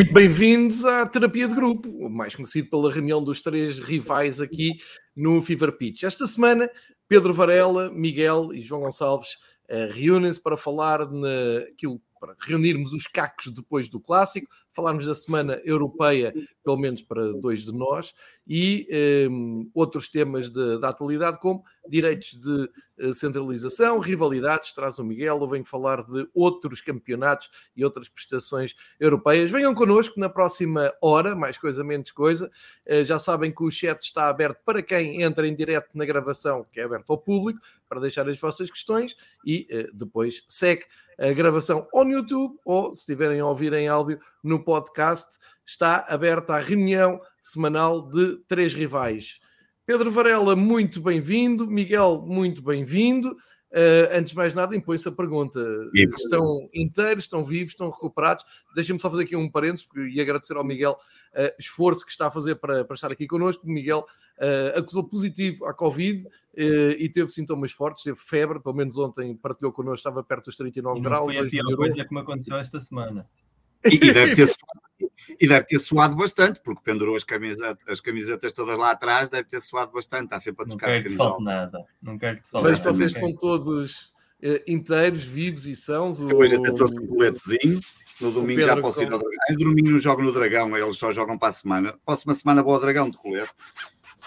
Muito bem-vindos à terapia de grupo, mais conhecido pela reunião dos três rivais aqui no Fever Pitch. Esta semana, Pedro Varela, Miguel e João Gonçalves uh, reúnem-se para falar naquilo, para reunirmos os cacos depois do clássico, falarmos da semana europeia, pelo menos para dois de nós, e um, outros temas de, da atualidade, como direitos de uh, centralização, rivalidades, traz o Miguel, eu venho falar de outros campeonatos e outras prestações europeias. Venham connosco na próxima hora, mais coisa, menos coisa. Uh, já sabem que o chat está aberto para quem entra em direto na gravação, que é aberto ao público, para deixar as vossas questões e uh, depois segue a gravação ou no YouTube ou, se estiverem a ouvir em áudio, no podcast. Está aberta a reunião semanal de três rivais. Pedro Varela, muito bem-vindo. Miguel, muito bem-vindo. Uh, antes de mais nada, impõe-se a pergunta: estão inteiros, estão vivos, estão recuperados? Deixem-me só fazer aqui um parênteses e agradecer ao Miguel o uh, esforço que está a fazer para, para estar aqui connosco. O Miguel uh, acusou positivo à Covid e teve sintomas fortes, teve febre, pelo menos ontem partilhou connosco, estava perto dos 39 e não graus. Foi a pior coisa que me aconteceu esta semana. E, e, deve ter suado, e deve ter suado bastante, porque pendurou as camisetas, as camisetas todas lá atrás, deve ter suado bastante, está sempre a Não tocar quero que te falte nada. Não quero que te falte nada. que vocês estão todos uh, inteiros, vivos e sãos. Eu hoje até trouxe um coletezinho. No domingo já posso ir ao Dragão. No domingo não jogo no Dragão, eles só jogam para a semana. Próxima semana vou ao Dragão de colete.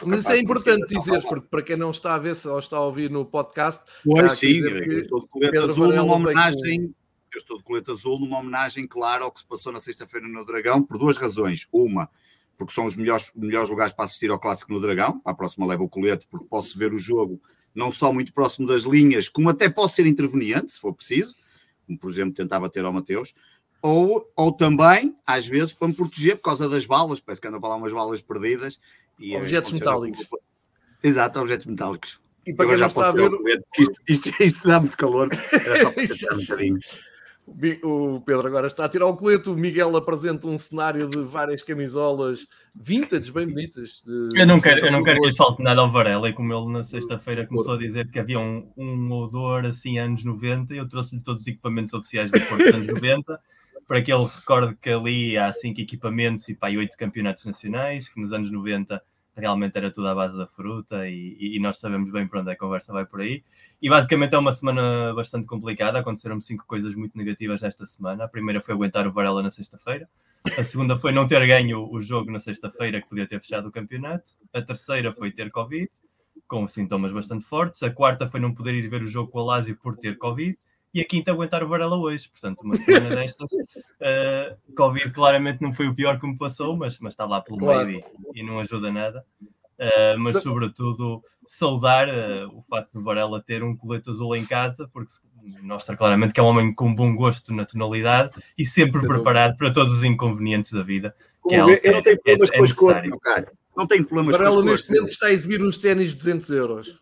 Mas isso é importante dizeres, porque para quem não está a ver se ou está a ouvir no podcast, Pois que sim, dizer que eu estou de colete Pedro azul tem homenagem. Eu estou de colete azul numa homenagem clara ao que se passou na sexta-feira no Dragão, por duas razões. Uma, porque são os melhores, melhores lugares para assistir ao clássico no Dragão. A próxima leva o colete, porque posso ver o jogo não só muito próximo das linhas, como até posso ser interveniente, se for preciso, como por exemplo tentava ter ao Mateus. Ou, ou também, às vezes, para me proteger por causa das balas, parece que andam para lá umas balas perdidas. E, eh, Objetos metálicos. Exato, objetos metálicos. E para quem já está a posso ter ver, o colete, porque isto, isto, isto dá muito calor. Era só para um bocadinho. O Pedro agora está a tirar o colete, o Miguel apresenta um cenário de várias camisolas vintage, bem bonitas. de- Eu não quero, eu não quero que lhe de- falte nada ao Varela, e como ele na sexta-feira começou a dizer que havia um, um odor assim anos 90, eu trouxe-lhe todos os equipamentos oficiais do Porto dos anos 90, para que ele recorde que ali há cinco equipamentos e pá, oito campeonatos nacionais, que nos anos 90 realmente era tudo à base da fruta e, e- nós sabemos bem para onde a conversa vai por aí. E basicamente é uma semana bastante complicada, aconteceram cinco coisas muito negativas nesta semana. A primeira foi aguentar o Varela na sexta-feira. A segunda foi não ter ganho o jogo na sexta-feira, que podia ter fechado o campeonato. A terceira foi ter Covid, com sintomas bastante fortes. A quarta foi não poder ir ver o jogo com a Lazio por ter Covid. E a quinta, aguentar o Varela hoje. Portanto, uma semana destas. eh, Covid claramente não foi o pior que me passou, mas, mas está lá pelo Claro. meio e, e não ajuda nada. Eh, mas, sobretudo, saudar eh, o facto de Varela ter um colete azul em casa, porque mostra claramente que é um homem com bom gosto na tonalidade e sempre Sem preparado para todos os inconvenientes da vida. Que é Eu não tenho é- problemas é com as cores, necessário. meu caro. Não tenho problemas com Varela as cores. neste momento está a exibir uns ténis de 200 euros.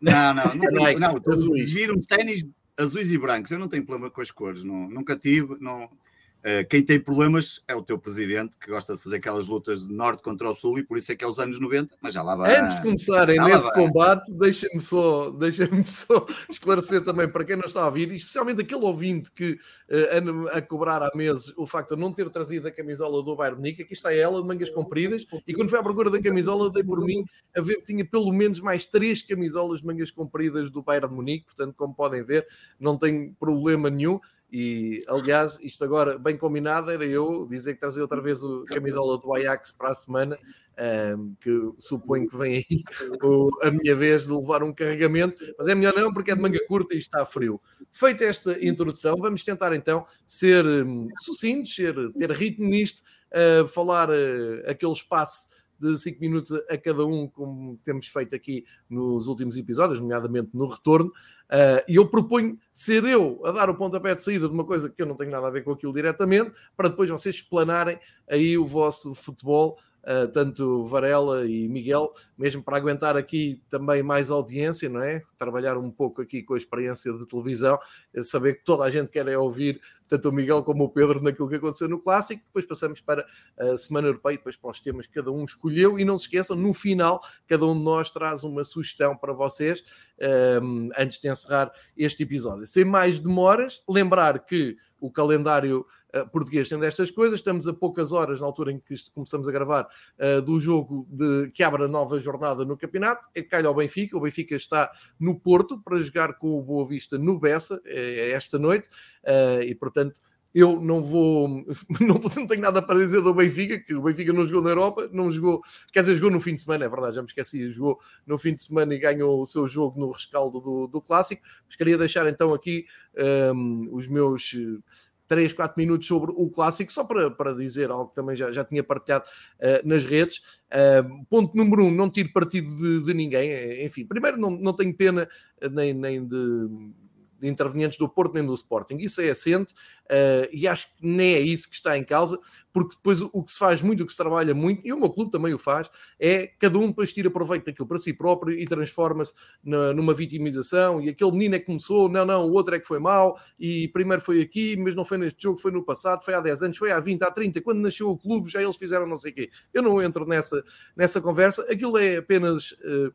Não, não, não. Nike, não, não azuis. viram ténis azuis e brancos. Eu não tenho problema com as cores. Não, nunca tive. Não. Eh, quem tem problemas é o teu presidente, que gosta de fazer aquelas lutas de norte contra o sul, e por isso é que é os anos 90, mas já lá vai. Antes de começarem lá nesse combate, deixem-me só, deixem só esclarecer também para quem não está a ouvir, e especialmente aquele ouvinte que eh, anda a cobrar há meses o facto de não ter trazido a camisola do Bayern Munique, aqui está ela de mangas compridas, e quando fui à procura da camisola, dei por mim a ver que tinha pelo menos mais três camisolas de mangas compridas do Bayern de Munique, portanto, como podem ver, não tenho problema nenhum. E aliás, isto agora bem combinado era eu dizer que trazia outra vez o camisola do Ajax para a semana, ahm, que suponho que vem aí o- a minha vez de levar um carregamento, mas é melhor não porque é de manga curta e está frio. Feita esta introdução, vamos tentar então ser hum, sucintos, ser, ter ritmo nisto, ah, falar ah, aquele espaço de 5 minutos a cada um, como temos feito aqui nos últimos episódios, nomeadamente no retorno. Uh, e eu proponho ser eu a dar o pontapé de saída de uma coisa que eu não tenho nada a ver com aquilo diretamente, para depois vocês explanarem aí o vosso futebol, uh, tanto Varela e Miguel, mesmo para aguentar aqui também mais audiência, não é? Trabalhar um pouco aqui com a experiência de televisão, é saber que toda a gente quer é ouvir tanto o Miguel como o Pedro naquilo que aconteceu no Clássico, depois passamos para a Semana Europeia, depois para os temas que cada um escolheu, e não se esqueçam, no final, cada um de nós traz uma sugestão para vocês, um, antes de encerrar este episódio. Sem mais demoras, lembrar que o calendário uh, português tem destas coisas. Estamos a poucas horas, na altura em que começamos a gravar, uh, do jogo de, que abre a nova jornada no campeonato. É calha ao Benfica. O Benfica está no Porto para jogar com o Boa Vista no Bessa é esta noite e, portanto eu não vou, não, não tenho nada para dizer do Benfica, que o Benfica não jogou na Europa, não jogou, quer dizer, jogou no fim de semana, é verdade, já me esqueci, jogou no fim de semana e ganhou o seu jogo no rescaldo do, do Clássico. Mas queria deixar então aqui um, os meus 3, 4 minutos sobre o Clássico, só para, para dizer algo que também já, já tinha partilhado uh, nas redes. Uh, ponto número um, não tiro partido de, de ninguém, enfim, primeiro não, não tenho pena nem, nem de intervenientes do Porto nem do Sporting. Isso é assente uh, e acho que nem é isso que está em causa, porque depois o, que se faz muito, o que se trabalha muito, e o meu clube também o faz, é cada um depois tira proveito daquilo para si próprio e transforma-se numa vitimização. E aquele menino é que começou, não, não, o outro é que foi mau, e primeiro foi aqui, mas não foi neste jogo, foi no passado, foi há 10 anos, foi há 20, há 30, quando nasceu o clube, já eles fizeram não sei o quê. Eu não entro nessa, nessa conversa, aquilo é apenas. Uh,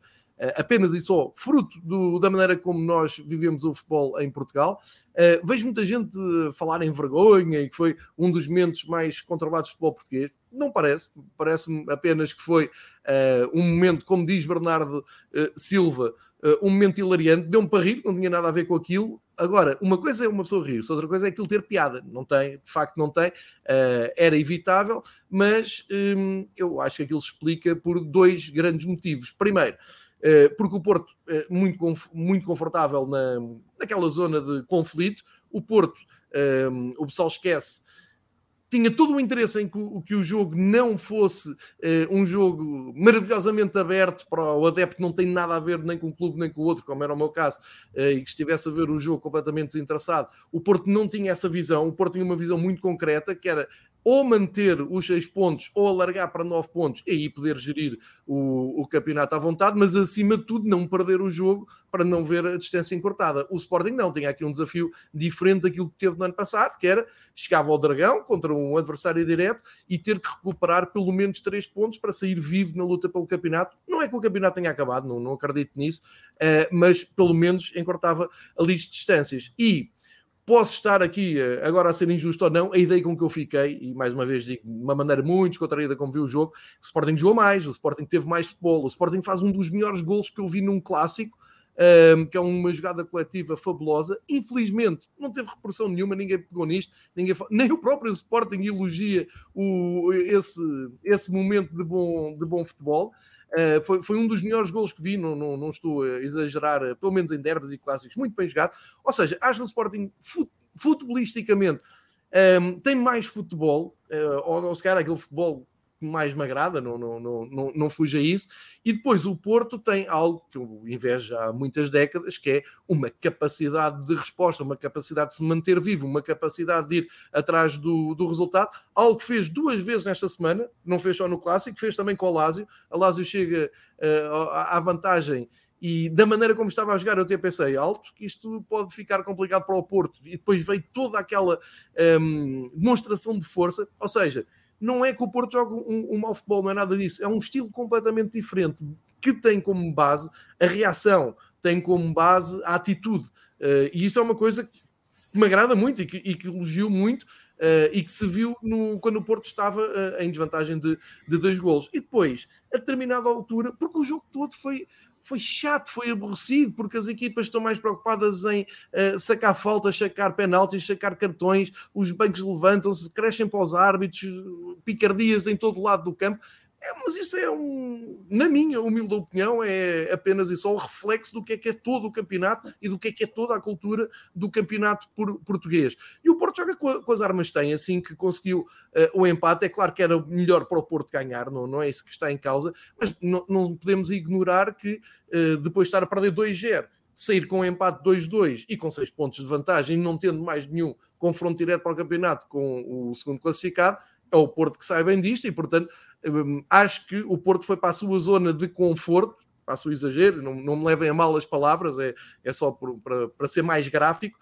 apenas e só fruto do, da maneira como nós vivemos o futebol em Portugal. Uh, vejo muita gente falar em vergonha e que foi um dos momentos mais controlados do futebol português. Não parece, parece-me apenas que foi uh, um momento, como diz Bernardo uh, Silva, um momento hilariante, deu-me para rir, não tinha nada a ver com aquilo. Agora, uma coisa é uma pessoa rir-se, outra coisa é aquilo ter piada. Não tem, de facto não tem, era evitável, mas um, eu acho que aquilo se explica por dois grandes motivos. Primeiro, eh, porque o Porto é muito, muito confortável na, naquela zona de conflito. O Porto, um, eh, o pessoal esquece, tinha todo o interesse em que, que o jogo não fosse uh, um jogo maravilhosamente aberto para o adepto que não tem nada a ver nem com o clube nem com o outro, como era o meu caso, e que estivesse a ver o jogo completamente desinteressado. O Porto não tinha essa visão, o Porto tinha uma visão muito concreta, que era ou manter os seis pontos ou alargar para nove pontos e aí poder gerir o, o, campeonato à vontade, mas acima de tudo não perder o jogo para não ver a distância encurtada. O Sporting não, tinha aqui um desafio diferente daquilo que teve no ano passado, que era chegava ao Dragão contra um adversário direto e ter que recuperar pelo menos três pontos para sair vivo na luta pelo campeonato. Não é que o campeonato tenha acabado, não, não acredito nisso, uh, mas pelo menos encurtava ali as distâncias. E posso estar aqui eh, agora a ser injusto ou não, a ideia com que eu fiquei, e mais uma vez digo de uma maneira muito descontraída como vi o jogo, o Sporting jogou mais, o Sporting teve mais futebol, o Sporting faz um dos melhores gols que eu vi num clássico, um, ehm, que é uma jogada coletiva fabulosa. Infelizmente, não teve repressão nenhuma, ninguém pegou nisto, ninguém, nem o próprio Sporting elogia o, esse, esse momento de bom, de bom futebol. Uh, foi, foi, um dos melhores gols que vi, não, não, não estou a exagerar, uh, pelo menos em derbys e clássicos, muito bem jogado. Ou seja, acho que o Sporting fut, futebolisticamente um, ehm, tem mais futebol, uh, ou, ou se calhar aquele futebol mais me agrada, não, não, não, não, fuja a isso. E depois o Porto tem algo que eu invejo há muitas décadas, que é uma capacidade de resposta, uma capacidade de se manter vivo, uma capacidade de ir atrás do, do resultado. Algo que fez duas vezes nesta semana, não fez só no Clássico, fez também com o Lásio. A Lásio chega uh, à vantagem e da maneira como estava a jogar, eu até pensei alto que isto pode ficar complicado para o Porto. E depois veio toda aquela um, demonstração de força, ou seja, não é que o Porto joga um, um mau futebol, não é nada disso. É um estilo completamente diferente que tem como base a reação, tem como base a atitude. Uh, e isso é uma coisa que me agrada muito e que, e que elogio muito uh, e que se viu no, quando o Porto estava uh, em desvantagem de, de dois golos. E depois, a determinada altura, porque o jogo todo foi, foi chato, foi aborrecido, porque as equipas estão mais preocupadas em uh, sacar faltas, sacar penaltis, sacar cartões, os bancos levantam-se, crescem para os árbitros, picardias em todo o lado do campo. É, mas isso é um, na minha humilde opinião, é apenas e só o reflexo do que é que é todo o campeonato e do que é que é toda a cultura do campeonato por, português. E o Porto joga com, com, as armas que tem, assim que conseguiu uh, o empate. É claro que era melhor para o Porto ganhar, não, não é isso que está em causa, mas não, não podemos ignorar que uh, depois de estar a perder 2-0, sair com um empate 2-2 e com 6 pontos de vantagem, não tendo mais nenhum confronto direto para o campeonato com o segundo classificado, é o Porto que sai bem disto e, portanto, hum, acho que o Porto foi para a sua zona de conforto, passo o exagero, não, não me levem a mal as palavras, é, é só por, para, para ser mais gráfico,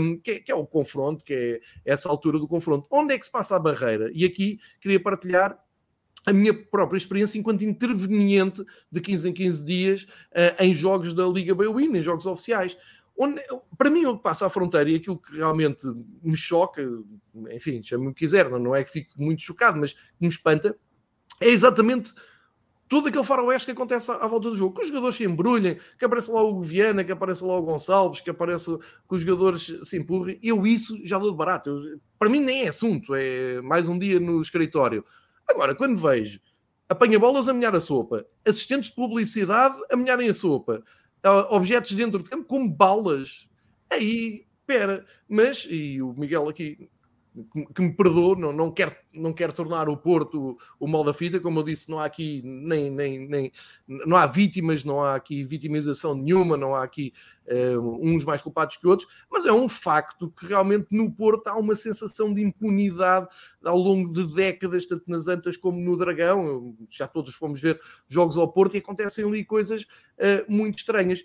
um, que, é, que, é, o confronto, que é essa altura do confronto. Onde é que se passa a barreira? E aqui queria partilhar a minha própria experiência enquanto interveniente de 15 em 15 dias uh, em jogos da Liga Bwin, em jogos oficiais. Onde, para mim, o que passa à fronteira e aquilo que realmente me choca, enfim, chame-me o que quiser, não é que fico muito chocado, mas me espanta, é exatamente tudo aquele faroeste que acontece à, volta do jogo. Que os jogadores se embrulhem, que apareça lá o Viana, que apareça lá o Gonçalves, que apareça que os jogadores se empurrem. Eu isso já dou de barato. Eu, para mim nem é assunto, é mais um dia no escritório. Agora, quando vejo apanha-bolas a melhar a sopa, assistentes de publicidade a melharem a sopa, objetos dentro de campo como balas, aí, espera, mas, e o Miguel aqui que me perdoe, não, não, quer, não quer tornar o Porto o, mal da fita, como eu disse, não há aqui nem, nem, nem não há vítimas, não há aqui vitimização nenhuma, não há aqui uh, uns mais culpados que outros, mas é um facto que realmente no Porto há uma sensação de impunidade ao longo de décadas, tanto nas Antas como no Dragão, já todos fomos ver jogos ao Porto e acontecem ali coisas uh, muito estranhas.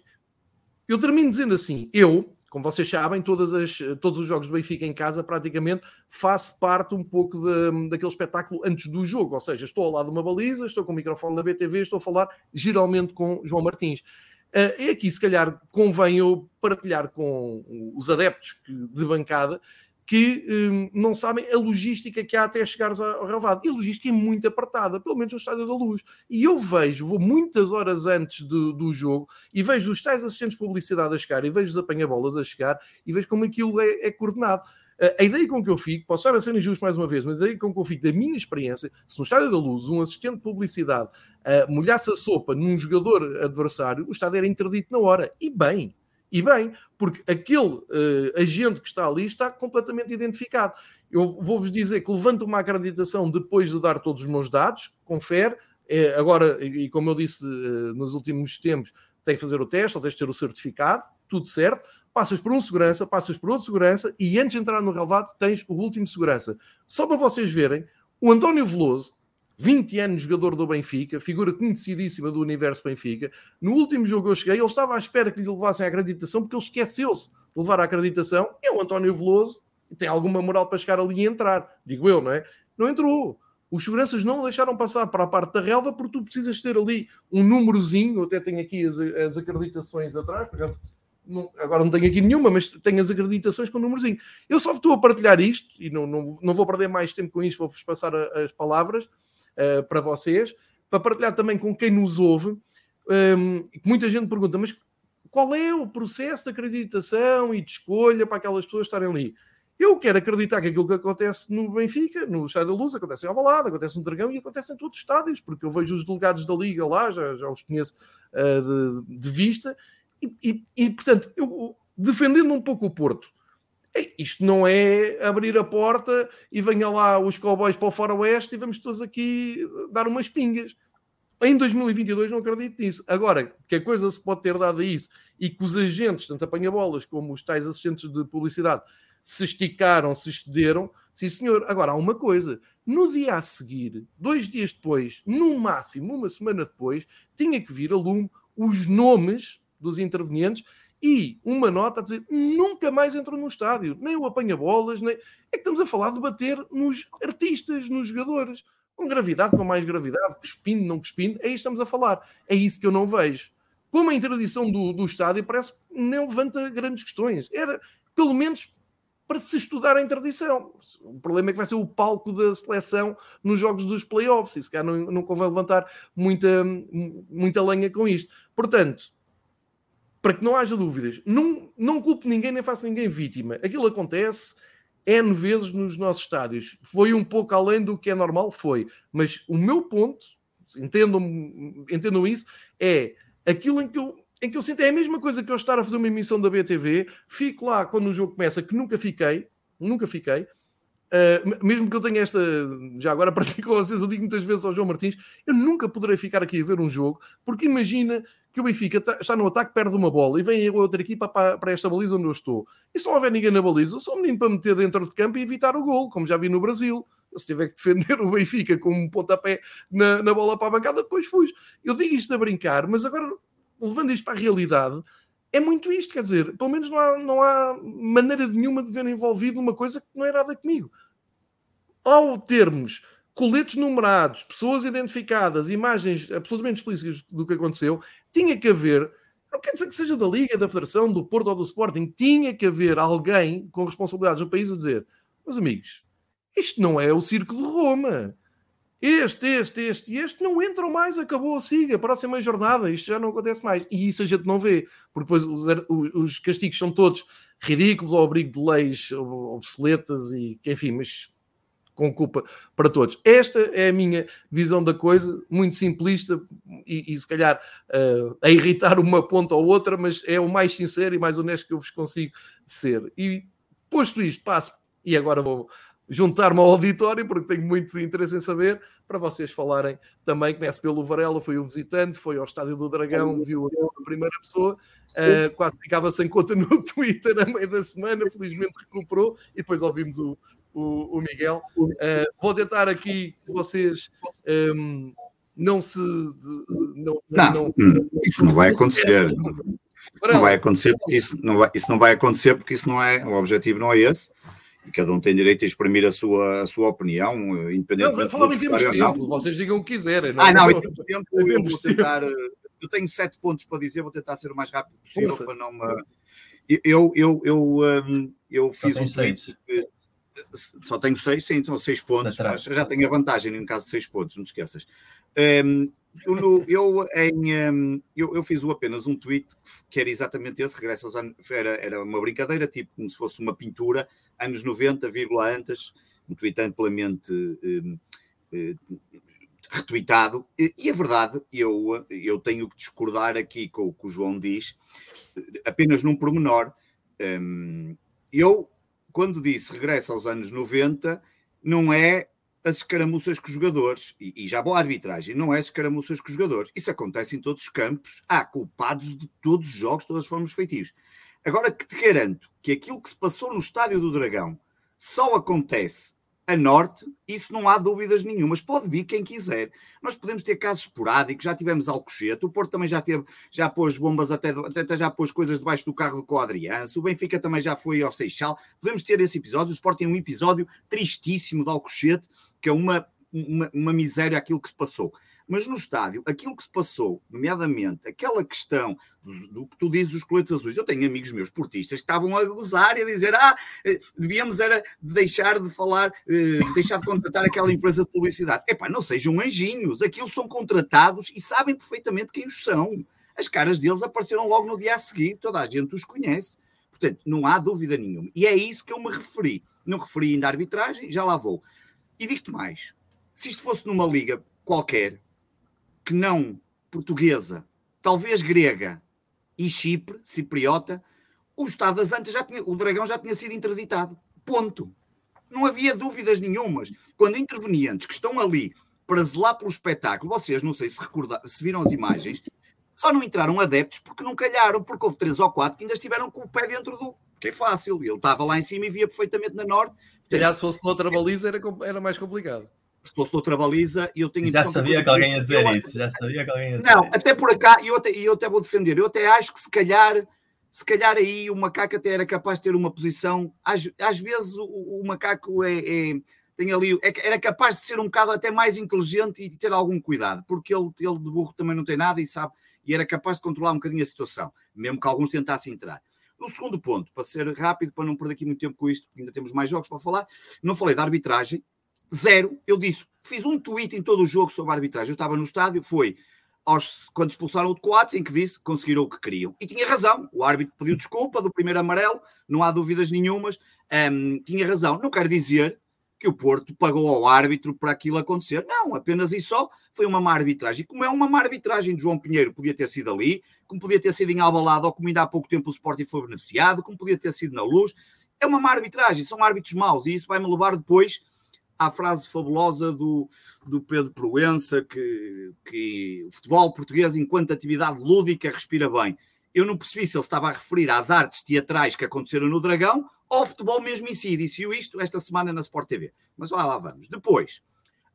Eu termino dizendo assim, eu, como vocês sabem, todas as, todos os jogos do Benfica em casa, praticamente, faço parte um pouco de, daquele espetáculo antes do jogo. Ou seja, estou ao lado de uma baliza, estou com o microfone da BTV, estou a falar geralmente com João Martins. Uh, e aqui, se calhar, convém eu partilhar com os adeptos de bancada que um, não sabem a logística que há até chegares ao Ravado. E a logística é muito apertada, pelo menos no Estádio da Luz. E eu vejo, vou muitas horas antes do, do jogo e vejo os tais assistentes de publicidade a chegar e vejo os apanha-bolas a chegar e vejo como aquilo é, é coordenado. A ideia com que eu fico, posso estar a ser injusto mais uma vez, mas a ideia com que eu fico da minha experiência, se no Estádio da Luz um assistente de publicidade uh, molhasse a sopa num jogador adversário, o estádio era interdito na hora. E bem, e bem, porque aquele uh, agente que está ali está completamente identificado. Eu vou-vos dizer que levanto uma acreditação depois de dar todos os meus dados, confere. É, agora, e como eu disse uh, nos últimos tempos, tem que fazer o teste, ou tens de ter o certificado, tudo certo. Passas por um segurança, passas por outro segurança, e antes de entrar no relevado, tens o último segurança. Só para vocês verem, o António Veloso 20 anos jogador do Benfica, figura conhecidíssima do universo Benfica. No último jogo eu cheguei, ele estava à espera que lhe levassem a acreditação, porque ele esqueceu-se de levar a acreditação. É o António Veloso, tem alguma moral para chegar ali e entrar, digo eu, não é? Não entrou. Os seguranças não deixaram passar para a parte da relva porque tu precisas ter ali um númerozinho. Até tenho aqui as, as acreditações atrás, não, agora não tenho aqui nenhuma, mas tenho as acreditações com o númerozinho. Eu só estou a partilhar isto e não, não, não vou perder mais tempo com isto, vou-vos passar a, as palavras uh, para vocês, para partilhar também com quem nos ouve. Um, muita gente pergunta, mas qual é o processo de acreditação e de escolha para aquelas pessoas estarem ali? Eu quero acreditar que aquilo que acontece no Benfica, no Estádio da Luz, acontece em Alvalade, acontece no Dragão e acontece em todos os estádios, porque eu vejo os delegados da Liga lá, já, já os conheço uh, de, de, vista, e, e, e, portanto, eu, defendendo um pouco o Porto, isto não é abrir a porta e venha lá os cowboys para o faroeste e vamos todos aqui dar umas pingas. Em 2022 não acredito nisso. Agora, que a coisa se pode ter dado a isso e que os agentes, tanto apanha-bolas como os tais assistentes de publicidade, se esticaram, se excederam, sim senhor. Agora, há uma coisa. No dia a seguir, dois dias depois, no máximo uma semana depois, tinha que vir a lume os nomes dos intervenientes e uma nota a dizer nunca mais entrou no estádio, nem o apanha-bolas, nem. É que estamos a falar de bater nos artistas, nos jogadores, com gravidade, com mais gravidade, cuspindo, não cuspindo, aí estamos a falar. É isso que eu não vejo. Como a interdição do, do estádio parece que não levanta grandes questões. Era, pelo menos, para se estudar a interdição. O problema é que vai ser o palco da seleção nos jogos dos playoffs, e se calhar não, não convém levantar muita, muita lenha com isto. Portanto, para que não haja dúvidas, não, não culpo ninguém nem faço ninguém vítima. Aquilo acontece N vezes nos nossos estádios. Foi um pouco além do que é normal, foi. Mas o meu ponto, entendam, entendam isso, é aquilo em que eu em que eu sinto é a mesma coisa que eu estar a fazer uma emissão da BTV, fico lá quando o jogo começa, que nunca fiquei, nunca fiquei, uh, mesmo que eu tenha esta, já agora partilho com vocês, eu digo muitas vezes ao João Martins, eu nunca poderei ficar aqui a ver um jogo, porque imagina que o Benfica tá, está no ataque, perde uma bola e vem a outra equipa para, esta baliza onde eu estou. E se não houver ninguém na baliza, sou um menino para meter dentro de campo e evitar o gol, como já vi no Brasil. Se tiver que defender o Benfica com um pontapé na, na bola para a bancada, depois fujo. Eu digo isto a brincar, mas agora, levando isto para a realidade, é muito isto, quer dizer, pelo menos não há, não há maneira nenhuma de ver envolvido numa coisa que não é nada comigo. Ao termos coletes numerados, pessoas identificadas, imagens absolutamente explícitas do que aconteceu, tinha que haver Não quer dizer que seja da Liga, da Federação, do Porto ou do Sporting. Tinha que haver alguém com responsabilidades no país a dizer: meus amigos, isto não é o circo de Roma. Este, este, este e este não entram mais, acabou, siga, próxima jornada, isto já não acontece mais. E isso a gente não vê, porque depois os, os castigos são todos ridículos ao abrigo de leis obsoletas e, enfim, mas com culpa para todos. Esta é a minha visão da coisa, muito simplista e, e se calhar uh, a irritar uma ponta ou outra, mas é o mais sincero e mais honesto que eu vos consigo ser. E posto isto, passo, e agora vou juntar-me ao auditório, porque tenho muito interesse em saber, para vocês falarem também. Começo pelo Varela, foi o visitante, foi ao Estádio do Dragão, viu a primeira pessoa, uh, quase ficava sem conta no Twitter a meio da semana, felizmente recuperou, e depois ouvimos o, o, o Miguel. Uh, vou tentar aqui que vocês. Um, ehm, não se. Não, não, não, isso não vai acontecer. Não vai acontecer porque isso não vai, isso não vai acontecer porque isso não é o objetivo não é esse e cada um tem direito a exprimir a sua, a sua opinião, eh, independentemente não, dos outros tempo, não. Vocês digam o que quiserem. Não? Ah, não, em termos de tempo, eu vou tentar. Eh, eu tenho sete pontos para dizer, vou tentar ser o mais rápido possível Força. para não me. Eu, eu, eu, um, eu fiz um tweet. Que, só tenho seis, sim, são seis pontos, mas já tenho a vantagem no caso de seis pontos, não te esqueças. Um, eu, eu, em, um, eu, eu, fiz apenas um tweet que era exatamente esse, regresso aos anos, era, era uma brincadeira, tipo como se fosse uma pintura, anos 90, vírgula antes, um tweet amplamente um, um, retweetado, e, e a verdade, eu, eu tenho que discordar aqui com o que o João diz, apenas num pormenor. Um, eu, quando disse regresso aos anos 90, não é as escaramuças com os jogadores, e, e já boa arbitragem, não é as escaramuças com os jogadores. Isso acontece em todos os campos. Há culpados de todos os jogos, todas as formas feitios. Agora que te garanto que aquilo que se passou no Estádio do Dragão só acontece a norte, isso não há dúvidas nenhumas. Pode vir quem quiser. Nós podemos ter casos esporádicos, já tivemos Alcochete, o Porto também já teve, já pôs bombas até, até já pôs coisas debaixo do carro do Coadrianço, o Benfica também já foi ao Seixal. Podemos ter esse episódio, o Sport tem um episódio tristíssimo de Alcochete, que é uma, uma, uma miséria aquilo que se passou. Mas no estádio, aquilo que se passou, nomeadamente aquela questão do, do que tu dizes, os coletes azuis, eu tenho amigos meus portistas que estavam a gozar e a dizer: ah, eh, devíamos era deixar de falar, eh, deixar de contratar aquela empresa de publicidade. Epá, não sejam anjinhos, aquilo são contratados e sabem perfeitamente quem os são. As caras deles apareceram logo no dia a seguir, toda a gente os conhece. Portanto, não há dúvida nenhuma. E é isso que eu me referi. Não referi ainda à arbitragem, já lá vou. E digo-te mais: se isto fosse numa liga qualquer, que não portuguesa, talvez grega e Chipre, cipriota, o Estado das Antas já tinha, o Dragão já tinha sido interditado. Ponto. Não havia dúvidas nenhumas. Quando intervenientes que estão ali para zelar pelo espetáculo, vocês não sei se, recorda, se viram as imagens, só não entraram adeptos porque não calharam, porque houve três ou quatro que ainda estiveram com o pé dentro do. que é fácil. Ele estava lá em cima e via perfeitamente na norte. Se calhar se fosse noutra baliza era, era mais complicado se fosse outra baliza, eu tenho Já sabia que, alguém ia dizer eu, isso, já sabia que alguém ia dizer Não, isso. até por cá, e eu até, eu até vou defender, eu até acho que se calhar, se calhar aí o macaco até era capaz de ter uma posição, às, às vezes o, o macaco é, é, tem ali, é, era capaz de ser um bocado até mais inteligente e ter algum cuidado, porque ele, ele de burro também não tem nada e sabe, e era capaz de controlar um bocadinho a situação, mesmo que alguns tentassem entrar. No segundo ponto, para ser rápido, para não perder aqui muito tempo com isto, porque ainda temos mais jogos para falar, não falei da arbitragem, Zero. Eu disse, fiz um tweet em todo o jogo sobre a arbitragem. Eu estava no estádio, foi aos, quando expulsaram o de Coates, em que disse conseguiram o que queriam. E tinha razão. O árbitro pediu desculpa do primeiro amarelo, não há dúvidas nenhumas. Um, tinha razão. Não quero dizer que o Porto pagou ao árbitro para aquilo acontecer. Não, apenas e só foi uma má arbitragem. Como é uma má arbitragem de João Pinheiro, podia ter sido ali, como podia ter sido em Albalado, ou como ainda há pouco tempo o Sporting foi beneficiado, como podia ter sido na Luz. É uma má arbitragem, são árbitros maus e isso vai-me levar depois à frase fabulosa do, do Pedro Proença, que, que o futebol português, enquanto atividade lúdica, respira bem. Eu não percebi se ele estava a referir às artes teatrais que aconteceram no Dragão ou ao futebol mesmo em si. Disse-o isto esta semana na Sport TV. Mas lá, lá vamos. Depois,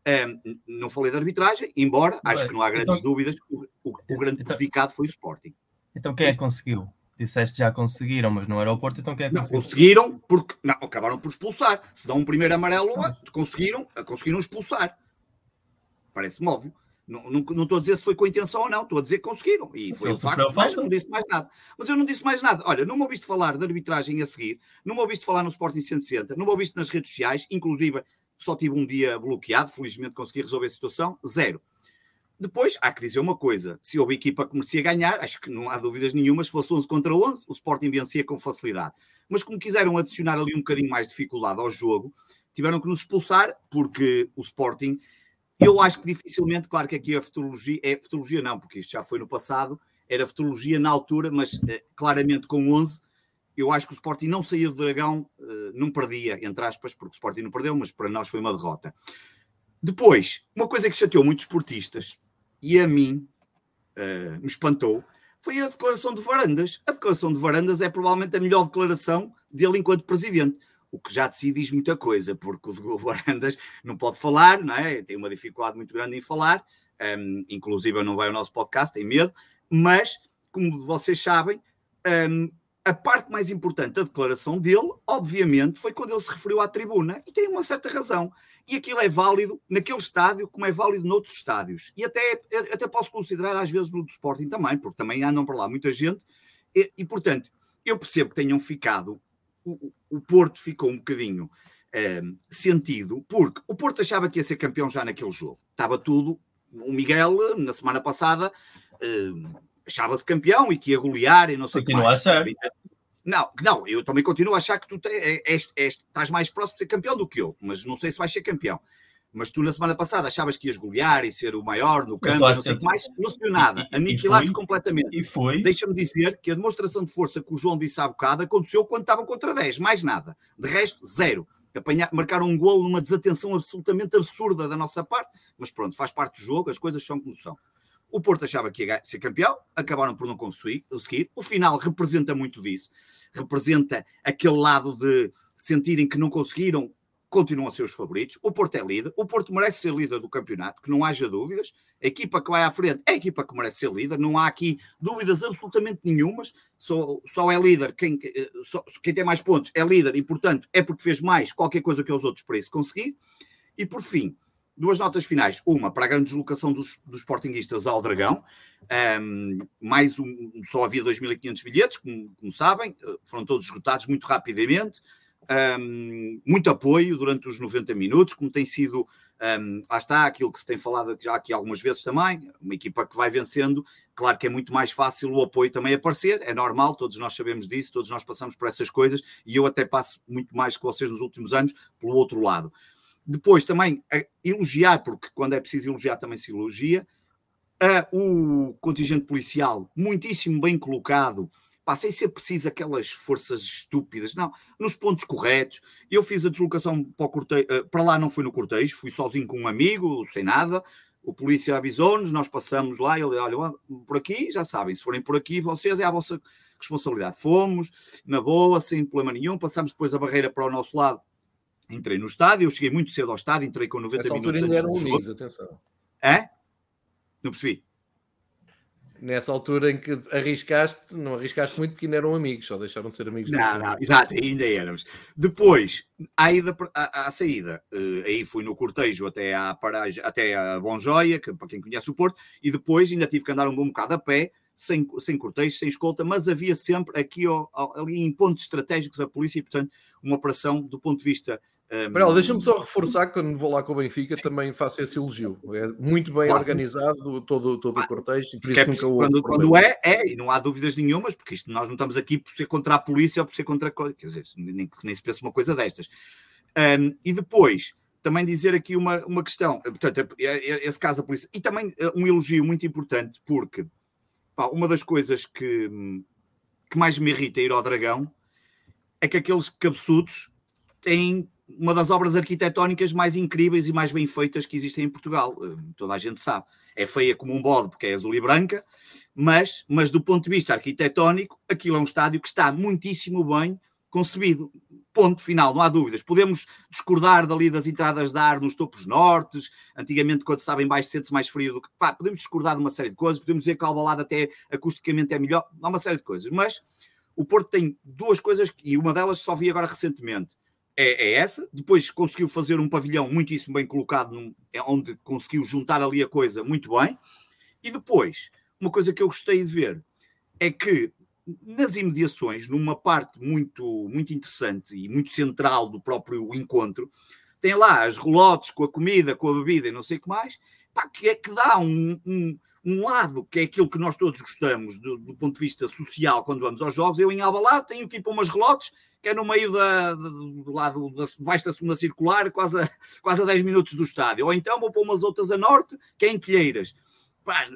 um, ehm, não falei de arbitragem, embora acho que não há grandes então, dúvidas, o, o, o grande então, prejudicado foi o Sporting. Então quem é que conseguiu? Disseste já conseguiram, mas no aeroporto, então quem é que não, conseguiram porque não, acabaram por expulsar. Se dão um primeiro amarelo, conseguiram, conseguiram expulsar. Parece-me óbvio. Não, não, não estou a dizer se foi com intenção ou não, estou a dizer que conseguiram. E foi o facto, mas não disse mais nada. Mas eu não disse mais nada. Olha, não me ouviste falar de arbitragem a seguir, não me ouviste falar no Sporting 160, não me ouviste nas redes sociais, inclusive só tive um dia bloqueado, felizmente consegui resolver a situação, zero. Depois, há que dizer uma coisa: se houve equipa que merecia ganhar, acho que não há dúvidas nenhuma, se fosse 11 contra 11, o Sporting vencia com facilidade. Mas como quiseram adicionar ali um bocadinho mais de dificuldade ao jogo, tiveram que nos expulsar, porque o Sporting, eu acho que dificilmente, claro que aqui a futurologia, é futurologia não, porque isto já foi no passado, era futurologia na altura, mas eh, claramente com 11, eu acho que o Sporting não saía do Dragão, eh, não perdia, entre aspas, porque o Sporting não perdeu, mas para nós foi uma derrota. Depois, uma coisa que chateou muitos esportistas, e a mim uh, me espantou foi a declaração de Varandas. A declaração de Varandas é provavelmente a melhor declaração dele enquanto presidente. O que já de si diz muita coisa, porque o Varandas não pode falar, não é? tem uma dificuldade muito grande em falar, um, ehm, inclusive não vai ao nosso podcast, tem medo, mas, como vocês sabem, um, ehm, a parte mais importante da declaração dele, obviamente, foi quando ele se referiu à tribuna, e tem uma certa razão. E aquilo é válido naquele estádio, como é válido noutros estádios. E até, até posso considerar, às vezes, no do Sporting também, porque também andam para lá muita gente. E, e portanto, eu percebo que tenham ficado. O, o Porto ficou um bocadinho eh, sentido, porque o Porto achava que ia ser campeão já naquele jogo. Estava tudo. O Miguel, na semana passada. Eh, achava-se campeão e que ia golear e não sei o que mais. a achar. Não, não, eu também continuo a achar que tu te, és, és, és, estás mais próximo de ser campeão do que eu, mas não sei se vais ser campeão. Mas tu na semana passada achavas que ias golear e ser o maior no campo, não sei o que mais, não se viu nada, aniquilados completamente. E foi. Deixa-me dizer que a demonstração de força que o João disse há bocado aconteceu quando estavam contra 10, mais nada. De resto, zero. Apanhar, marcaram um golo numa desatenção absolutamente absurda da nossa parte, mas pronto, faz parte do jogo, as coisas são como são. O Porto achava que ia ser campeão, acabaram por não conseguir. O final representa muito disso. Representa aquele lado de sentirem que não conseguiram, continuam a ser os favoritos. O Porto é líder. O Porto merece ser líder do campeonato, que não haja dúvidas. A equipa que vai à frente é a equipa que merece ser líder. Não há aqui dúvidas absolutamente nenhumas. Só, só é líder quem, eh, só, quem tem mais pontos é líder e, portanto, é porque fez mais qualquer coisa que os outros para isso conseguir. E por fim, duas notas finais. Uma para a grande deslocação dos, dos Sportinguistas ao Dragão. Um, mais um, só havia 2.500 bilhetes, como, como, sabem, foram todos esgotados muito rapidamente. Um, muito apoio durante os 90 minutos, como tem sido, um, lá está, aquilo que se tem falado já aqui algumas vezes também, uma equipa que vai vencendo, claro que é muito mais fácil o apoio também aparecer, é normal, todos nós sabemos disso, todos nós passamos por essas coisas, e eu até passo muito mais que vocês nos últimos anos pelo outro lado. Depois também elogiar, porque quando é preciso elogiar também se elogia, a, o contingente policial muitíssimo bem colocado, pá, sem ser preciso aquelas forças estúpidas, não, nos pontos corretos. Eu fiz a deslocação para, cortejo, eh, para lá, não fui no cortejo, fui sozinho com um amigo, sem nada. O polícia avisou-nos, nós passamos lá, ele olha, por aqui, já sabem, se forem por aqui, vocês é a vossa responsabilidade. Fomos, na boa, sem problema nenhum, passamos depois a barreira para o nosso lado, entrei no estádio, eu cheguei muito cedo ao estádio, entrei com 90 Nessa minutos altura ainda eram amigos, atenção. É? Não percebi. Nessa altura em que arriscaste, não arriscaste muito porque ainda eram amigos, só deixaram de ser amigos. Não, não, exato, ainda éramos. Depois, à, ida, à, à saída, uh, aí fui no cortejo até à paragem, até a Bom Joia, que, para quem conhece o Porto, e depois ainda tive que andar um bom bocado a pé, sem, sem cortejo, sem escolta, mas havia sempre aqui ali em pontos estratégicos a polícia e, portanto, uma operação do ponto de vista um... deixa-me só reforçar que quando vou lá com o Benfica Sim. também faço esse elogio. É muito bem claro. organizado todo, todo o cortejo. Por isso é, nunca quando, quando é, é, e não há dúvidas nenhumas, porque isto nós não estamos aqui por ser contra a polícia ou por ser contra. Quer dizer, nem, nem se pensa uma coisa destas. Um, e depois, também dizer aqui uma, uma questão, portanto, é, é, esse caso da polícia, e também eh, um elogio muito importante, porque pá, uma das coisas que, que mais me irrita ir ao Dragão é que aqueles cabeçudos têm uma das obras arquitetónicas mais incríveis e mais bem feitas que existem em Portugal. Eh, toda a gente sabe. É feia como um bode porque é azul e branca, mas, mas do ponto de vista arquitetónico, aquilo é um estádio que está muitíssimo bem concebido. Ponto final, não há dúvidas. Podemos discordar dali das entradas de ar nos topos nortes, antigamente quando estava em baixo sente-se mais frio do que... Pá, podemos discordar de uma série de coisas, podemos dizer que a Alvalade até acusticamente é melhor, há uma série de coisas, mas o Porto tem duas coisas, e uma delas só vi agora recentemente, é, é, essa. Depois conseguiu fazer um pavilhão muitíssimo bem colocado, num, é onde conseguiu juntar ali a coisa muito bem. E depois, uma coisa que eu gostei de ver é que nas imediações, numa parte muito, muito interessante e muito central do próprio encontro, tem lá as relotes com a comida, com a bebida e não sei o que mais, pá, que é que dá um, um, um, lado que é aquilo que nós todos gostamos do, do, ponto de vista social quando vamos aos jogos. Eu em Alvalade tenho que ir para umas relotes que é no meio da, do lado da, debaixo da segunda circular, quase a, quase a 10 minutos do estádio. Ou então vou para umas outras a norte, que é em Telheiras. Pá,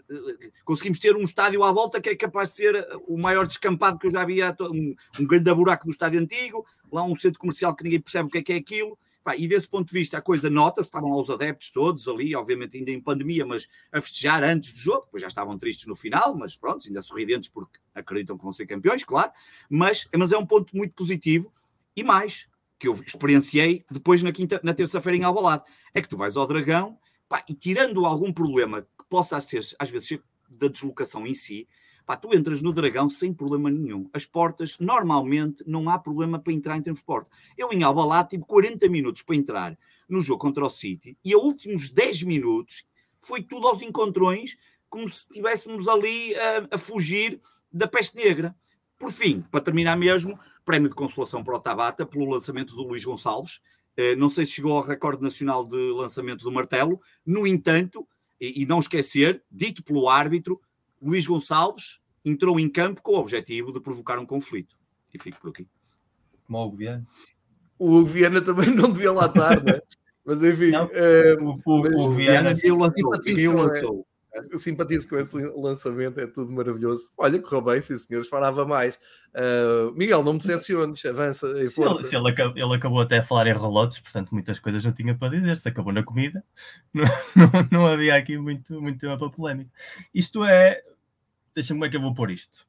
conseguimos ter um estádio à volta que é capaz de ser o maior descampado que eu já vi, um, um grande buraco do estádio antigo, lá um centro comercial que ninguém percebe o que é que é aquilo. Pá, e desse ponto de vista a coisa nota-se, estavam lá os adeptos todos ali, obviamente ainda em pandemia, mas a festejar antes do jogo, depois já estavam tristes no final, mas pronto, ainda sorridentes porque acreditam que vão ser campeões, claro, mas, mas é um ponto muito positivo e mais, que eu experienciei depois na, quinta, na terça-feira em Albalade, é que tu vais ao Dragão pá, e tirando algum problema que possa ser, às vezes, da deslocação em si, Pá, tu entras no Dragão sem problema nenhum. As portas, normalmente, não há problema para entrar em termos de porta. Eu em Albalá tive 40 minutos para entrar no jogo contra o City e a últimos 10 minutos foi tudo aos encontrões, como se estivéssemos ali a, a fugir da peste negra. Por fim, para terminar mesmo, prémio de consolação para o Tabata pelo lançamento do Luís Gonçalves. Uh, não sei se chegou ao recorde nacional de lançamento do martelo. No entanto, e não esquecer, dito pelo árbitro, Luís Gonçalves entrou em campo com o objetivo de provocar um conflito. E fico por aqui. Como o Hugo Viana. O Hugo Viana também não devia lá estar, né? Mas enfim. Não, uh, o, o, o Viana lançou. Eu simpatizo com esse lançamento, é tudo maravilhoso. Olha, correu bem, sim senhores, falava mais. Uh, Miguel, não me decepciones, avança em força. Se ele, ele, ele, acabou até a falar em relotes, portanto muitas coisas não tinha para dizer. Se acabou na comida, não, não, não havia aqui muito, muito tema para polémica. Isto é, deixa-me como é que eu vou pôr isto.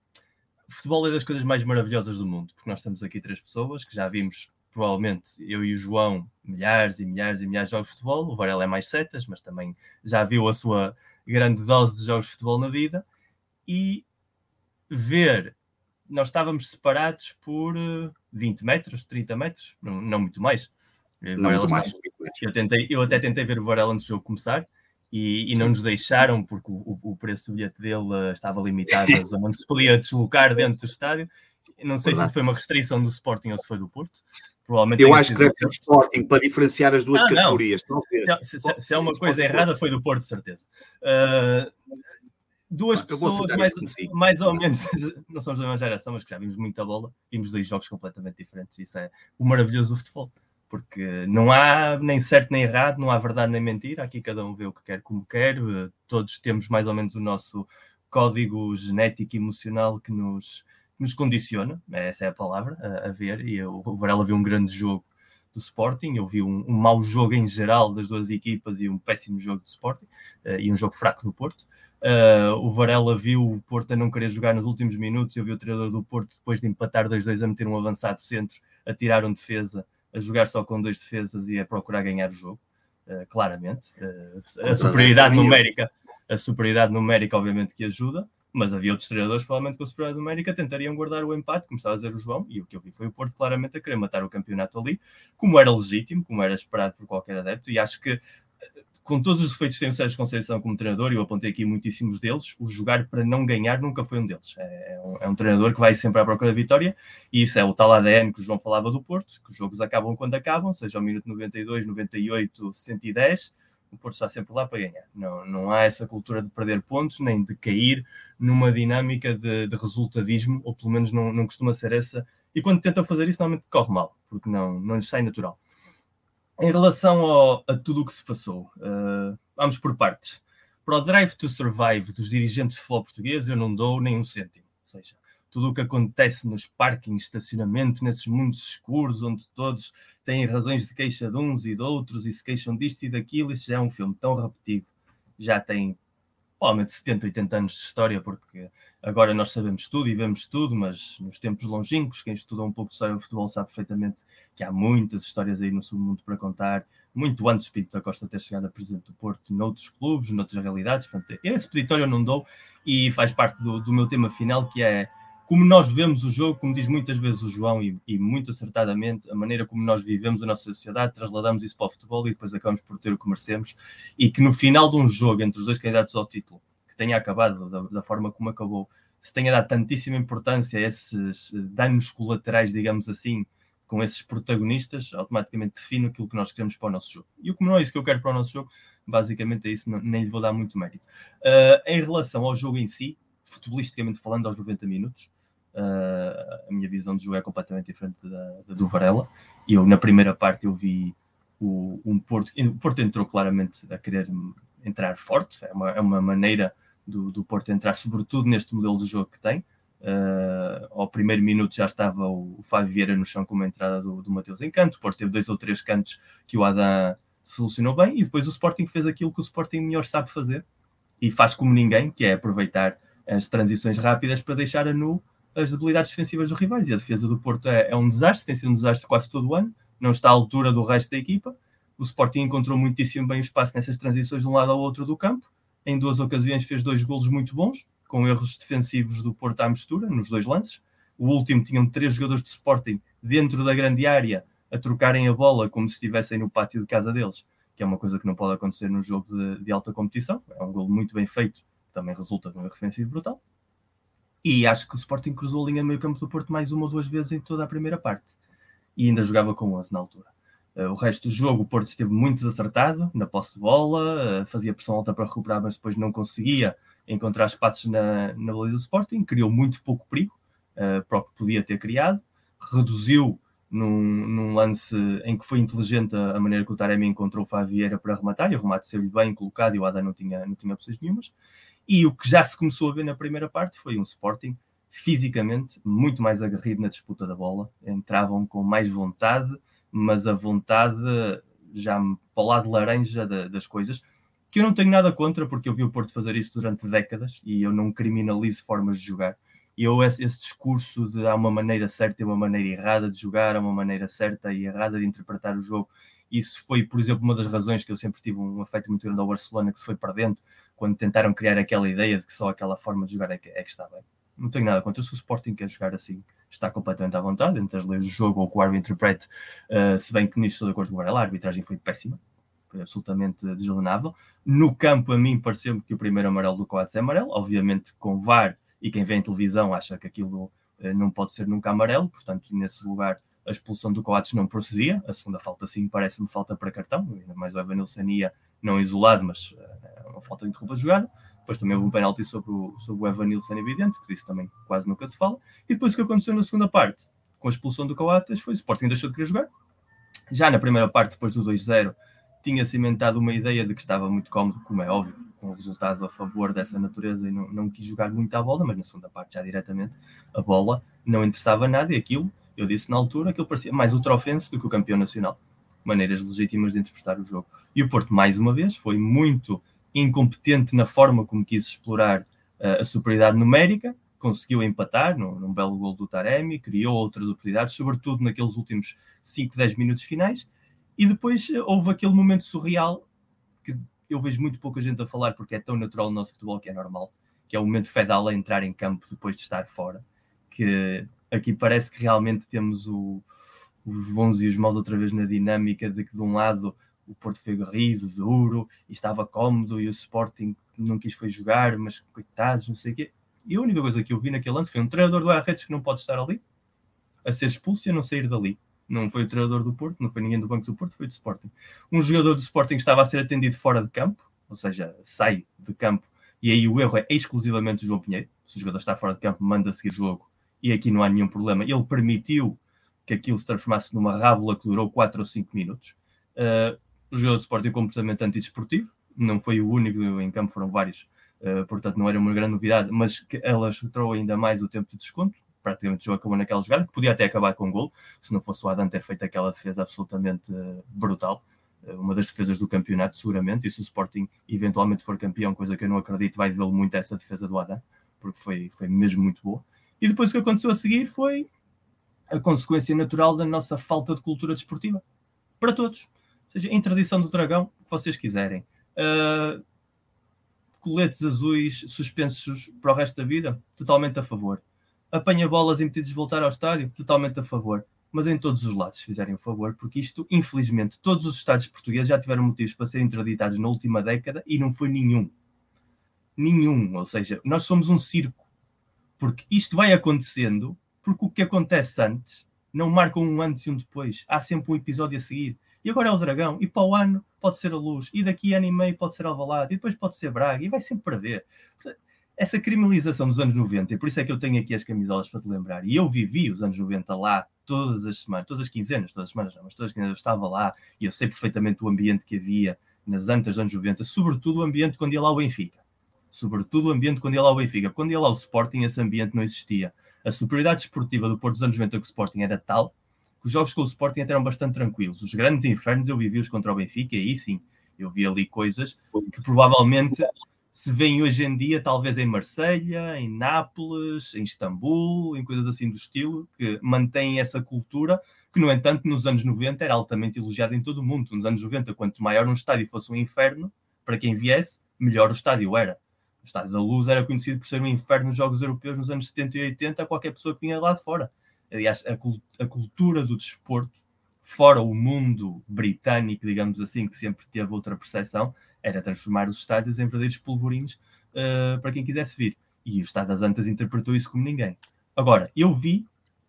O futebol é das coisas mais maravilhosas do mundo, porque nós temos aqui três pessoas que já vimos, provavelmente, eu e o João, milhares e milhares e milhares de jogos de futebol. O Varela é mais setas, mas também já viu a sua grande dose de jogos de futebol na vida. E ver, nós estávamos separados por 20 eh, metros, 30 metros, não, não muito mais. Não muito mais. Eu, tentei, eu até tentei ver o Varela antes do jogo começar e, e não nos deixaram porque o, o, preço do bilhete dele uh, estava limitado à zona onde se podia deslocar dentro do estádio. Não sei se foi uma restrição do Sporting ou se foi do Porto. Provavelmente eu acho que deve ser do Sporting para diferenciar as duas ah, categorias. Se, se, se, é uma coisa errada, foi do Porto, certeza. Uh, duas ah, pessoas mais, mais ou menos, não somos da mesma geração, mas que já vimos muita bola, vimos dois jogos completamente diferentes. Isso é o maravilhoso do futebol porque não há nem certo nem errado, não há verdade nem mentira, aqui cada um vê o que quer como quer, eh, todos temos mais ou menos o nosso código genético e emocional que nos, nos condiciona, essa é a palavra, a, a ver, e eu, o Varela viu um grande jogo do Sporting, eu vi um, um mau jogo em geral das duas equipas e um péssimo jogo do Sporting, uh, e um jogo fraco do Porto. Uh, o Varela viu o Porto a não querer jogar nos últimos minutos, eu vi o treinador do Porto, depois de empatar 2-2, a meter um avançado centro, a tirar um defesa, a jogar só com dois defesas e a procurar ganhar o jogo, uh, claramente. Uh, a superioridade numérica, a superioridade numérica, obviamente, que ajuda, mas havia outros treinadores, provavelmente com a superioridade numérica, tentariam guardar o empate, como estava a dizer o João, e o que eu vi foi o Porto claramente a querer matar o campeonato ali, como era legítimo, como era esperado por qualquer adepto, e acho que com todos os defeitos que tem o Sérgio Conceição como treinador, e eu apontei aqui muitíssimos deles, o jogar para não ganhar nunca foi um deles. É, é um, é um, treinador que vai sempre à procura da vitória, e isso é o tal ADN que o João falava do Porto, que os jogos acabam quando acabam, seja ao minuto 92, 98, 110, o Porto está sempre lá para ganhar. Não, não há essa cultura de perder pontos, nem de cair numa dinâmica de, de resultadismo, ou pelo menos não, não costuma ser essa. E quando tentam fazer isso, normalmente corre mal, porque não, não lhes sai natural. Em relação ao, a tudo o que se passou, uh, vamos por partes. Para o Drive to Survive dos dirigentes futebol português, eu não dou nem um cêntimo. Ou seja, tudo o que acontece nos parkings, estacionamento, nesses mundos escuros, onde todos têm razões de queixa de uns e de outros e se queixam disto e daquilo, isso já é um filme tão repetido. Já tem provavelmente 70, 80 anos de história, porque agora nós sabemos tudo e vemos tudo, mas nos tempos longínquos, quem estuda um pouco de história do futebol sabe perfeitamente que há muitas histórias aí no submundo para contar, muito antes de Pinto da Costa ter chegado a presidente do Porto, noutros clubes, noutras realidades. Portanto, esse peditório eu não dou e faz parte do, do meu tema final, que é como nós vemos o jogo, como diz muitas vezes o João, e, e, muito acertadamente, a maneira como nós vivemos a nossa sociedade, trasladamos isso para o futebol e depois acabamos por ter o que merecemos, e que no final de um jogo entre os dois candidatos ao título, que tenha acabado da, da forma como acabou, se tenha dado tantíssima importância a esses danos colaterais, digamos assim, com esses protagonistas, automaticamente define aquilo que nós queremos para o nosso jogo. E como não é isso que eu quero para o nosso jogo, basicamente é isso, nem lhe vou dar muito mérito. Uh, em relação ao jogo em si, futebolisticamente falando, aos 90 minutos, Uh, a minha visão de jogo é completamente diferente da, da, do Varela. Eu, na primeira parte, eu vi o, um Porto. O Porto entrou claramente a querer entrar forte, é uma, é uma maneira do, do Porto entrar, sobretudo neste modelo de jogo que tem. Uh, ao primeiro minuto já estava o, o Fábio Vieira no chão com uma entrada do, do Mateus em canto. O Porto teve dois ou três cantos que o Adam solucionou bem e depois o Sporting fez aquilo que o Sporting melhor sabe fazer e faz como ninguém, que é aproveitar as transições rápidas para deixar a nu as debilidades defensivas dos rivais. E a defesa do Porto é, é um desastre, tem sido um desastre quase todo o ano, não está à altura do resto da equipa. O Sporting encontrou muitíssimo bem o espaço nessas transições de um lado ao outro do campo. Em duas ocasiões fez dois golos muito bons, com erros defensivos do Porto à mistura, nos dois lances. O último tinham três jogadores de Sporting dentro da grande área a trocarem a bola como se estivessem no pátio de casa deles, que é uma coisa que não pode acontecer num jogo de, de alta competição. É um golo muito bem feito, também resulta de um erro defensivo brutal. E acho que o Sporting cruzou a linha meio campo do Porto mais uma ou duas vezes em toda a primeira parte. E ainda jogava com 11 na altura. Uh, o resto do jogo, o Porto esteve muito desacertado na posse de bola, uh, fazia pressão alta para recuperar, mas depois não conseguia encontrar espaços na, na baliza do Sporting, criou muito pouco perigo uh, para o que podia ter criado, reduziu num, num, lance em que foi inteligente a, maneira que o Taremi encontrou o Favieira para rematar, e o remate saiu-lhe bem colocado e o Ada não tinha, não tinha opções nenhumas. E o que já se começou a ver na primeira parte foi um Sporting fisicamente muito mais aguerrido na disputa da bola. Entravam com mais vontade, mas a vontade já para o lado laranja das coisas, que eu não tenho nada contra, porque eu vi o Porto fazer isso durante décadas e eu não criminalizo formas de jogar. E eu, esse, esse discurso de há uma maneira certa e uma maneira errada de jogar, há uma maneira certa e errada de interpretar o jogo, isso foi, por exemplo, uma das razões que eu sempre tive um afeto muito grande ao Barcelona, que se foi perdendo quando tentaram criar aquela ideia de que só aquela forma de jogar é que, é que está bem. Não tenho nada contra. Se o Sporting quer jogar assim, está completamente à vontade, entre as leis do jogo ou que o árbitro interprete, uh, se bem que nisto estou de acordo com o Varela, a arbitragem foi péssima, foi absolutamente deslenável. No campo, a mim, pareceu-me que o primeiro amarelo do Coates é amarelo, obviamente com VAR, e quem vê em televisão acha que aquilo uh, não pode ser nunca amarelo, portanto, nesse lugar a expulsão do Coates não procedia, a segunda falta sim parece-me falta para cartão, ainda mais o Evanilson ia não isolado, mas é uma falta de interrompa a jogada. Depois também houve um penalti sobre o, sobre o Evanilson evidente, que disso também quase nunca se fala. E depois o que aconteceu na segunda parte, com a expulsão do Coates, foi o Sporting deixou de querer jogar. Já na primeira parte, depois do 2-0, tinha cimentado uma ideia de que estava muito cómodo, como é óbvio, com o resultado a favor dessa natureza e não, não quis jogar muito à bola, mas na segunda parte já diretamente a bola não interessava nada e aquilo eu disse na altura ele parecia mais ultra-ofenso do que o campeão nacional. Maneiras legítimas de interpretar o jogo. E o Porto, mais uma vez, foi muito incompetente na forma como quis explorar uh, a superioridade numérica, conseguiu empatar num, num, belo gol do Taremi, criou outras oportunidades, sobretudo naqueles últimos 5, 10 minutos finais, e depois uh, houve aquele momento surreal que eu vejo muito pouca gente a falar porque é tão natural no nosso futebol que é normal, que é o momento Fedal a entrar em campo depois de estar fora, que aqui parece que realmente temos o, os bons e os maus outra vez na dinâmica de que de um lado o Porto foi garrido, duro, e estava cómodo, e o Sporting não quis foi jogar, mas coitados, não sei o quê. E a única coisa que eu vi naquele lance foi um treinador do Arretes que não pode estar ali, a ser expulso e a não sair dali. Não foi o treinador do Porto, não foi ninguém do banco do Porto, foi do Sporting. Um jogador do Sporting estava a ser atendido fora de campo, ou seja, sai de campo, e aí o erro é exclusivamente do João Pinheiro. Se o jogador está fora de campo, manda seguir o jogo e aqui não há nenhum problema. Ele permitiu que aquilo se transformasse numa rábula que durou 4 ou 5 minutos. Uh, o jogador de Sporting completamente antidesportivo, não foi o único em campo, foram vários, uh, portanto não era uma grande novidade, mas que ela entrou ainda mais o tempo de desconto. Praticamente o jogo acabou naquela jogada, que podia até acabar com um gol, se não fosse o Adam ter feito aquela defesa absolutamente uh, brutal uma das defesas do campeonato, seguramente, e se o Sporting eventualmente for campeão, coisa que eu não acredito, vai vê-lo muito essa defesa do Adam, porque foi, foi mesmo muito boa. E depois o que aconteceu a seguir foi a consequência natural da nossa falta de cultura desportiva. Para todos. Ou seja, em tradição do dragão, o que vocês quiserem. Uh, coletes azuis suspensos para o resto da vida, totalmente a favor. Apanha bolas impedidos de voltar ao estádio? Totalmente a favor. Mas em todos os lados, se fizerem o favor, porque isto, infelizmente, todos os estádios portugueses já tiveram motivos para serem interditados na última década e não foi nenhum. Nenhum. Ou seja, nós somos um circo. Porque isto vai acontecendo porque o que acontece antes não marca um antes e um depois. Há sempre um episódio a seguir. E agora é o Dragão. E para o ano pode ser a Luz. E daqui a ano e meio pode ser Alvalade. E depois pode ser Braga. E vai sempre perder. Essa criminalização dos anos 90, e por isso é que eu tenho aqui as camisolas para te lembrar. E eu vivi os anos 90 lá todas as semanas, todas as quinzenas, todas as semanas, não, mas todas as quinzenas eu estava lá e eu sei perfeitamente o ambiente que havia nas antas dos anos 90, sobretudo o ambiente quando ia lá o Benfica. Sobretudo o ambiente quando ia lá o Benfica. Quando ia lá o Sporting, esse ambiente não existia. A superioridade esportiva do Porto dos anos 90 com o Sporting era tal que os jogos com o Sporting até eram bastante tranquilos. Os grandes infernos eu vivi-os contra o Benfica e aí sim, eu vi ali coisas que provavelmente se vêem hoje em dia, talvez em Marselha, em Nápoles, em Istambul, em coisas assim do estilo, que mantêm essa cultura, que no entanto nos anos 90 era altamente elogiada em todo o mundo. Nos anos 90, quanto maior um estádio fosse um inferno, para quem viesse, melhor o estádio era. O Estádio da Luz era conhecido por ser um inferno nos Jogos Europeus nos anos 70 e 80 a qualquer pessoa que vinha lá de fora. Aliás, a, a cultura do desporto, fora o mundo britânico, digamos assim, que sempre teve outra percepção, era transformar os estádios em verdadeiros polvorinhos uh, para quem quisesse vir. E o Estado das Antas interpretou isso como ninguém. Agora, eu vi,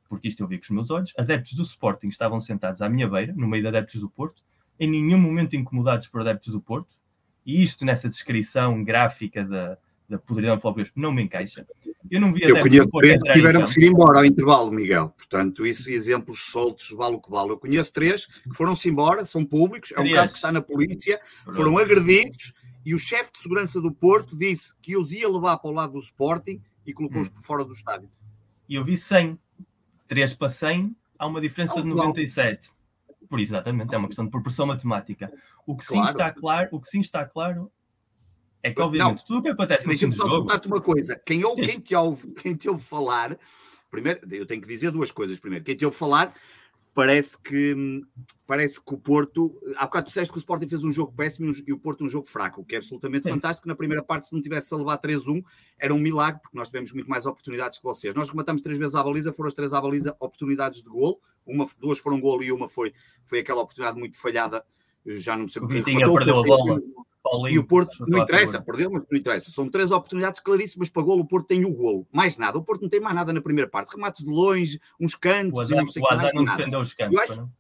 porque isto eu vi com os meus olhos, adeptos do Sporting estavam sentados à minha beira, no meio de adeptos do Porto, em nenhum momento incomodados por adeptos do Porto, e isto nessa descrição gráfica da, da podridão flopers não me encaixa. Eu não vi Eu conheço três que tiveram que ir embora ao intervalo, Miguel. Portanto, isso, exemplos soltos, vale o que vale. Eu conheço três que foram-se embora, são públicos, é um caso que está na polícia, foram agredidos e o chefe de segurança do Porto disse que os ia levar para o lado do Sporting e colocou-os hum. por fora do estádio. E eu vi 100. 3 para 100, há uma diferença de 97. Por exatamente, é uma questão de proporção matemática. O que claro. sim está claro, o que sim está claro é que, obviamente, não, tudo o que acontece no Deixa-me só contar-te uma coisa. Quem, ouve, quem, te ouve, quem te ouve falar, primeiro, eu tenho que dizer duas coisas. Primeiro, quem te ouve falar, parece que, parece que o Porto. Há bocado tu disseste que o Sporting fez um jogo péssimo e o Porto um jogo fraco, o que é absolutamente Sim. fantástico. Na primeira parte, se não tivesse a levar 3-1, era um milagre, porque nós tivemos muito mais oportunidades que vocês. Nós rematamos três vezes à baliza, foram as três à baliza oportunidades de gol. Uma, duas foram gol e uma foi, foi aquela oportunidade muito falhada. Já não sei o que perdeu a bola. Paulinho, e o Porto não interessa, perdeu, mas não interessa. São três oportunidades claríssimas para golo. O Porto tem o golo, mais nada. O Porto não tem mais nada na primeira parte. Remates de longe, uns cantos. O Adão, não, sei o Adão não defendeu os cantos. Acho, não?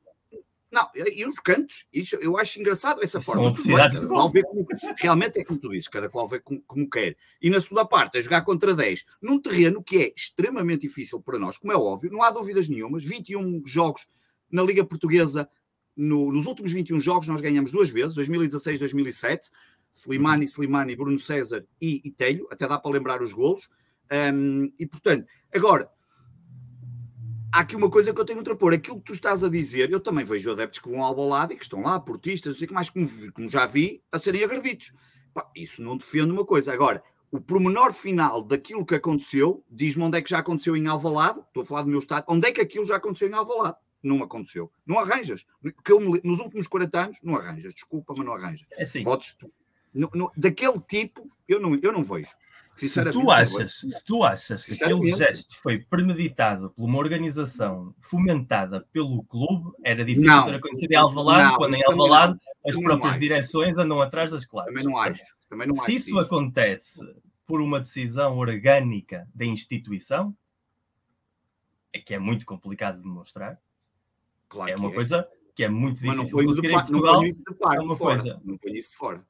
não, e os cantos, isso, eu acho engraçado essa forma. São oportunidades qual vê como, realmente é como tu dizes, cada qual vê como, como, quer. E na segunda parte, a jogar contra 10, num terreno que é extremamente difícil para nós, como é óbvio, não há dúvidas nenhumas. 21 jogos na Liga Portuguesa no, nos últimos 21 jogos nós ganhamos duas vezes, 2016 2007, Slimani, Slimani, Bruno César e, e Telho, até dá para lembrar os golos. Um, e portanto, agora, há aqui uma coisa que eu tenho que pôr. Aquilo que tu estás a dizer, eu também vejo adeptos que vão ao balado e que estão lá, portistas, não sei que mais, como, como já vi, a serem agredidos. Pá, isso não defende uma coisa. Agora, o pormenor final daquilo que aconteceu, diz-me onde é que já aconteceu em Alvalade, estou a falar do meu estado, onde é que aquilo já aconteceu em Alvalade? Não aconteceu. Não arranjas. Que eu me, nos últimos 40 anos, não arranjas. Desculpa, mas não arranjas. É assim. Podes, no, no, daquele tipo, eu não, eu não vejo. Se tu achas, se tu achas que aquele gesto foi premeditado por uma organização fomentada pelo clube, era difícil não, ter acontecido em Alvalade, não, quando em Alvalade as próprias direções andam atrás das claves. Também não acho. Também não se acho isso, isso acontece por uma decisão orgânica da instituição, é que é muito complicado de demonstrar. Claro é uma é. coisa que é muito difícil de conseguir em Portugal. Não é uma fora, coisa. Não põe isso fora.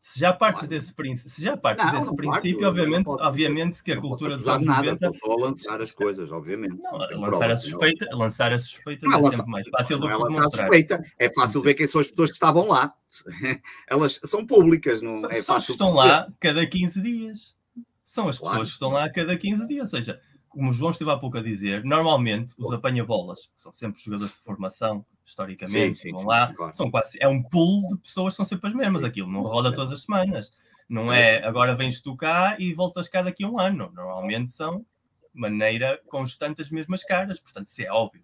Se já partes claro. desse, princípio, se já partes não, desse não princípio, parto, obviamente, obviamente que a cultura dos anos nada, 90... Estou só lançar as coisas, obviamente. Não, lançar, a suspeita, não. lançar a suspeita não, é sempre mais fácil do que é lançar a suspeita. É fácil ver quem são as pessoas que estavam lá. Elas são públicas, não é fácil. estão lá cada 15 dias. São as pessoas que estão lá cada 15 dias. Ou seja, como o João esteve há pouco a dizer, normalmente os apanha-bolas, que são sempre jogadores de formação, historicamente, sim, sim, vão lá, claro. são quase, é um pool de pessoas que são sempre as mesmas, aquilo não roda todas as semanas. Não é agora vens tu cá e voltas cá daqui a um ano. Normalmente são de maneira constante as mesmas caras. Portanto, se é óbvio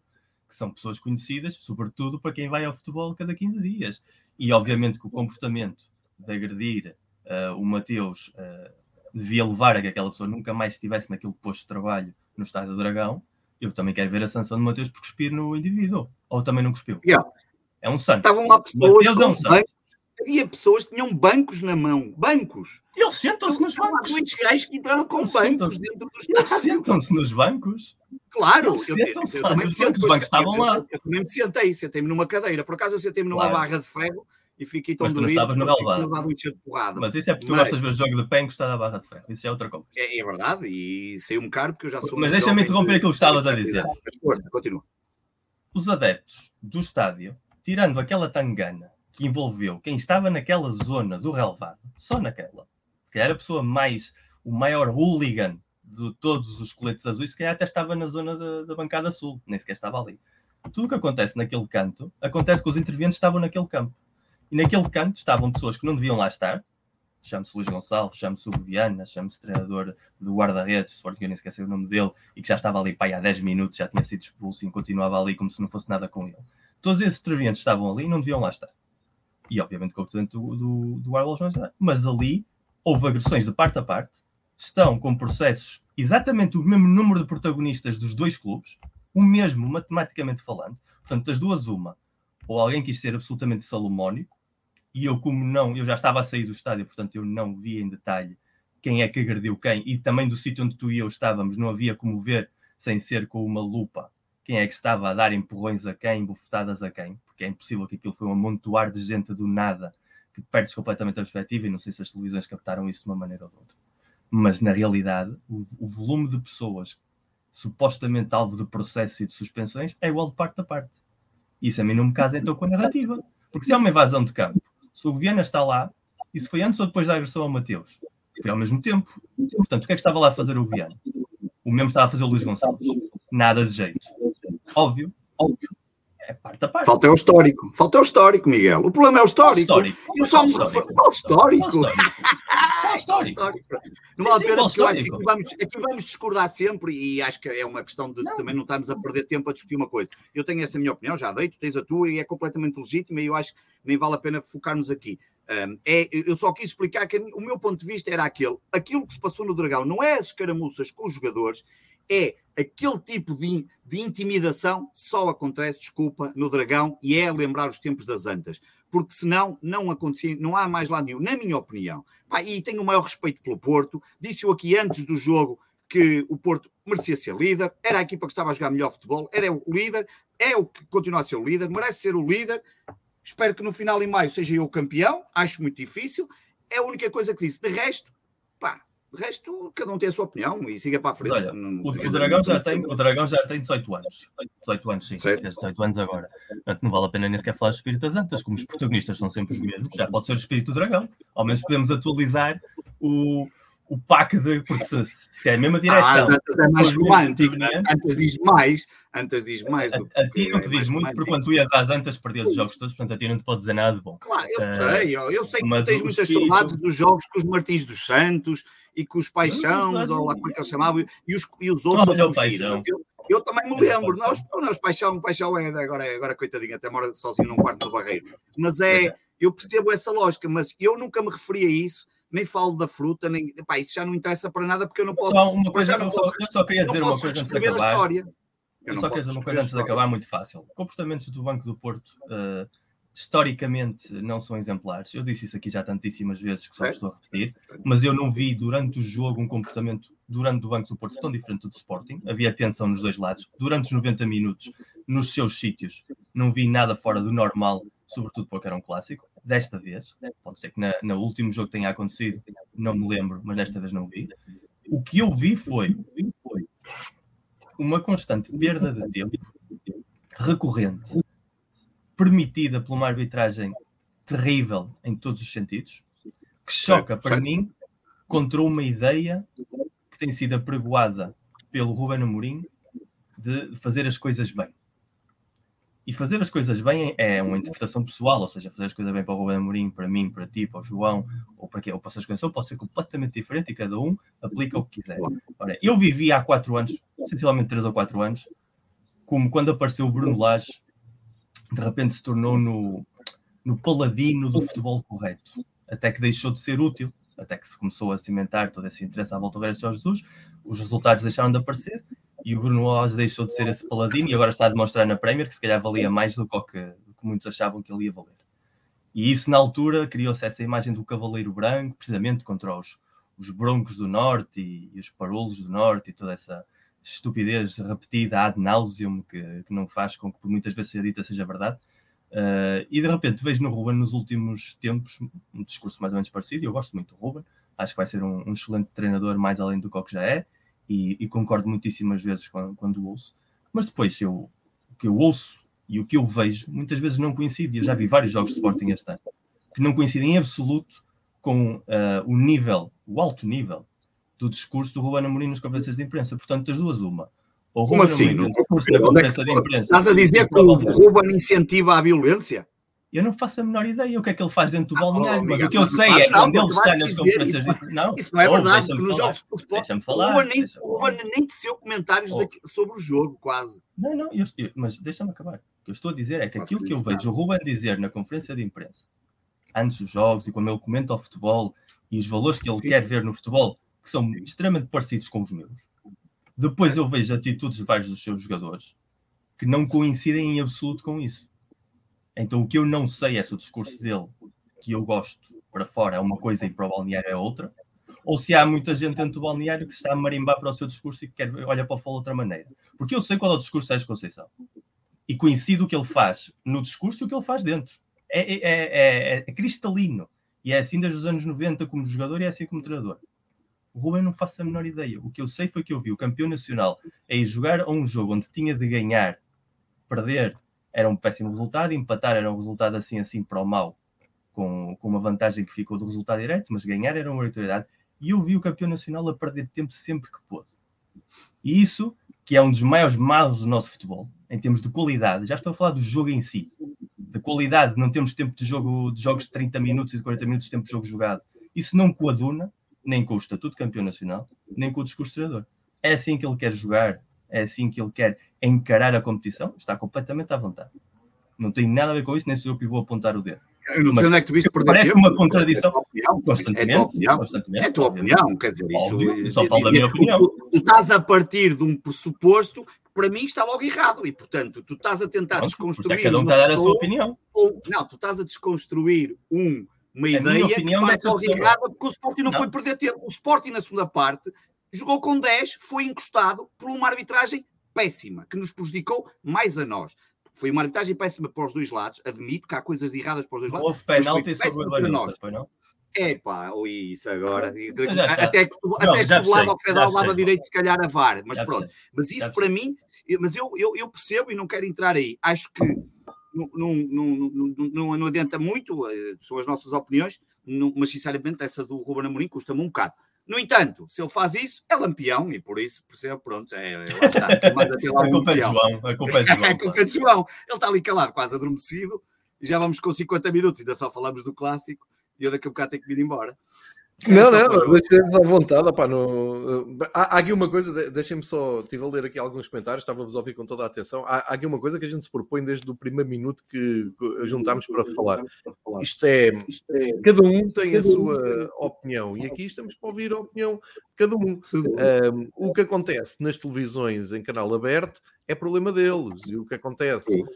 que são pessoas conhecidas, sobretudo para quem vai ao futebol cada 15 dias. E obviamente que o comportamento de agredir uh, o Mateus uh, devia levar a que aquela pessoa nunca mais estivesse naquele posto de trabalho no estádio do Dragão, eu também quero ver a sanção de Mateus por cuspir no indivíduo. Ou também não cuspiu? Yeah. É um santo. Estavam lá pessoas Mateus é um. Havia pessoas que tinham bancos na mão. Bancos. Eles sentam-se nos bancos. Há muitos gajos que entraram com Eles bancos dentro dos Eles sentam-se nos bancos. Claro, eu, eu, eu, sento, os bancos estavam lá. Eu, também me sentei, sentei-me numa cadeira. Por acaso eu sentei-me numa claro. barra de ferro e fiquei tão. Mas tu não estavas no Mas isso é porque tu mas... gostas de ver jogo de pé encostado à barra de ferro. Isso já é outra coisa. É, é verdade, e saiu-me caro porque eu já sou. Mas deixa-me interromper aquilo que estavas a dizer. Mas força, continua. Os adeptos do estádio, tirando aquela tangana que envolveu quem estava naquela zona do relevado, só naquela, se calhar a pessoa mais, o maior hooligan de todos os coletes azuis, se calhar até estava na zona da, da bancada sul, nem sequer estava ali. Tudo o que acontece naquele canto, acontece que os intervenientes estavam naquele campo. E naquele canto estavam pessoas que não deviam lá estar, chame-se Luís Gonçalves, chame-se Hugo Viana, chame-se treinador do guarda-redes, for que eu nem esqueci o nome dele, e que já estava ali pai, há 10 minutos, já tinha sido expulso e continuava ali como se não fosse nada com ele. Todos esses intervenientes estavam ali e não deviam lá estar. E obviamente com o presidente do, do, do mas ali houve agressões de parte a parte, estão com processos exatamente o mesmo número de protagonistas dos dois clubes, o mesmo matematicamente falando, portanto, das duas, uma, ou alguém quis ser absolutamente salomónico, e eu, como não, eu já estava a sair do estádio, portanto, eu não vi em detalhe quem é que agrediu quem, e também do sítio onde tu e eu estávamos, não havia como ver sem ser com uma lupa quem é que estava a dar empurrões a quem, bufetadas a quem, porque é impossível que aquilo foi um amontoar de gente do nada que perde completamente a perspectiva e não sei se as televisões captaram isso de uma maneira ou de outra. Mas na realidade, o, o volume de pessoas supostamente alvo de processo e de suspensões é igual de parte a parte. Isso a mim não me casa então com a narrativa. Porque se há uma invasão de campo, se o governo está lá, isso foi antes ou depois da agressão ao Mateus? Foi ao mesmo tempo. Portanto, o que é que estava lá a fazer o governo? O mesmo estava a fazer o Luís Gonçalves. Nada de jeito. Óbvio, óbvio. É parte parte. Falta é o histórico. Falta é o histórico, Miguel. O problema é o histórico. histórico. Eu só me refiro. Qual histórico? histórico? Não vale a pena, porque aqui vamos, aqui vamos discordar sempre e acho que é uma questão de não. também não estarmos a perder tempo a discutir uma coisa. Eu tenho essa minha opinião, já dei, tu tens a tua e é completamente legítima e eu acho que nem vale a pena focarmos aqui. Um, é, eu só quis explicar que o meu ponto de vista era aquele. Aquilo que se passou no Dragão não é as escaramuças com os jogadores, é aquele tipo de, de intimidação só acontece, desculpa, no Dragão e é lembrar os tempos das Antas. Porque senão não acontecia, não há mais lá nenhum, na minha opinião. Pá, e tenho o maior respeito pelo Porto. Disse-o aqui antes do jogo que o Porto merecia ser líder, era a equipa que estava a jogar melhor futebol, era o líder, é o que continua a ser o líder, merece ser o líder. Espero que no final em maio seja eu o campeão, acho muito difícil. É a única coisa que disse. De resto, pá, de resto, cada um tem a sua opinião e siga para a frente. Olha, o, o, Dragão já tem, o Dragão já tem 18 anos. 18 anos, sim. Certo. 18 anos agora. Portanto, não vale a pena nem sequer falar de Espíritas Antas, como os protagonistas são sempre os mesmos. Já pode ser o Espírito do Dragão. Ao menos podemos atualizar o, o pack de. Porque se, se é a mesma direção. Ah, antes é mais romântico. Antes diz mais. Antes diz mais. Do a, a, ti não te diz muito, porque quando tu ias às Antas perdias os jogos todos, portanto a ti não te pode dizer nada de bom. Claro, eu uh, sei. Eu, eu sei que tu tens muitas espírito... saudades dos jogos com os Martins dos Santos e com os Paixãos, ou lá como é que eles chamavam, e os, e os outros não, a fugir. Eu, eu, também me lembro. Nós, nós Paixão, Paixão é agora, agora coitadinho, até mora sozinho num quarto do barreiro. Mas é, eu percebo essa lógica, mas eu nunca me referi a isso nem falo da fruta, nem. Pá, isso já não interessa para nada porque eu não posso. Só uma coisa, eu, posso, eu só queria dizer uma coisa antes de acabar. Eu, eu só queria dizer uma coisa antes de acabar, muito fácil. Comportamentos do Banco do Porto. Uh, historicamente não são exemplares. Eu disse isso aqui já tantíssimas vezes que só estou a repetir, mas eu não vi durante o jogo um comportamento durante o Banco do Porto tão diferente do Sporting. Havia tensão nos dois lados. Durante os 90 minutos, nos seus sítios, não vi nada fora do normal, sobretudo porque era um clássico desta vez, pode ser que na, no último jogo tenha acontecido, não me lembro, mas desta vez não vi. O que eu vi foi, uma constante perda de tempo recorrente, permitida por uma arbitragem terrível em todos os sentidos, que choca para mim contra uma ideia que tem sido apregoada pelo Ruben Amorim de fazer as coisas bem. E fazer as coisas bem é uma interpretação pessoal, ou seja, fazer as coisas bem para o Ruben Amorim, para mim, para ti, para o João, ou para quem, ou para as coisas pode ser completamente diferente e cada um aplica o que quiser. Ora, eu vivi há quatro anos, essencialmente três ou quatro anos, como quando apareceu o Bruno Lage, de repente se tornou no, no paladino do futebol correto, até que deixou de ser útil, até que se começou a cimentar todo esse interesse à volta do Sr. Jesus, os resultados deixaram de aparecer e o Bruno Oz deixou de ser esse paladino e agora está a demonstrar na Premier que se calhar valia mais do que, do que muitos achavam que ele ia valer. E isso na altura criou-se essa imagem do cavaleiro branco, precisamente contra os, os broncos do norte e, e os parolos do norte e toda essa estupidez repetida ad nauseum que, que não faz com que por muitas vezes seja dita seja verdade. Uh, e de repente vejo no Ruben nos últimos tempos um discurso mais ou menos parecido, e eu gosto muito do Ruben, acho que vai ser um, um excelente treinador mais além do que já é, e, e concordo muitíssimas vezes quando, quando ouço, mas depois eu, o que eu ouço e o que eu vejo muitas vezes não coincide, eu já vi vários jogos de Sporting este ano, que não coincidem em absoluto com uh, o nível, o alto nível do discurso do Ruben Amorim nas conferências de imprensa, portanto das duas uma, ou Como assim? Não, conferência de imprensa. Estás a dizer que o Ruben incentiva a violência? Eu não faço a menor ideia o que é que ele faz dentro do ah, balneário, oh, mas o que eu sei é que quando ele está nas conferências. Isso, não, isso não é verdade, porque nos jogos de futebol, o Ruben nem, Ruben nem teceu comentários oh. daqui, sobre o jogo, quase. Não, não, eu, eu, mas deixa-me acabar. O que eu estou a dizer é que aquilo que eu vejo o Ruben dizer na conferência de imprensa, antes dos jogos e quando ele comenta o futebol e os valores que ele Sim. quer ver no futebol, que são extremamente parecidos com os meus depois eu vejo atitudes de vários dos seus jogadores que não coincidem em absoluto com isso. Então o que eu não sei é se o discurso dele, que eu gosto para fora, é uma coisa e para o balneário é outra, ou se há muita gente dentro do balneário que se está a marimbar para o seu discurso e que quer olhar para o fora de outra maneira. Porque eu sei qual é o discurso de Sérgio Conceição. E coincide o que ele faz no discurso e o que ele faz dentro. É, é, é, é, cristalino. E é assim desde os anos 90 como jogador e é assim como treinador. O Ruben não faço a menor ideia. O que eu sei foi que eu vi o campeão nacional a ir jogar a um jogo onde tinha de ganhar, perder era um péssimo resultado, empatar era um resultado assim assim para o mal, com, com uma vantagem que ficou do resultado direto, mas ganhar era uma obrigatoriedade. E eu vi o campeão nacional a perder tempo sempre que pôde. E isso, que é um dos maiores males do nosso futebol, em termos de qualidade, já estou a falar do jogo em si, da qualidade, não temos tempo de jogo de jogos de 30 minutos e de 40 minutos de tempo de jogo jogado. Isso não coaduna nem com o estatuto de campeão nacional, nem com o discurso treinador. É assim que ele quer jogar, é assim que ele quer encarar a competição, está completamente à vontade. Não tem nada a ver com isso, nem sou eu que vou apontar o dedo. Eu não sei onde é que tu viste perder Parece tempo. uma contradição. É opinião, constantemente, é tua opinião. Constantemente, é tua opinião, quer dizer, Óbvio, isso. Só falo da minha opinião. Tu, tu, estás a partir de um pressuposto que para mim está logo errado e, portanto, tu estás a tentar Pronto, desconstruir. É cada um está a dar a sua opinião. Ou, não, tu estás a desconstruir um uma a ideia que vai logo errada porque o Sporting não, não, foi perder tempo. O Sporting na segunda parte jogou com 10, foi encostado por uma arbitragem péssima, que nos prejudicou mais a nós. Foi uma arbitragem péssima para os dois lados, admito que há coisas erradas para os dois lados. Houve penalti sobre o Larança, foi não? É isso agora. Até que até que do lado ao Federal lado direito, se calhar a VAR, mas já pronto. Sei. Mas isso para mim, mas eu, eu, eu percebo e não quero entrar aí. Acho que não, não, não, não, adianta muito, eh, são as nossas opiniões, mas sinceramente essa do Ruben Amorim custa-me um bocado. No entanto, se ele faz isso, é lampião e por isso, percebo, pronto, é, lá está. a culpa é de João. A culpa é João. a culpa é João. Ele está ali calado, quase adormecido, e já vamos com 50 minutos, ainda só falamos do clássico, e eu daqui a bocado tenho que ir embora. Não, não, deixemos à vontade. Opá, no... há, há, aqui uma coisa, deixem-me só, estive a ler aqui alguns comentários, estava-vos a ouvir com toda a atenção. Há, há, aqui uma coisa que a gente se propõe desde o primeiro minuto que juntámos para falar. Isto é, é cada um tem a sua opinião e aqui estamos para ouvir a opinião de cada um. um o que acontece nas televisões em canal aberto é problema deles. E o que acontece uh,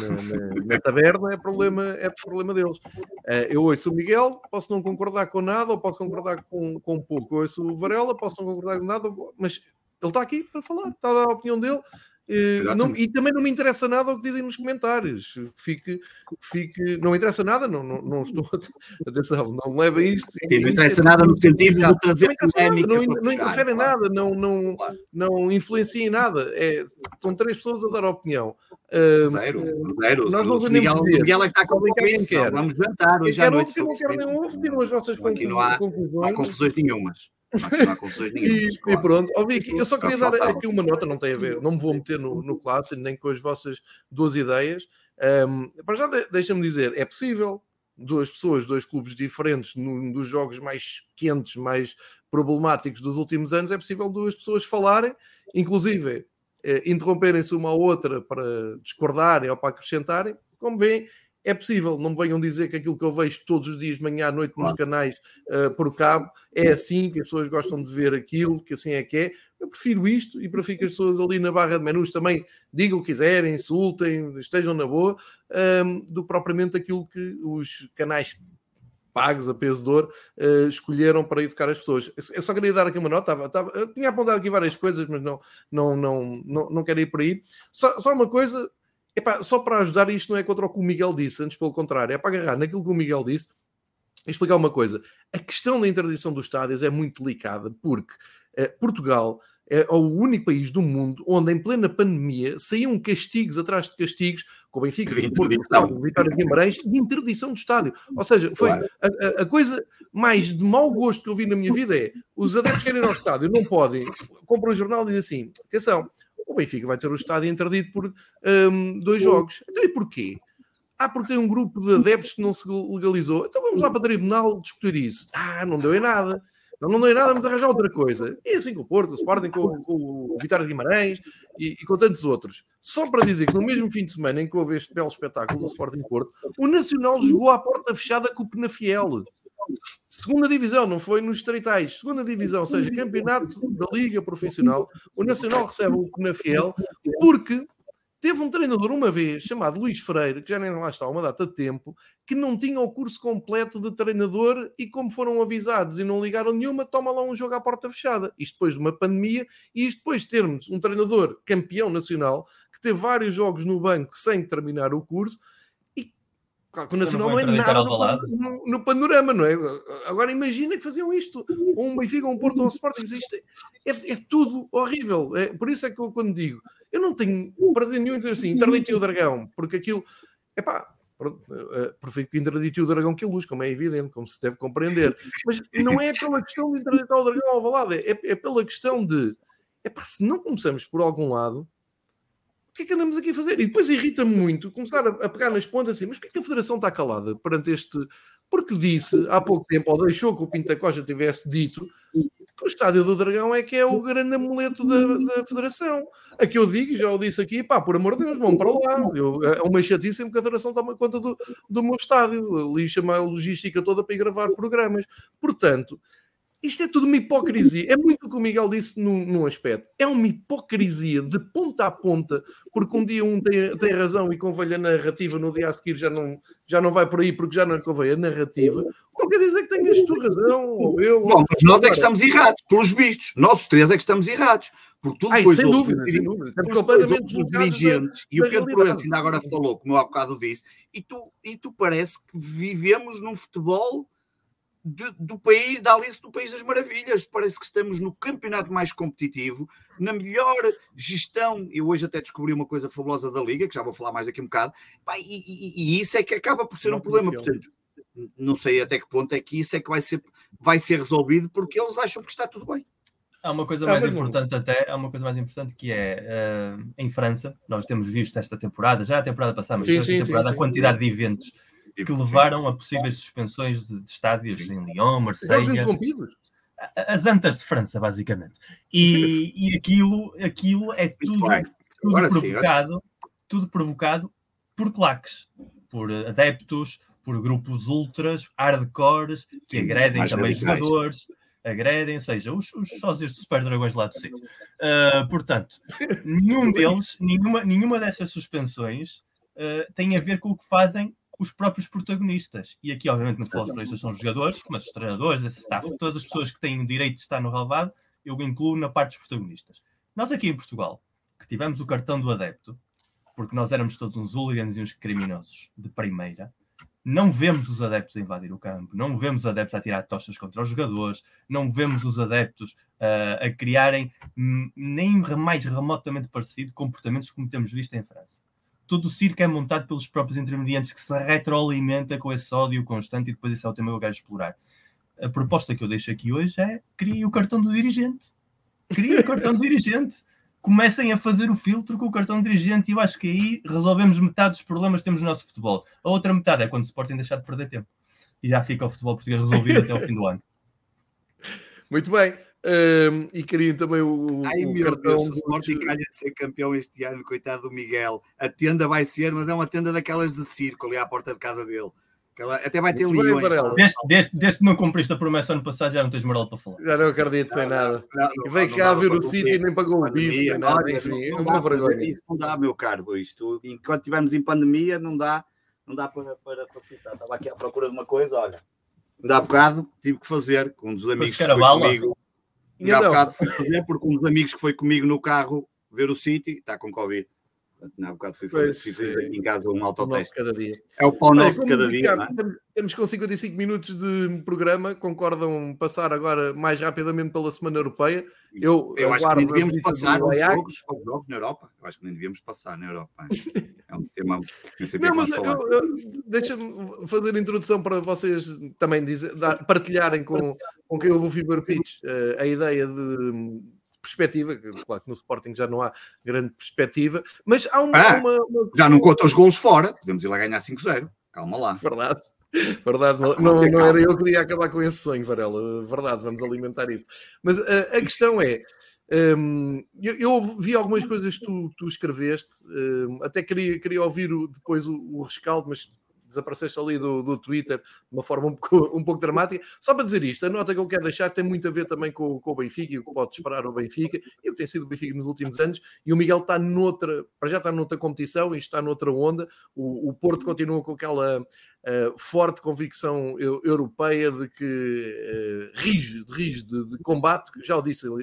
na, na, na, taberna é problema, é problema deles. Uh, eu ouço o Miguel, posso não concordar com nada, ou posso concordar com, com um pouco. Eu ouço o Varela, posso não concordar com nada, mas ele está aqui para falar, está a dar a opinião dele. Uh, não, e também não me interessa nada o que dizem nos comentários. Fique, fique, não me interessa nada, não, não, não estou. Atenção, não leva isto. Sim, não interessa nada no sentido de trazer polémica. Não, não, não interfere em nada, não, não, não influencia em nada. É, estão três pessoas a dar opinião. Uh, zero, zero. Nós não Miguel, Miguel é que está com isso. Vamos jantar hoje à noite. Eu não quero nem tiram as vossas conclusões. Não há confusões nenhumas. Não há confusões. E, e pronto, ó, Vicky, eu só queria dar aqui uma nota, não tem a ver, não me vou meter no, no clássico nem com as vossas duas ideias. Um, para já, deixa-me dizer, é possível duas pessoas, dois clubes diferentes, num dos jogos mais quentes, mais problemáticos dos últimos anos, é possível duas pessoas falarem, inclusive eh, interromperem-se uma à outra para discordarem ou para acrescentarem, como veem, é possível, não me venham dizer que aquilo que eu vejo todos os dias, manhã à noite, nos canais uh, por cabo, é assim, que as pessoas gostam de ver aquilo, que assim é que é, Eu prefiro isto e prefiro que as pessoas ali na barra de menus também digam o que quiserem, insultem, estejam na boa, um, do que propriamente aquilo que os canais pagos a peso de ouro, uh, escolheram para educar as pessoas. Eu só queria dar aqui uma nota, tava, tava, eu tinha apontado aqui várias coisas, mas não, não, não, não, não quero ir por aí. Só, só uma coisa, epá, só para ajudar, isto não é contra o que o Miguel disse, antes pelo contrário, é para agarrar naquilo que o Miguel disse e explicar uma coisa. A questão da interdição dos estádios é muito delicada, porque uh, Portugal é o único país do mundo onde, em plena pandemia, saíam castigos atrás de castigos, com o Benfica, de Porto, Vitória de Guimarães, de interdição do estádio. Ou seja, foi claro. a, a, coisa mais de mau gosto que eu vi na minha vida é os adeptos querem ir ao estádio, não podem, compram um jornal e dizem assim, atenção, o Benfica vai ter o estádio interdito por um, dois jogos. Então e porquê? Ah, porque tem um grupo de adeptos que não se legalizou. Então vamos lá para o tribunal discutir isso. Ah, não deu em nada. Não, não deu nada, vamos arranjar outra coisa. E assim com o Porto, com o Sporting, com, com o Vitória de Guimarães e, e, com tantos outros. Só para dizer que no mesmo fim de semana em que houve este belo espetáculo do Sporting Porto, o Nacional jogou à porta fechada com o Penafiel. Segunda divisão, não foi nos estreitais. Segunda divisão, ou seja, campeonato da Liga Profissional. O Nacional recebe o Penafiel porque Teve um treinador uma vez, chamado Luís Freire, que já nem lá está uma data de tempo, que não tinha o curso completo de treinador e como foram avisados e não ligaram nenhuma, toma lá um jogo à porta fechada. Isto depois de uma pandemia e isto depois de termos um treinador campeão nacional que teve vários jogos no banco sem terminar o curso claro, o Nacional não, não é nada no, no, no, panorama, não é? Agora imagina que faziam isto, um Benfica, um Porto ou um Sporting, existe. É, é tudo horrível. É, por isso é que eu quando digo eu não tenho prazer nenhum em dizer assim, interdite o dragão, porque aquilo, é pá, prefiro que interdite o dragão que a luz, como é evidente, como se deve compreender. Mas não é pela questão de interditar o dragão ao valado, é, é pela questão de, é pá, se não começamos por algum lado, que é que andamos aqui a fazer? E depois irrita-me muito começar a, a, pegar nas pontas assim, mas porquê que a Federação está calada perante este. Porque disse há pouco tempo, ou deixou que o Pinta Costa tivesse dito, que o Estádio do Dragão é que é o grande amuleto da, da Federação. Aqui eu digo, já o disse aqui, pá, por amor de Deus, vão para lá. Eu, é uma chatice que a Federação toma conta do, do meu estádio, ali chama a logística toda para ir gravar programas. Portanto, isto é tudo uma hipocrisia. É muito o que o Miguel disse num, num, aspecto. É uma hipocrisia de ponta a ponta, porque um dia um tem, tem razão e convém a narrativa, no dia a seguir já não, já não vai por aí porque já não convém a narrativa. Não quer dizer que tenhas tu razão, ou eu. Bom, mas nós é que estamos errados, pelos vistos. Nós os três é que estamos errados. Porque tu depois Ai, sem dúvida, sem os dirigentes, e o Pedro Proença ainda agora falou, como há bocado disse, e tu, e tu parece que vivemos num futebol de, do país, da Alice do País das Maravilhas. Parece que estamos no campeonato mais competitivo, na melhor gestão. Eu hoje até descobri uma coisa fabulosa da Liga, que já vou falar mais daqui um bocado, Pá, e, e, e, isso é que acaba por ser não um problema. Portanto, não sei até que ponto é que isso é que vai ser, vai ser resolvido, porque eles acham que está tudo bem. Há uma coisa mais importante até, há uma coisa mais importante que é uh, em França, nós temos visto esta temporada, já a temporada passada, mas sim, sim, temporada, sim, a quantidade de eventos que levaram a possíveis suspensões de, de estádios em Lyon, Marseille. As antas de França, basicamente. E, e aquilo, aquilo é tudo, tudo provocado, tudo provocado por claques, por adeptos, por grupos ultras, hardcores, que agredem também jogadores agredem, seja, os, os sócios de Super Dragões lá do sítio. Uh, portanto, nenhum deles, nenhuma, nenhuma dessas suspensões uh, tem a ver com o que fazem os próprios protagonistas. E aqui, obviamente, não falo os são os jogadores, mas os treinadores, esse staff, todas as pessoas que têm o direito de estar no relevado, eu incluo na parte dos protagonistas. Nós aqui em Portugal, que tivemos o cartão do adepto, porque nós éramos todos uns hooligans e uns criminosos de primeira, não vemos os adeptos a invadir o campo, não vemos os adeptos a tirar tochas contra os jogadores, não vemos os adeptos uh, a criarem nem mais remotamente parecido comportamentos como temos visto em França. Todo o circo é montado pelos próprios intermediantes que se retroalimenta com esse ódio constante e depois esse é o tema que eu quero explorar. A proposta que eu deixo aqui hoje é crie o cartão do dirigente. Crie o cartão do dirigente comecem a fazer o filtro com o cartão dirigente e eu acho que aí resolvemos metade dos problemas que temos no nosso futebol. A outra metade é quando o Sporting deixar de perder tempo. E já fica o futebol português resolvido até o fim do ano. Muito bem. Um, e queriam também o, Ai, o meu cartão. Deus, o Sporting calha de ser campeão este ano, coitado do Miguel. A tenda vai ser, mas é uma tenda daquelas de circo ali à porta de casa dele. Ela até vai ter leões. Desde, desde, desde que não cumpriste a promessa ano passado, já não tens moral para falar. Já não acredito em nada. veio cá ver o sítio e nem pagou o bife, nem nada. Enfim, é uma vergonha. Isso não dá, meu caro. Isto, enquanto estivermos em pandemia, não dá, não dá para, para facilitar. Estava aqui à procura de uma coisa, olha. Há bocado tive que fazer com um dos amigos que foi comigo. Ainda há bocado fui fazer porque um dos amigos que foi comigo no carro ver o City está com Covid. Na bocado fui fazer, fiz aqui em casa um autoteste. É o pão nosso de cada dia. É? Temos com 55 minutos de programa, concordam passar agora mais rapidamente pela Semana Europeia. Eu, eu acho que nem devíamos passar os jogos, os jogos na Europa. Eu acho que nem devíamos passar na Europa. É um tema que não, mas Deixa-me fazer a introdução para vocês também dizer, dar, partilharem com, com quem ouve o Fever Pitch uh, a ideia de perspectiva, claro que no Sporting já não há grande perspectiva, mas há uma. Ah, uma, uma... Já não conta os gols fora, podemos ir lá ganhar 5-0. Calma lá. Verdade. Verdade, não, não, não, era eu que queria acabar com esse sonho, Varela. Verdade, vamos alimentar isso. Mas a, a questão é: um, eu, eu, vi algumas coisas que tu, tu escreveste, um, até queria, queria ouvir o, depois o, o rescaldo, mas desapareceste ali do, do Twitter de uma forma um pouco, um pouco dramática. Só para dizer isto, a nota que eu quero deixar tem muito a ver também com, com o Benfica e o que pode esperar o Benfica e o que tem sido o Benfica nos últimos anos. E o Miguel está noutra, para já está noutra competição e está noutra onda. O, o Porto continua com aquela uh, forte convicção europeia de que uh, rige, rige de, de, combate, já o disse uh,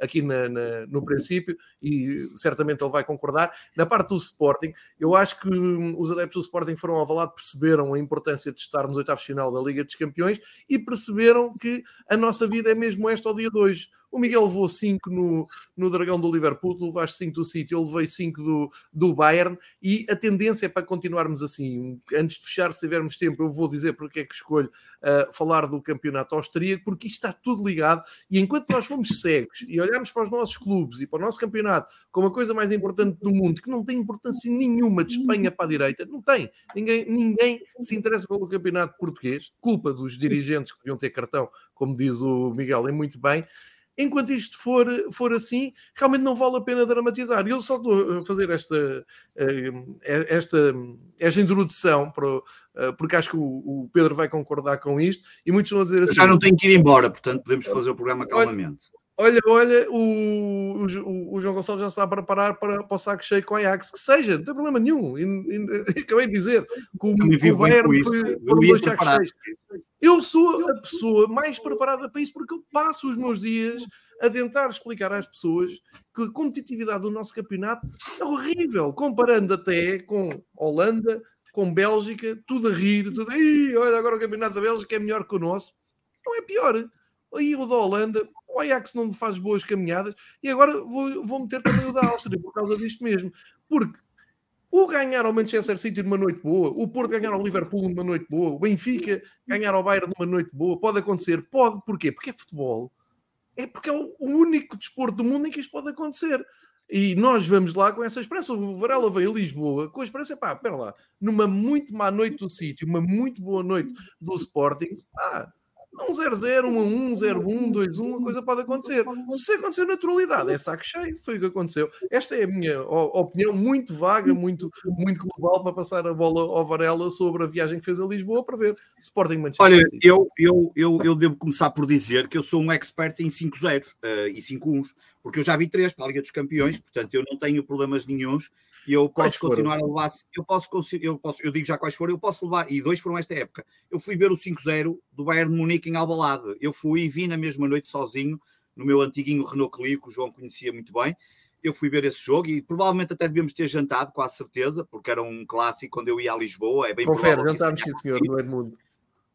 aqui na, na, no princípio, e certamente ele vai concordar. Na parte do Sporting, eu acho que um, os adeptos do Sporting foram ao perceberam a importância de estar nos oitavos final da Liga dos Campeões e perceberam que a nossa vida é mesmo esta ao dia de hoje. O Miguel levou 5 no, no Dragão do Liverpool, tu levaste 5 do City, eu levei 5 do, do Bayern e a tendência é para continuarmos assim. Antes de fechar, se tivermos tempo, eu vou dizer porque é que escolho uh, falar do campeonato austríaco, porque isto está tudo ligado e enquanto nós fomos cegos e olhamos para os nossos clubes e para o nosso campeonato como a coisa mais importante do mundo, que não tem importância nenhuma de Espanha para a direita, não tem. Ninguém, ninguém se interessa pelo campeonato português, culpa dos dirigentes que deviam ter cartão, como diz o Miguel, é muito bem. Enquanto isto for, for assim, realmente não vale a pena dramatizar. E eu só estou a fazer esta, eh, esta, esta introdução, para, eh, porque acho que o, Pedro vai concordar com isto, e muitos vão dizer assim... já não tenho que ir embora, portanto podemos fazer o programa calmamente. Olha, olha, o, o, o, João Gonçalves já está a preparar para, para o saco cheio com a Ajax, que seja, não tem problema nenhum. E, e, acabei de dizer que o, o Bayern foi, foram dois sacos cheios. Eu sou a pessoa mais preparada para isso porque eu passo os meus dias a tentar explicar às pessoas que a competitividade do nosso campeonato é horrível, comparando até com Holanda, com Bélgica, tudo a rir, tudo aí, olha, agora o campeonato da Bélgica é melhor que o nosso. Não é pior. Aí o da Holanda, o Ajax não faz boas caminhadas e agora vou, vou meter também o da Áustria por causa disto mesmo. Porque o ganhar ao Manchester City numa noite boa, o Porto ganhar ao Liverpool numa noite boa, o Benfica ganhar ao Bayern numa noite boa, pode acontecer. Pode, porquê? Porque é futebol. É porque é o único desporto do mundo em que isto pode acontecer. E nós vamos lá com essa esperança. O Varela veio a Lisboa com a esperança, pá, espera lá, numa muito má noite do sítio, uma muito boa noite do Sporting, pá, um 0-0, um 1, 0-1, 2-1, a coisa pode acontecer. Se acontecer. naturalidade, é saco cheio, foi o que aconteceu. Esta é a minha opinião muito vaga, muito, muito global, para passar a bola ao Varela sobre a viagem que fez a Lisboa para ver Sporting Manchester Olha, eu, eu, eu, eu devo começar por dizer que eu sou um expert em 5-0 uh, e 5-1, porque eu já vi três para a Liga dos Campeões, portanto eu não tenho problemas nenhums e eu posso continuar a levar, eu posso, eu posso, eu digo já quais foram, eu posso levar, e dois foram esta época. Eu fui ver o 5-0 do Bayern de Munique em Albalade. Eu fui e vi na mesma noite sozinho, no meu antiguinho Renault Clio, que o João conhecia muito bem. Eu fui ver esse jogo e provavelmente até devíamos ter jantado, com a certeza, porque era um clássico quando eu ia a Lisboa. É bem Confere, jantámos, sim, senhor, no Edmundo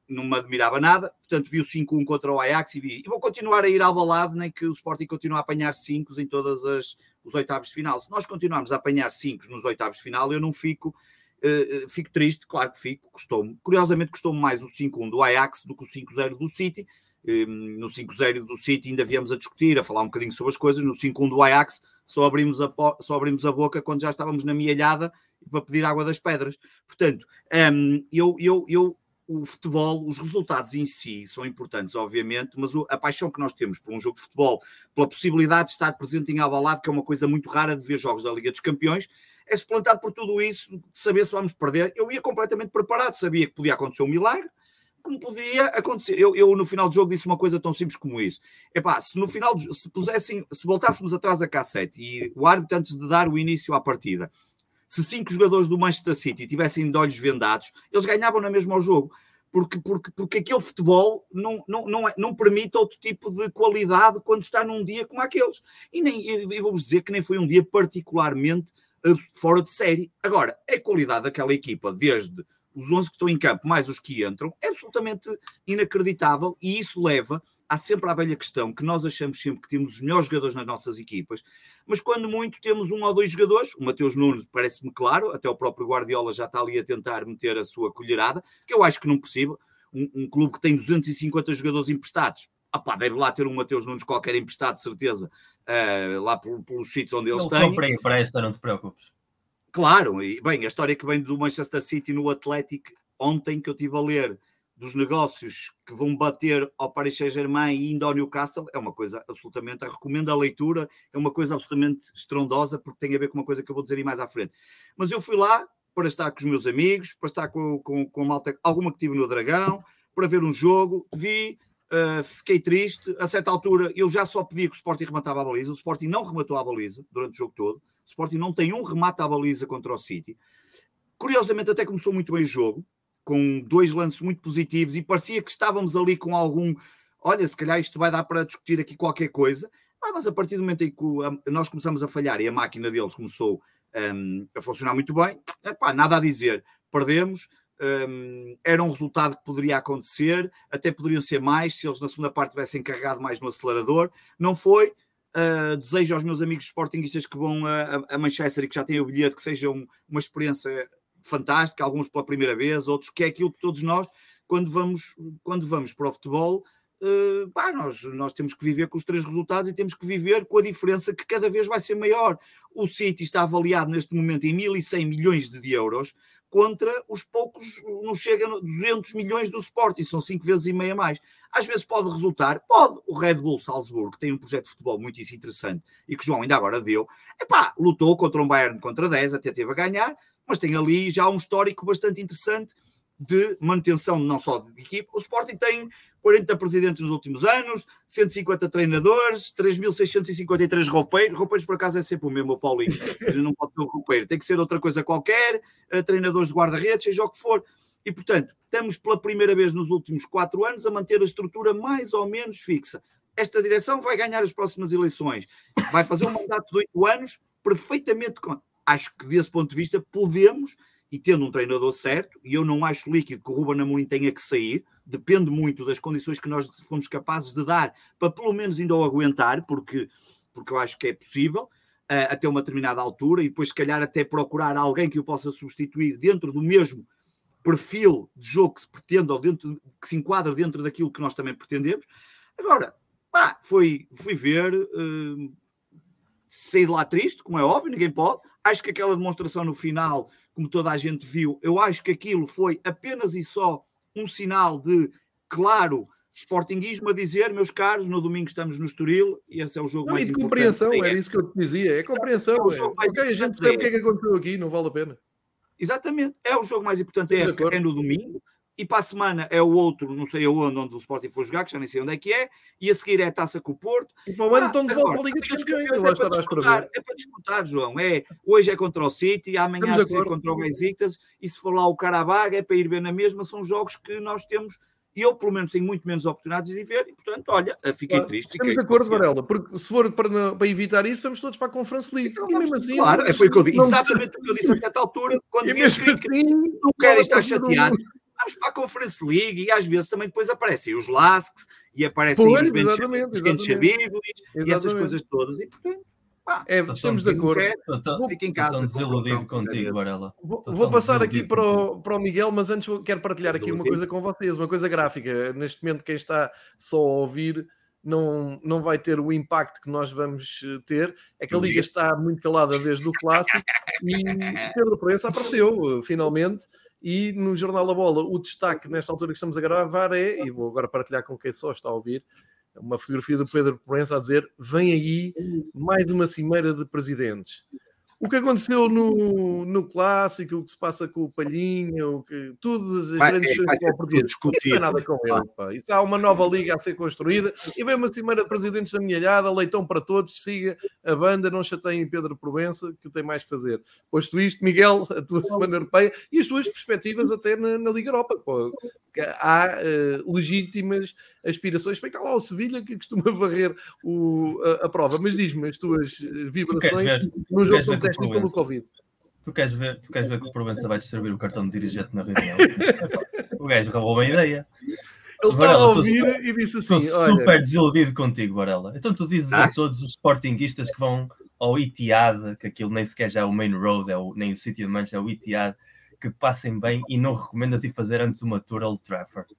não me admirava nada, portanto vi o 5-1 contra o Ajax e vi, e vou continuar a ir ao balado, nem que o Sporting continue a apanhar 5 em todas as os oitavos de final. Se nós continuarmos a apanhar 5 nos oitavos de final, eu não fico uh, fico triste, claro que fico, custou-me. Curiosamente custou-me mais o 5-1 do Ajax do que o 5-0 do City. Um, no 5-0 do City ainda viemos a discutir, a falar um bocadinho sobre as coisas. No 5-1 do Ajax só abrimos, a, só abrimos a boca quando já estávamos na mielhada para pedir água das pedras. Portanto, um, eu, eu, eu o futebol, os resultados em si são importantes, obviamente, mas a paixão que nós temos por um jogo de futebol, pela possibilidade de estar presente em Alvalade, que é uma coisa muito rara de ver jogos da Liga dos Campeões, é suplantado por tudo isso, saber se vamos perder. Eu ia completamente preparado, sabia que podia acontecer um milagre, como podia acontecer. Eu, eu, no final do jogo disse uma coisa tão simples como isso. Epá, se no final, se pusessem, se voltássemos atrás a cassete e o árbitro antes de dar o início à partida, se cinco jogadores do Manchester City tivessem de olhos vendados, eles ganhavam na mesma ao jogo. Porque, porque, porque aquele futebol não, não, não, é, não permite outro tipo de qualidade quando está num dia como aqueles. E nem, vou-vos dizer que nem foi um dia particularmente eh, fora de série. Agora, a qualidade daquela equipa, desde os 11 que estão em campo, mais os que entram, é absolutamente inacreditável e isso leva há sempre a velha questão que nós achamos sempre que temos os melhores jogadores nas nossas equipas, mas quando muito temos um ou dois jogadores, o Mateus Nunes parece-me claro, até o próprio Guardiola já está ali a tentar meter a sua colherada, que eu acho que não possível. Um, um clube que tem 250 jogadores emprestados, opá, deve lá ter um Mateus Nunes qualquer emprestado, de certeza, uh, lá pelos sítios onde eles têm. Não para esta, não te preocupes. Claro, e bem, a história que vem do Manchester City no Atlético, ontem que eu estive a ler dos negócios que vão bater ao Paris Saint-Germain e indo ao Newcastle, é uma coisa absolutamente, recomendo a leitura, é uma coisa absolutamente estrondosa, porque tem a ver com uma coisa que eu vou dizer aí mais à frente. Mas eu fui lá para estar com os meus amigos, para estar com, com, com a malta, alguma que tive no Dragão, para ver um jogo, vi, uh, fiquei triste, a certa altura eu já só pedia que o Sporting rematava a baliza, o Sporting não rematou a baliza durante o jogo todo, o Sporting não tem um remate à baliza contra o City. Curiosamente, até começou muito bem o jogo, com dois lances muito positivos e parecia que estávamos ali com algum. Olha, se calhar isto vai dar para discutir aqui qualquer coisa. Ah, mas a partir do momento em que nós começamos a falhar e a máquina deles começou um, a funcionar muito bem, epá, nada a dizer. Perdemos, um, era um resultado que poderia acontecer, até poderiam ser mais se eles na segunda parte tivessem carregado mais no acelerador. Não foi, Uh, desejo aos meus amigos sportinguistas que vão a, a, Manchester e que já têm o bilhete que seja um, uma experiência fantástica, alguns pela primeira vez, outros que é aquilo que todos nós, quando vamos, quando vamos para o futebol, uh, nós, nós temos que viver com os três resultados e temos que viver com a diferença que cada vez vai ser maior. O City está avaliado neste momento em 1.100 milhões de euros, contra os poucos, não chega a 200 milhões do Sporting, são cinco vezes e meia mais. Às vezes pode resultar, pode. O Red Bull Salzburgo, tem um projeto de futebol muito interessante e que o João ainda agora deu, epá, lutou contra um Bayern contra 10, até teve a ganhar, mas tem ali já um histórico bastante interessante de manutenção não só de equipe. O Sporting tem 40 presidentes nos últimos anos, 150 treinadores, 3.653 roupeiros. Roupeiros, por acaso, é sempre o mesmo, o Paulinho. não pode ter um roupeiro, tem que ser outra coisa qualquer, eh, treinadores de guarda-redes, seja o que for. E, portanto, estamos pela primeira vez nos últimos quatro anos a manter a estrutura mais ou menos fixa. Esta direção vai ganhar as próximas eleições. Vai fazer um mandato de oito anos perfeitamente. Acho que, desse ponto de vista, podemos e tendo um treinador certo, e eu não acho líquido que o Ruben Amorim tenha que sair, depende muito das condições que nós fomos capazes de dar para pelo menos ainda o aguentar, porque, porque eu acho que é possível, uh, até uma determinada altura, e depois se calhar até procurar alguém que o possa substituir dentro do mesmo perfil de jogo que se pretende, ou dentro, que se enquadra dentro daquilo que nós também pretendemos. Agora, pá, foi, fui ver, uh, de lá triste, como é óbvio, ninguém pode. Acho que aquela demonstração no final como toda a gente viu, eu acho que aquilo foi apenas e só um sinal de claro sportinguismo a dizer, meus caros, no domingo estamos no Estoril e esse é o jogo não, mais e de compreensão, era isso que eu te dizia, é compreensão. É, é. A gente sabe o que é que aconteceu aqui, não vale a pena. Exatamente, é o jogo mais importante, é, é no domingo, e para a semana é o outro, não sei aonde, onde o Sporting for jogar, que já nem sei onde é que é, e a seguir é a taça com o Porto. E para o ano estão de volta à Liga dos Campeões, é, para disputar, é para disputar, João. É, hoje é contra o City, amanhã é contra o Benzitas, e se for lá o Carabag é para ir ver na mesma, são jogos que nós temos e eu, pelo menos, tenho muito menos oportunidades de ver, e, portanto, olha, fiquei claro, triste. Estamos de acordo, Varela, porque se for para, para, evitar isso, vamos todos para a Conference League. Então, e mesmo assim, claro, é foi o que eu disse, exatamente o que eu disse a certa altura, quando vi assim, não querem estar chateados vamos para a Conference League e às vezes também depois aparecem os Lasks e aparecem pois, os Benches e essas coisas todas e portanto pá, é, estamos de acordo. Fica em casa. Estou desiludido contigo, Varela. Vou, vou passar aqui para o, para o Miguel, mas antes quero partilhar aqui uma coisa com vocês, uma coisa gráfica. Neste momento, quem está só a ouvir não, não vai ter o impacto que nós vamos eh, ter. É que a Liga está muito calada desde o clássico e Pedro Proença apareceu, finalmente. E no Jornal da Bola, o destaque nesta altura que estamos a gravar é, e vou agora partilhar com quem só está a ouvir, uma fotografia do Pedro Proença a dizer: vem aí mais uma cimeira de presidentes. O que aconteceu no, no clássico, o que se passa com o Palhinha, o que, tudo as vai, grandes é, portuguesas. Isso não é nada com ele. Pá. Isso há uma nova liga a ser construída e vem uma cimeira de presidentes da minha alhada, leitão para todos, siga a banda, não chateiem Pedro Provença, que o tem mais a fazer. Posto isto, Miguel, a tua semana europeia e as tuas perspectivas até na, na Liga Europa. Pô. Há uh, legítimas aspirações. Bem, cá lá o Sevilha que costuma varrer o, a, a prova. Mas diz-me as tuas vibrações num jogo tão técnico como o Covid. Tu queres, ver, tu queres ver que o Provença vai distribuir o cartão de dirigente na reunião? o gajo roubou uma ideia. Ele estava a ouvir e disse assim: Estou olha... super desiludido contigo, Varela. Então tu dizes ah? a todos os sportinguistas que vão ao Itiad, que aquilo nem sequer já é o main road, é o, nem o City de Manchester, é o Itiad, que passem bem e não recomendas ir fazer antes uma tour ao Trafford.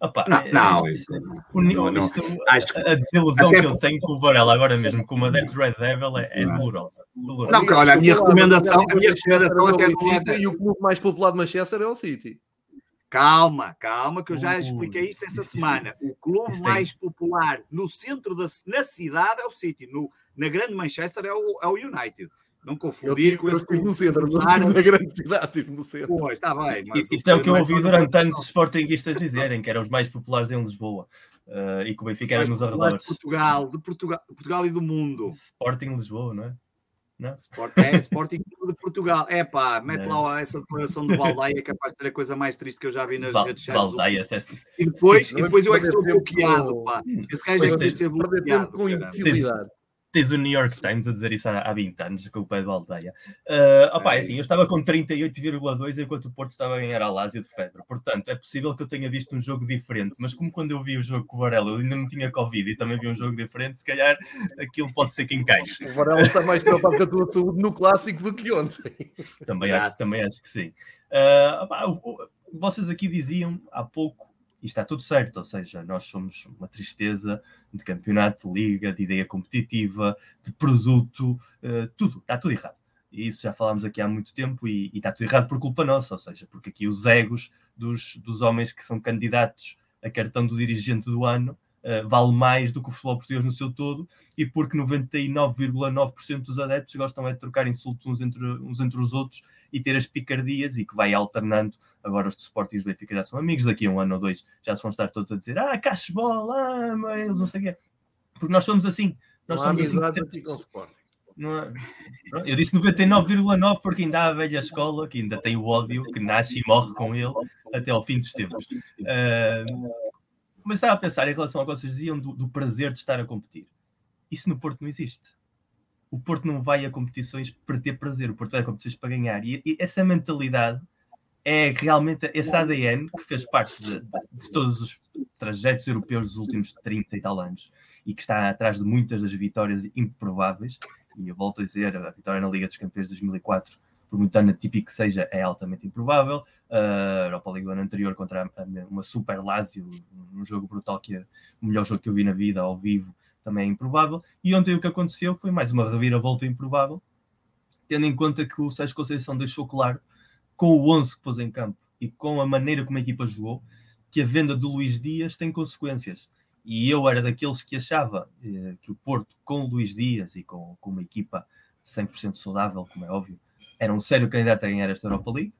Opa, não, é, não, isso, não, não, isto, acho a desilusão que eu tenho com o Varela agora mesmo, com uma Death Red Devil, é, é dolorosa. dolorosa. Não, olha, a minha recomendação, a minha recomendação até não é... E o clube mais popular de Manchester é o City. Calma, calma, que eu já expliquei isto essa semana. O clube mais popular no centro da na cidade é o City, no, na grande Manchester é o, é o United. Não confundir com esse clube. no centro, não na grande cidade, tive no centro. Pois, está bem. Mas Isto é o que eu ouvi durante anos os sportinguistas dizerem, que eram os mais populares em Lisboa. Uh, e que o Benfica era nos arredores. De Portugal, de Portugal, Portugal e do mundo. Sporting Lisboa, não é? Não? Sport, é, Sporting de Portugal. É pá, mete é. lá essa declaração do Baldaia, que é capaz de ser a coisa mais triste que eu já vi nas Val, redes sociais. Baldaia, e depois, e depois eu é que estou bloqueado, pá. Esse gajo é que tem de ser bloqueado. Com imbecilidade tens o New York Times a dizer isso há, há 20 anos, com o pé de Baldeia. Uh, opa, é assim, eu estava com 38,2 enquanto o Porto estava a ganhar a Lásio de febre. Portanto, é possível que eu tenha visto um jogo diferente, mas como quando eu vi o jogo com o Varela eu ainda não tinha Covid e também vi um jogo diferente, se calhar aquilo pode ser que encaixe. O Varela está mais preocupado com a tua saúde no clássico do que ontem. Também, acho, também acho que sim. Uh, opa, vocês aqui diziam há pouco e está tudo certo, ou seja, nós somos uma tristeza de campeonato, de liga, de ideia competitiva, de produto, uh, tudo, está tudo errado. E isso já falámos aqui há muito tempo e, e, está tudo errado por culpa nossa, ou seja, porque aqui os egos dos, dos homens que são candidatos a cartão do dirigente do ano uh, vale mais do que o futebol português no seu todo e porque 99,9% dos adeptos gostam é de trocar insultos uns entre, uns entre os outros e ter as picardias e que vai alternando. Agora os de Sport e os Benfica já são amigos, daqui a um ano ou dois já se vão estar todos a dizer ah, cashball, ah, mas não sei o quê. Porque nós somos assim. Nós não somos assim. É? Eu disse 99,9 porque ainda há a velha escola que ainda tem o ódio que nasce e morre com ele até ao fim dos tempos. Uh, estava a pensar em relação ao que vocês diziam do, do, prazer de estar a competir. Isso no Porto não existe. O Porto não vai a competições para ter prazer, o Porto vai a competições para ganhar. E, e essa mentalidade é realmente esse ADN que fez parte de, de, todos os trajetos europeus dos últimos 30 e tal anos e que está atrás de muitas das vitórias improváveis. E eu volto a dizer, a vitória na Liga dos Campeões de 2004 por muito ano típico que seja, é altamente improvável. A Europa League do ano anterior contra uma Super Lazio, um jogo brutal que é o melhor jogo que eu vi na vida ao vivo, também é improvável. E ontem o que aconteceu foi mais uma reviravolta improvável, tendo em conta que o Sérgio Conceição deixou claro, com o 11 que pôs em campo e com a maneira como a equipa jogou, que a venda do Luís Dias tem consequências. E eu era daqueles que achava eh, que o Porto, com o Luís Dias e com, com uma equipa 100% saudável, como é óbvio, era um sério candidato a ganhar esta Europa League,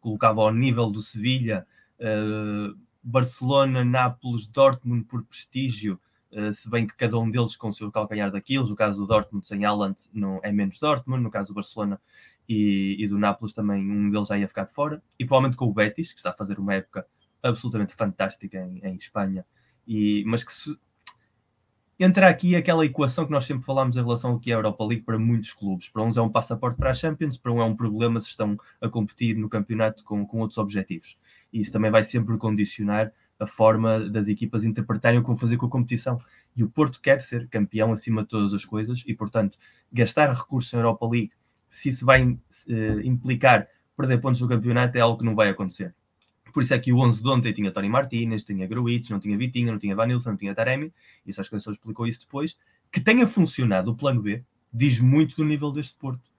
colocava ao nível do Sevilha, uh, Barcelona, Nápoles, Dortmund por prestígio, uh, se bem que cada um deles com o seu calcanhar daquilo, no caso do Dortmund sem Haaland não é menos Dortmund, no caso do Barcelona e, e do Nápoles também um deles já ia ficar fora, e provavelmente com o Betis, que está a fazer uma época absolutamente fantástica em, em Espanha, e, mas que se, entra aqui aquela equação que nós sempre falámos em relação ao que é a Europa League para muitos clubes. Para uns é um passaporte para a Champions, para um é um problema se estão a competir no campeonato com, com outros objetivos. E isso também vai sempre condicionar a forma das equipas interpretarem o que vão fazer com a competição. E o Porto quer ser campeão acima de todas as coisas e, portanto, gastar recursos na Europa League, se isso vai uh, implicar perder pontos no campeonato, é algo que não vai acontecer. Por isso é que o 11 de ontem tinha Tony Martínez, tinha Gruitch, não tinha Vitinha, não tinha Vanilson, não tinha Taremi, e a Conceição explicou isso depois. Que tenha funcionado o plano B diz muito do nível deste Porto.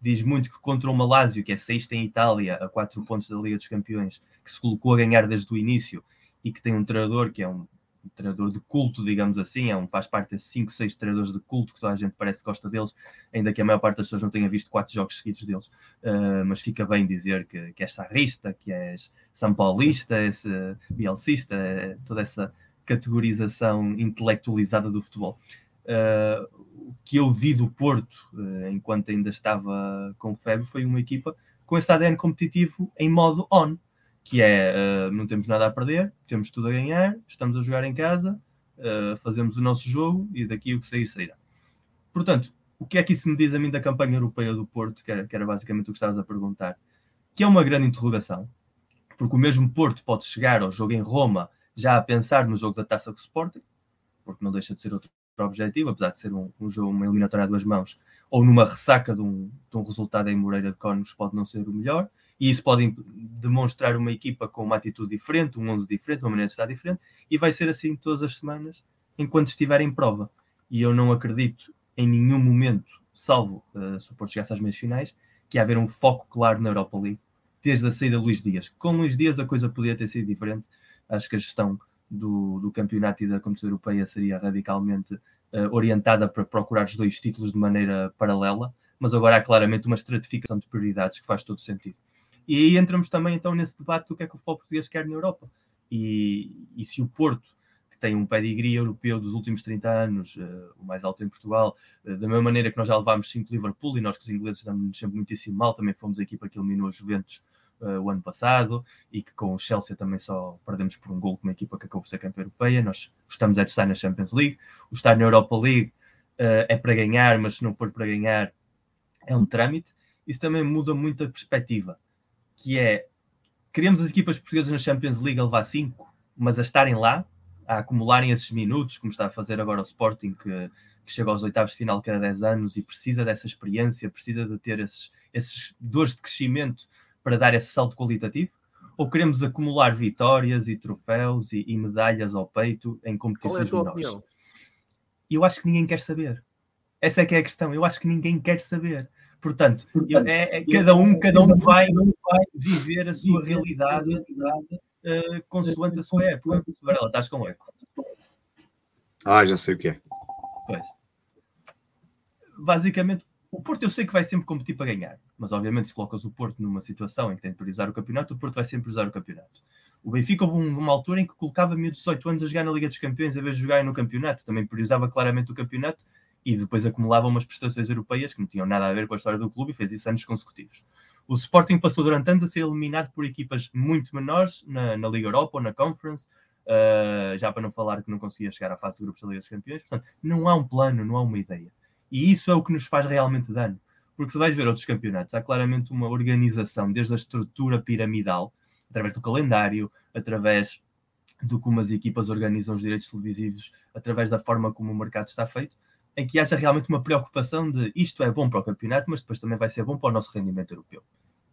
Diz muito que contra o Malásio, que é sexta em Itália, a quatro pontos da Liga dos Campeões, que se colocou a ganhar desde o início e que tem um treinador que é um treinador de culto, digamos assim, é um, faz parte desses 5, 6 treinadores de culto que toda a gente parece que gosta deles, ainda que a maior parte das pessoas não tenha visto quatro jogos seguidos deles, uh, mas fica bem dizer que, que és sarrista, que és São Paulista, és uh, bielcista, toda essa categorização intelectualizada do futebol. Uh, o que eu vi do Porto, enquanto ainda estava com febre, foi uma equipa com esse ADN competitivo em modo on que é uh, não temos nada a perder, temos tudo a ganhar, estamos a jogar em casa, uh, fazemos o nosso jogo e daqui o que sair, sairá. Portanto, o que é que isso me diz a mim da campanha europeia do Porto, que era, que era basicamente o que estavas a perguntar? Que é uma grande interrogação, porque o mesmo Porto pode chegar ao jogo em Roma já a pensar no jogo da taça com o Sporting, porque não deixa de ser outro objetivo, apesar de ser um, um jogo, uma eliminatória a duas mãos, ou numa ressaca de um, de um resultado em Moreira de Cónegos pode não ser o melhor, e isso pode demonstrar uma equipa com uma atitude diferente, um 11 diferente, uma maneira de estar diferente, e vai ser assim todas as semanas enquanto estiver em prova. E eu não acredito em nenhum momento, salvo uh, o Porto chegasse às meias finais, que haver um foco claro na Europa League, desde a saída de Luís Dias. Com Luís Dias a coisa podia ter sido diferente. Acho que a gestão do, do campeonato e da competição europeia seria radicalmente uh, orientada para procurar os dois títulos de maneira paralela, mas agora há claramente uma estratificação de prioridades que faz todo sentido. E aí entramos também então nesse debate do que é que o futebol português quer na Europa. E, e se o Porto, que tem um pedigree europeu dos últimos 30 anos, uh, o mais alto em Portugal, uh, da mesma maneira que nós já levámos 5 Liverpool e nós que os ingleses estamos sempre muitíssimo mal, também fomos a equipa que eliminou os Juventus uh, o ano passado e que com o Chelsea também só perdemos por um gol com uma equipa que acabou por ser campeã europeia. Nós gostamos é de estar na Champions League, o estar na Europa League é para ganhar, mas se não for para ganhar é um trâmite. Isso também muda muito a perspectiva que é queremos as equipas portuguesas na Champions League a levar 5, mas a estarem lá, a acumularem esses minutos, como está a fazer agora o Sporting, que, que chega aos oitavos de final cada 10 anos e precisa dessa experiência, precisa de ter esses, esses dores de crescimento para dar esse salto qualitativo? Ou queremos acumular vitórias e troféus e, e medalhas ao peito em competições Qual é a tua menores? Opinião? Eu acho que ninguém quer saber. Essa é que é a questão. Eu acho que ninguém quer saber. Portanto, Portanto é, é, cada um, cada um vai, vai viver a sua realidade uh, consoante a sua época. Varela, estás com eco. Ah, já sei o que é. Pois. Basicamente, o Porto eu sei que vai sempre competir para ganhar, mas obviamente se colocas o Porto numa situação em que tem de priorizar o campeonato, o Porto vai sempre usar o campeonato. O Benfica houve uma altura em que colocava 18 anos a jogar na Liga dos Campeões em vez de jogar no campeonato, também priorizava claramente o campeonato e depois acumulava umas prestações europeias que não tinham nada a ver com a história do clube e fez isso anos consecutivos. O Sporting passou durante anos a ser eliminado por equipas muito menores na, na Liga Europa ou na Conference, uh, já para não falar que não conseguia chegar à fase de grupos da Liga dos Campeões. Portanto, não há um plano, não há uma ideia. E isso é o que nos faz realmente dano. Porque se vais ver outros campeonatos, há claramente uma organização, desde a estrutura piramidal, através do calendário, através do como as equipas organizam os direitos televisivos, através da forma como o mercado está feito, em que haja realmente uma preocupação de isto é bom para o campeonato, mas depois também vai ser bom para o nosso rendimento europeu.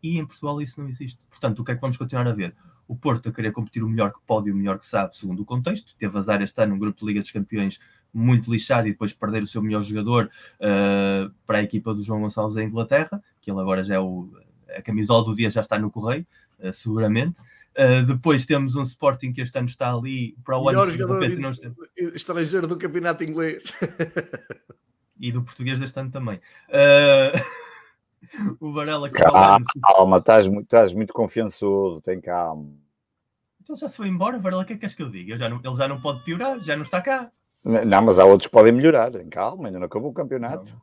E em Portugal isso não existe. Portanto, o que é que vamos continuar a ver? O Porto a querer competir o melhor que pode e o melhor que sabe, segundo o contexto. Teve azar este ano, um grupo de Liga dos Campeões muito lixado e depois perder o seu melhor jogador uh, para a equipa do João Gonçalves em Inglaterra, que ele agora já é o. A camisola do dia já está no correio, uh, seguramente. Uh, depois temos um Sporting que este ano está ali para o Melhor ano jogador repente, não está... estrangeiro do campeonato inglês e do português deste ano também. Uh... o Varela que calma, calma estás, muito, estás muito confiançudo, tem calma. Então já se foi embora, Varela, o que é que queres que eu diga? Eu já não, ele já não pode piorar, já não está cá. Não, mas há outros que podem melhorar, tem calma, ainda não acabou o campeonato. Não.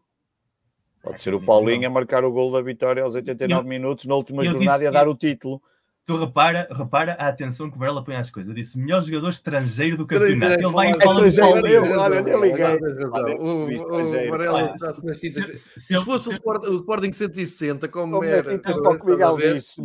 Pode ser o Paulinho a marcar o gol da vitória aos 89 eu, minutos na última jornada disse, e a dar eu, o título tu repara, repara a atenção que o Varela põe às coisas. Eu disse melhor jogador estrangeiro do campeonato. Ele vai e fala de. Olha, eu liguei. O Varela está-se nas. Se fosse o Sporting 160, como era. O Miguel disse.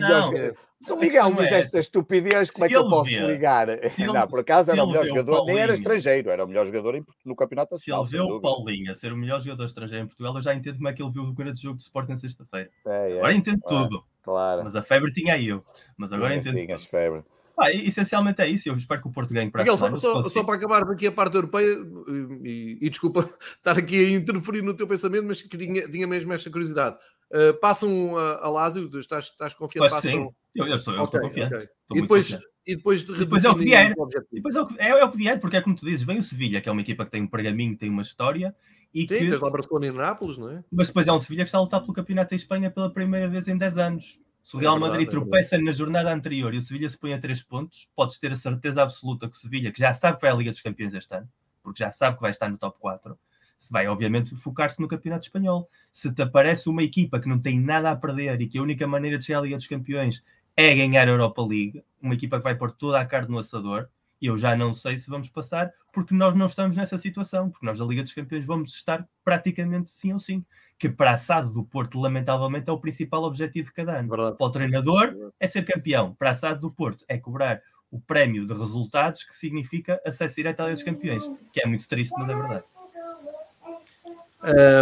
Se o Miguel diz é esta estupidez, como é que eu posso ligar? Não, por acaso era o melhor jogador, nem era estrangeiro, era o melhor jogador no campeonato nacional. Se ele vê o Paulinho a ser o melhor jogador estrangeiro em Portugal, eu já entendo como é que ele viu o grande jogo de Sporting sexta-feira. É, Agora entendo tudo. Claro. Mas a febre tinha eu. Mas agora tinhas, entendo. Tinhas febre. Ah, essencialmente é isso. Eu espero que o Porto ganhe para Miguel, só, só, só, para acabar aqui a parte europeia, e, e, desculpa estar aqui a interferir no teu pensamento, mas tinha, tinha mesmo esta curiosidade. Uh, passam a, a Lásio, estás, estás confiante? Passam... Sim, eu, eu, estou, eu okay, estou confiante. Okay. Estou e, depois, e depois, de depois é o que vier. Depois é o que, é, é o que vier, porque é como tu dizes, vem o Sevilha, que é uma equipa que tem um pergaminho, tem uma história. E Sim, que... tens lá Barcelona e Nápoles, não é? Mas depois é um Sevilha que está a lutar pelo campeonato em Espanha pela primeira vez em 10 anos. Se o é Real é verdade, Madrid tropeça é na jornada anterior e o Sevilha se põe a 3 pontos, podes ter a certeza absoluta que o Sevilha, que já sabe que vai à Liga dos Campeões este ano, porque já sabe que vai estar no top 4, se vai, obviamente, focar-se no Campeonato Espanhol. Se te aparece uma equipa que não tem nada a perder e que a única maneira de chegar à Liga dos Campeões é ganhar a Europa League, uma equipa que vai pôr toda a carne no assador, eu já não sei se vamos passar, porque nós não estamos nessa situação, porque nós, da Liga dos Campeões, vamos estar praticamente sim ou sim. Que para a SAD do Porto, lamentavelmente, é o principal objetivo de cada ano. Verdade. Para o treinador, é ser campeão. Para a SAD do Porto, é cobrar o prémio de resultados, que significa acesso direto à Liga dos Campeões, que é muito triste, mas é verdade.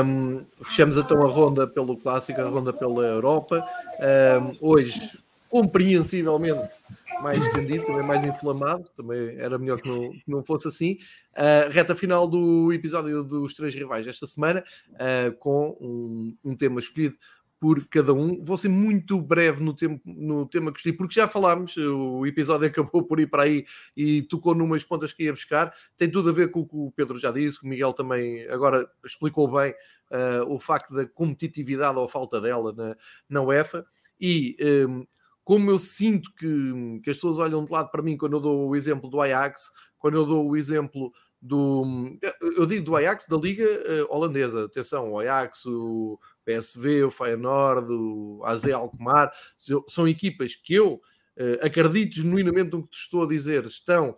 Um, fechamos então a ronda pelo Clássico, a ronda pela Europa. Um, hoje, compreensivelmente, mais estendido, também mais inflamado, também era melhor que não, que não fosse assim. Uh, reta final do episódio dos três rivais esta semana, uh, com um, um, tema escolhido por cada um. Vou ser muito breve no, tempo, no tema que escolhi, porque já falámos, o episódio acabou por ir para aí e tocou numas pontas que ia buscar. Tem tudo a ver com o que o Pedro já disse, o Miguel também agora explicou bem uh, o facto da competitividade ou falta dela na, na UEFA. E um, como eu sinto que, que as pessoas olham de lado para mim quando eu dou o exemplo do Ajax, quando eu dou o exemplo do. Eu digo do Ajax da Liga uh, Holandesa. Atenção, o Ajax, o PSV, o Feyenoord, o AZ Alkmaar, são equipas que eu uh, acredito genuinamente no que te estou a dizer, estão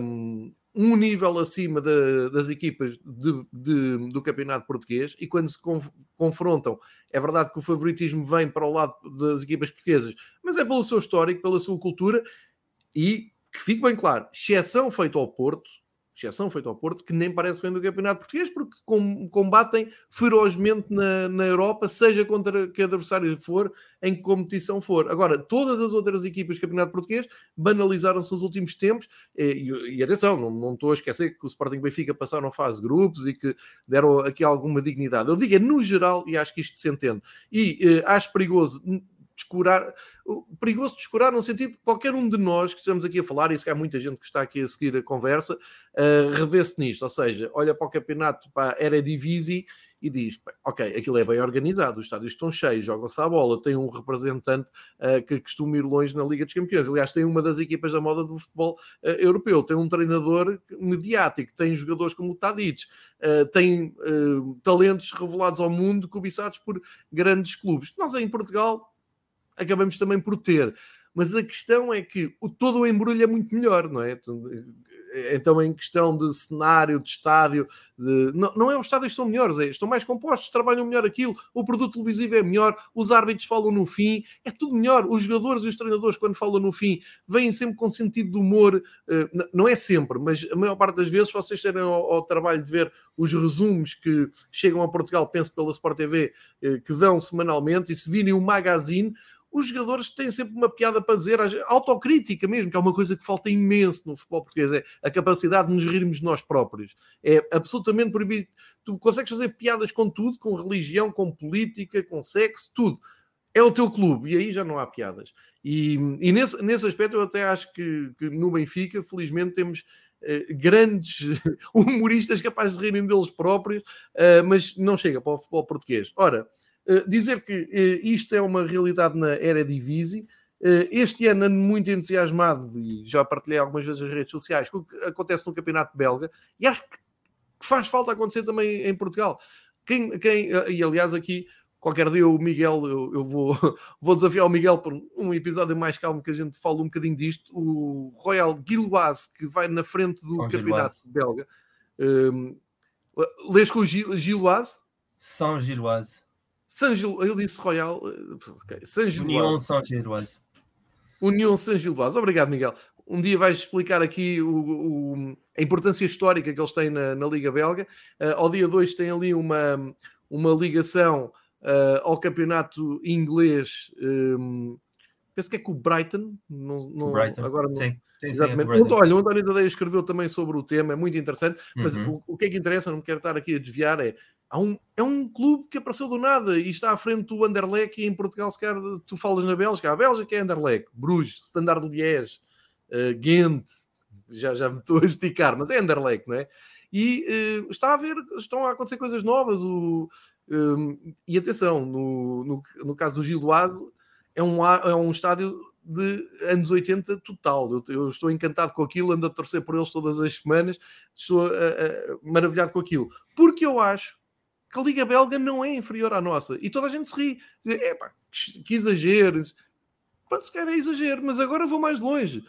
um, um nível acima de, das equipas de, de, do campeonato português e quando se conf, confrontam, é verdade que o favoritismo vem para o lado das equipas portuguesas, mas é pelo seu histórico, pela sua cultura e que fique bem claro, exceção feita ao Porto, exceção feita ao Porto, que nem parece vendo o campeonato português, porque combatem ferozmente na, na Europa, seja contra que adversário for, em que competição for. Agora, todas as outras equipas do campeonato português banalizaram-se nos últimos tempos, e, e atenção, não, não, estou a esquecer que o Sporting Benfica passaram a fase de grupos e que deram aqui alguma dignidade. Eu digo é no geral, e acho que isto se entende. E eh, acho perigoso descurar, perigoso descurar no sentido de qualquer um de nós que estamos aqui a falar, e se há muita gente que está aqui a seguir a conversa, uh, revê-se nisto, ou seja, olha para o campeonato, para a Eredivisie e diz, ok, aquilo é bem organizado, os estádios estão cheios, jogam-se a bola, tem um representante uh, que costuma ir longe na Liga dos Campeões, aliás tem uma das equipas da moda do futebol uh, europeu, tem um treinador mediático, tem jogadores como o Tadic, uh, tem talentos revelados ao mundo, cobiçados por grandes clubes. Nós em Portugal acabamos também por ter. Mas a questão é que o, todo o embrulho é muito melhor, não é? Então, em questão de cenário, de estádio, de... Não, não, é os estádios que são melhores, é, estão mais compostos, trabalham melhor aquilo, o produto televisivo é melhor, os árbitros falam no fim, é tudo melhor. Os jogadores e os treinadores, quando falam no fim, vêm sempre com sentido de humor, eh, não é sempre, mas a maior parte das vezes, vocês terem ao, ao trabalho de ver os resumos que chegam a Portugal, penso pela Sport TV, eh, que dão semanalmente, e se virem o magazine, os jogadores têm sempre uma piada para dizer, autocrítica mesmo, que é uma coisa que falta imenso no futebol português, é a capacidade de nos rirmos de nós próprios. É absolutamente proibido. Tu consegues fazer piadas com tudo, com religião, com política, com sexo, tudo. É o teu clube, e aí já não há piadas. E, e nesse, nesse aspecto eu até acho que, que no Benfica, felizmente, temos eh, grandes humoristas capazes de rirem deles próprios, uh, mas não chega para o futebol português. Ora, eh, dizer que uh, isto é uma realidade na era Divisi. Uh, este ano ando muito entusiasmado e já partilhei algumas vezes nas redes sociais com o que acontece no Campeonato Belga e acho que faz falta acontecer também em Portugal. Quem, quem, e aliás, aqui qualquer dia o Miguel, eu, eu, vou, vou desafiar o Miguel para um episódio mais calmo que a gente fale um bocadinho disto. O Royal Gilloise, que vai na frente do São campeonato Gilloise. belga. Um, lês com o Gilloise? São Gilloise. San Gil... Eu disse Royal. Eh, okay. San União São Gilboas. União San. Obrigado, Miguel. Um dia vais explicar aqui o, o, a importância histórica que eles têm na, na Liga Belga. Uh, ao dia 2 tem ali uma, uma ligação uh, ao campeonato inglês. Um, penso que é com o Brighton. Não, não, Brighton. Agora não, sim. Sim, Exatamente. Sim, Olha, o António Tadeia escreveu também sobre o tema, é muito interessante, mas uhum. o, o, que é que interessa, não quero estar aqui a desviar, é um, é um clube que apareceu do nada e está à frente do Anderlecht e em Portugal, se calhar, tu falas na Bélgica, a Bélgica é Anderlecht, Bruges, Standard Liège, uh, Ghent, já, já me estou a esticar, mas é Anderlecht, não é? E uh, está a ver, estão a acontecer coisas novas. O, um, e atenção, no, no, no caso do Gildoise, é um, é um estádio de anos 80 total. Eu, eu, estou encantado com aquilo, ando a torcer por eles todas as semanas, estou uh, maravilhado com aquilo. Porque eu acho que a Liga Belga não é inferior à nossa. E toda a gente se ri. Diz, Epá, que, exagero. Pode se calhar é exagero, mas agora vou mais longe.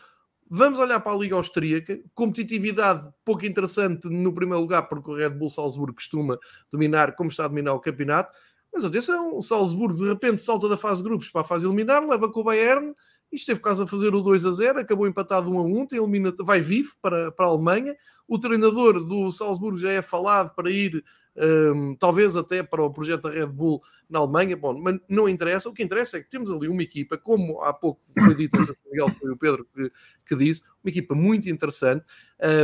Vamos olhar para a Liga Austríaca, competitividade pouco interessante no primeiro lugar, porque o Red Bull Salzburgo costuma dominar como está a dominar o campeonato. Mas atenção, o Salzburgo de repente salta da fase de grupos para a fase eliminar, leva com o Bayern e esteve quase a fazer o 2 a 0, acabou empatado 1 a 1, tem elimina, vai vivo para, para a Alemanha. O treinador do Salzburgo já é falado para ir um, talvez até para o projeto da Red Bull na Alemanha, bom, mas não interessa, o que interessa é que temos ali uma equipa, como há pouco foi dito, Miguel, foi o Pedro que, que, disse, uma equipa muito interessante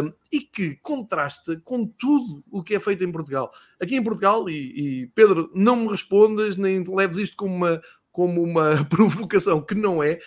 um, e que contrasta com tudo o que é feito em Portugal. Aqui em Portugal, e, e Pedro, não me respondas, nem leves isto como uma, como uma provocação que não é.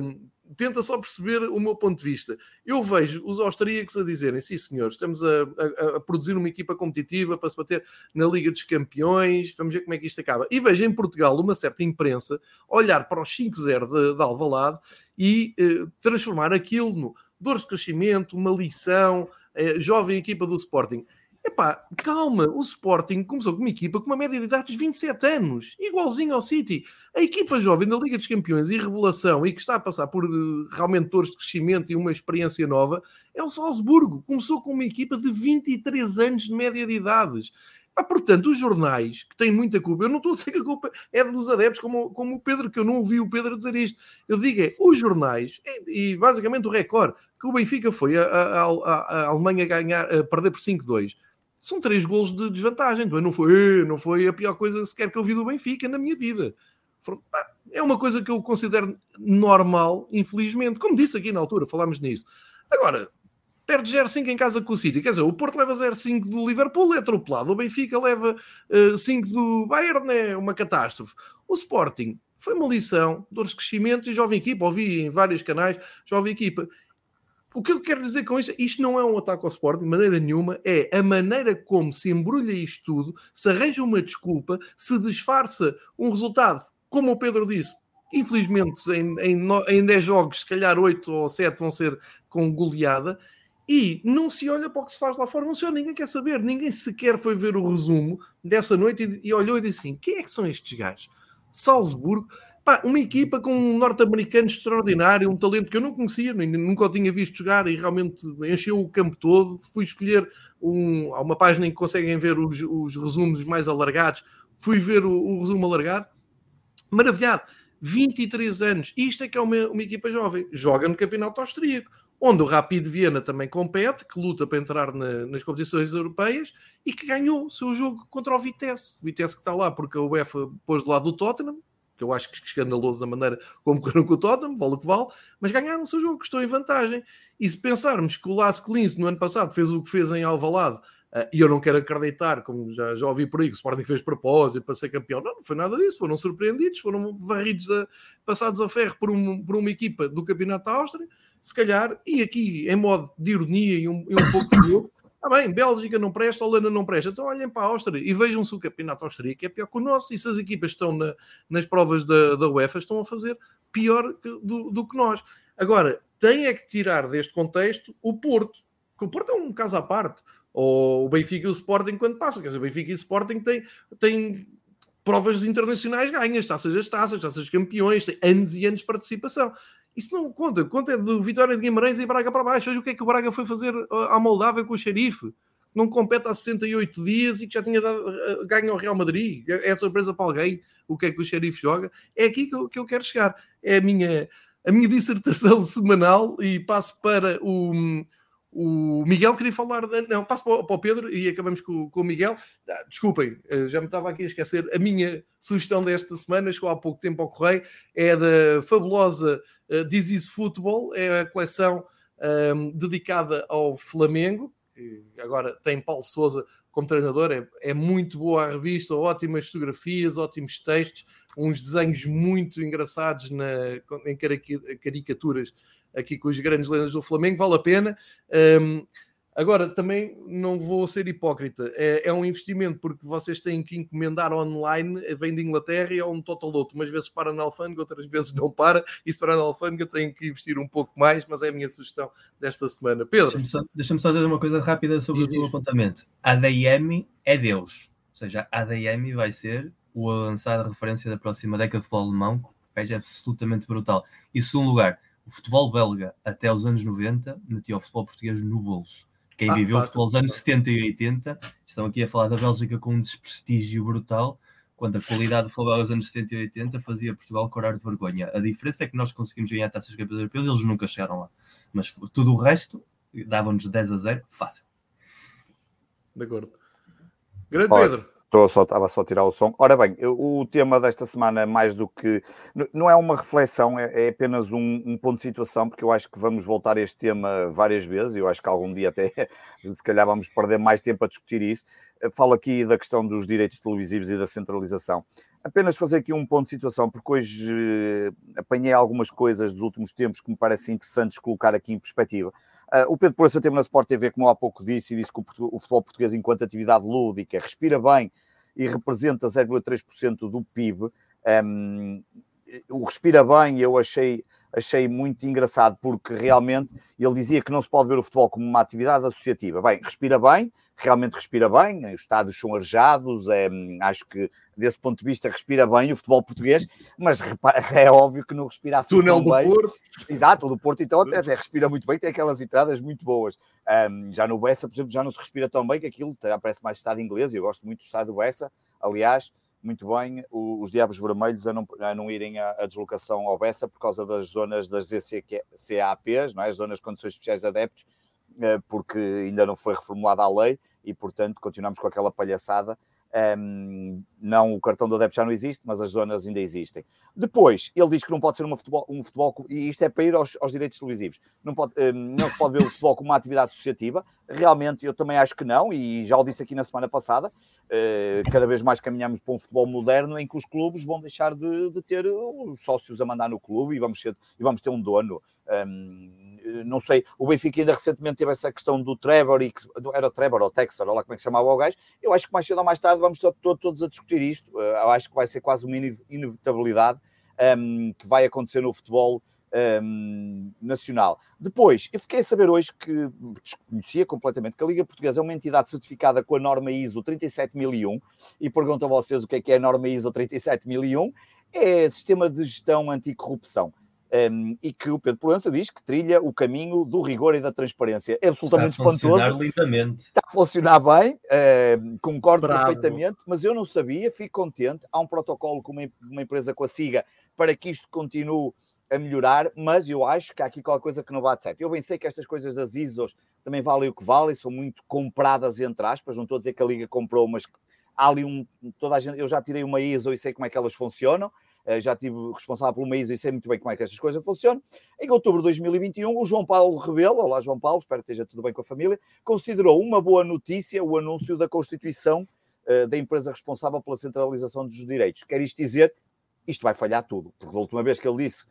Um, tenta só perceber o meu ponto de vista. Eu vejo os austríacos a dizerem: sim, senhores, estamos a, a, a, produzir uma equipa competitiva para se bater na Liga dos Campeões, vamos ver como é que isto acaba. E vejo em Portugal uma certa imprensa olhar para os 5-0 de, de Alvalade e eh, transformar aquilo no dores de crescimento, uma lição, eh, jovem equipa do Sporting. Epá, calma, o Sporting começou com uma equipa com uma média de idade de 27 anos, igualzinho ao City. A equipa jovem da Liga dos Campeões e revelação e que está a passar por uh, realmente dores de crescimento e uma experiência nova é o Salzburgo. Começou com uma equipa de 23 anos de média de idades. Ah, portanto, os jornais, que têm muita culpa, eu não estou a dizer que a culpa é dos adeptos, como, como o Pedro, que eu não ouvi o Pedro dizer isto. Eu digo é, os jornais, e, e basicamente o recorde, que o Benfica foi a, a, a, a Alemanha ganhar, a perder por 5-2 são três golos de desvantagem. Não foi, não foi a pior coisa sequer que eu vi do Benfica na minha vida. É uma coisa que eu considero normal, infelizmente. Como disse aqui na altura, falámos nisso. Agora, perde 0-5 em casa com o City. Quer dizer, o Porto leva 0-5 do Liverpool, é atropelado. O Benfica leva uh, eh, 5 do Bayern, é uma catástrofe. O Sporting foi uma lição, dores de crescimento e jovem equipa. Ouvi em vários canais, jovem equipa. O que eu quero dizer com isto? Isto não é um ataque ao Sporting, de maneira nenhuma. É a maneira como se embrulha isto tudo, se arranja uma desculpa, se disfarça um resultado, como o Pedro disse. Infelizmente, em, em, em 10 jogos, se calhar 8 ou 7 vão ser com goleada. E não se olha para o que se faz lá fora, não se olha, ninguém quer saber, ninguém sequer foi ver o resumo dessa noite e, e olhou e disse assim: quem é que são estes gajos? Salzburgo, Pá, uma equipa com um norte-americano extraordinário, um talento que eu não conhecia, nem, nunca o tinha visto jogar e realmente encheu o campo todo. Fui escolher um, há uma página em que conseguem ver os, os resumos mais alargados. Fui ver o, o, resumo alargado. Maravilhado. 23 anos. Isto é que é uma, uma equipa jovem. Joga no Campeonato Austríaco, onde o Rapid Viena também compete, que luta para entrar na, nas competições europeias e que ganhou o seu jogo contra o Vitesse. O Vitesse que está lá porque a UEFA pôs do lado do Tottenham, que eu acho que escandaloso da maneira como correram com o Tottenham, vale o que vale, mas ganharam o seu jogo, estão em vantagem. E se pensarmos que o Las Klins no ano passado fez o que fez em Alvalade, uh, e eu não quero acreditar, como já, já ouvi por aí, que o Sporting fez propósito para ser campeão, não, não foi nada disso, foram surpreendidos, foram varridos, a, passados a ferro por, um, por uma equipa do Campeonato da Áustria, se calhar, e aqui em modo de ironia e um, e um pouco de jogo, Está bem, Bélgica não presta, Holanda não presta. Então olhem para a Áustria e vejam se o campeonato austríaco é pior que o nosso. E se as equipas estão na, nas provas da, da UEFA, estão a fazer pior que, do, do, que nós. Agora, tem é que tirar deste contexto o Porto, que o Porto é um caso à parte. Ou o Benfica e o Sporting quando passam. Quer dizer, o Benfica e o Sporting têm, têm provas internacionais ganhas, taças das taças, taças campeões, têm anos e anos de participação. Isso não conta. Conta é do Vitória de Guimarães e Braga para baixo. Hoje o que é que o Braga foi fazer à Moldávia com o xerife? Não compete há 68 dias e que já tinha dado, uh, ganho ao Real Madrid. É, é surpresa para alguém o que é que o xerife joga. É aqui que eu, que eu quero chegar. É a minha, a minha dissertação semanal e passo para o, o Miguel queria falar. Não, passo para o, Pedro e acabamos com, com o Miguel. Ah, desculpem, eh, já me estava aqui a esquecer. A minha sugestão desta semana, chegou há pouco tempo ao correio, é da fabulosa This is Football, é a coleção um, dedicada ao Flamengo, que agora tem Paulo Souza como treinador. É, é muito boa a revista, ótimas fotografias, ótimos textos. uns desenhos muito engraçados na, em caricaturas aqui com os grandes lendas do Flamengo, vale a pena. Um, Agora, também não vou ser hipócrita, é, é, um investimento porque vocês têm que encomendar online, vem de Inglaterra e é um total loto. Umas vezes para na alfândega, outras vezes não para, e se para na alfândega tem que investir um pouco mais, mas é a minha sugestão desta semana. Pedro. Deixa-me só, deixa só dizer uma coisa rápida sobre o teu apontamento. A ADM é Deus, ou seja, a ADM vai ser o avançado referência da próxima década de futebol alemão, que é absolutamente brutal. E segundo lugar, o futebol belga até os anos 90 metia o futebol português no bolso quem ah, viveu fácil. futebol anos 70 e 80, estão aqui a falar da Bélgica com um desprestígio brutal, quando a qualidade do futebol dos anos 70 e 80 fazia Portugal corar de vergonha. A diferença é que nós conseguimos ganhar taças de campeões europeus, eles nunca chegaram lá. Mas tudo o resto davam-nos 10 a 0, fácil. De acordo. Grande Pedro. Estou só, estava só a tirar o som. Ora bem, o tema desta semana, mais do que. Não é uma reflexão, é, é apenas um, um, ponto de situação, porque eu acho que vamos voltar a este tema várias vezes. Eu acho que algum dia até, se calhar, vamos perder mais tempo a discutir isso. Falo aqui da questão dos direitos televisivos e da centralização. Apenas fazer aqui um ponto de situação, porque hoje eh, apanhei algumas coisas dos últimos tempos que me parecem interessantes colocar aqui em perspectiva. Uh, o Pedro Proença teve na Sport TV, como há pouco disse, e disse que o, o futebol português, enquanto atividade lúdica, respira bem e representa 0,3% do PIB. Um, o respira bem, eu achei, achei muito engraçado, porque realmente ele dizia que não se pode ver o futebol como uma atividade associativa. Bem, respira bem, realmente respira bem, os estádios são arejados, é, acho que desse ponto de vista respira bem o futebol português, mas é óbvio que não respira assim Túnel do bem. Porto. Exato, o do Porto então até, até, respira muito bem, tem aquelas entradas muito boas. Um, já no Bessa, por exemplo, já não se respira tão bem que aquilo já parece mais estado inglês, e eu gosto muito do estado do Bessa, aliás, muito bem os Diabos Vermelhos a não, a não irem à, deslocação ao Bessa por causa das zonas das ZCAPs, não é? as zonas de condições especiais de adeptos, eh, porque ainda não foi reformulada a lei e, portanto, continuamos com aquela palhaçada um, não, o cartão do adepto já não existe, mas as zonas ainda existem. Depois, ele diz que não pode ser futebol, um futebol, e isto é para ir aos, aos direitos televisivos, não, pode, um, não se pode ver o futebol como uma atividade associativa. Realmente, eu também acho que não, e já o disse aqui na semana passada. Uh, cada vez mais caminhamos para um futebol moderno em que os clubes vão deixar de, de ter os sócios a mandar no clube e vamos, ser, e vamos ter um dono. Um, não sei, o Benfica ainda recentemente teve essa questão do Trevor, e que, era Trevor ou Textor, ou lá como é que chamava o gajo. Eu acho que mais cedo ou mais tarde vamos todos, todos a discutir isto. Eh, eu acho que vai ser quase uma inevitabilidade um, que vai acontecer no futebol um, nacional. Depois, eu fiquei a saber hoje que desconhecia completamente que a Liga Portuguesa é uma entidade certificada com a norma ISO 37001 e pergunto a vocês o que é que é a norma ISO 37001. É Sistema de Gestão Anticorrupção um, e que o Pedro Proença diz que trilha o caminho do rigor e da transparência. É absolutamente Está a espantoso. Lentamente. Está a funcionar bem, uh, concordo Bravo. perfeitamente, mas eu não sabia, fico contente. Há um protocolo com uma, uma empresa com a SIGA para que isto continue a melhorar, mas eu acho que há aqui qualquer coisa que não bate certo. Eu bem sei que estas coisas das ISOs também valem o que valem, são muito compradas entre aspas, não estou a dizer que a Liga comprou, mas há ali um. Toda a gente, eu já tirei uma ISO e sei como é que elas funcionam. Eh, já tive responsável por uma ISO e sei muito bem como é que estas coisas funcionam. Em outubro de 2021, o João Paulo Rebelo, olá João Paulo, espero que esteja tudo bem com a família, considerou uma boa notícia o anúncio da constituição uh, da empresa responsável pela centralização dos direitos. Quer isto dizer, isto vai falhar tudo, porque a última vez que ele disse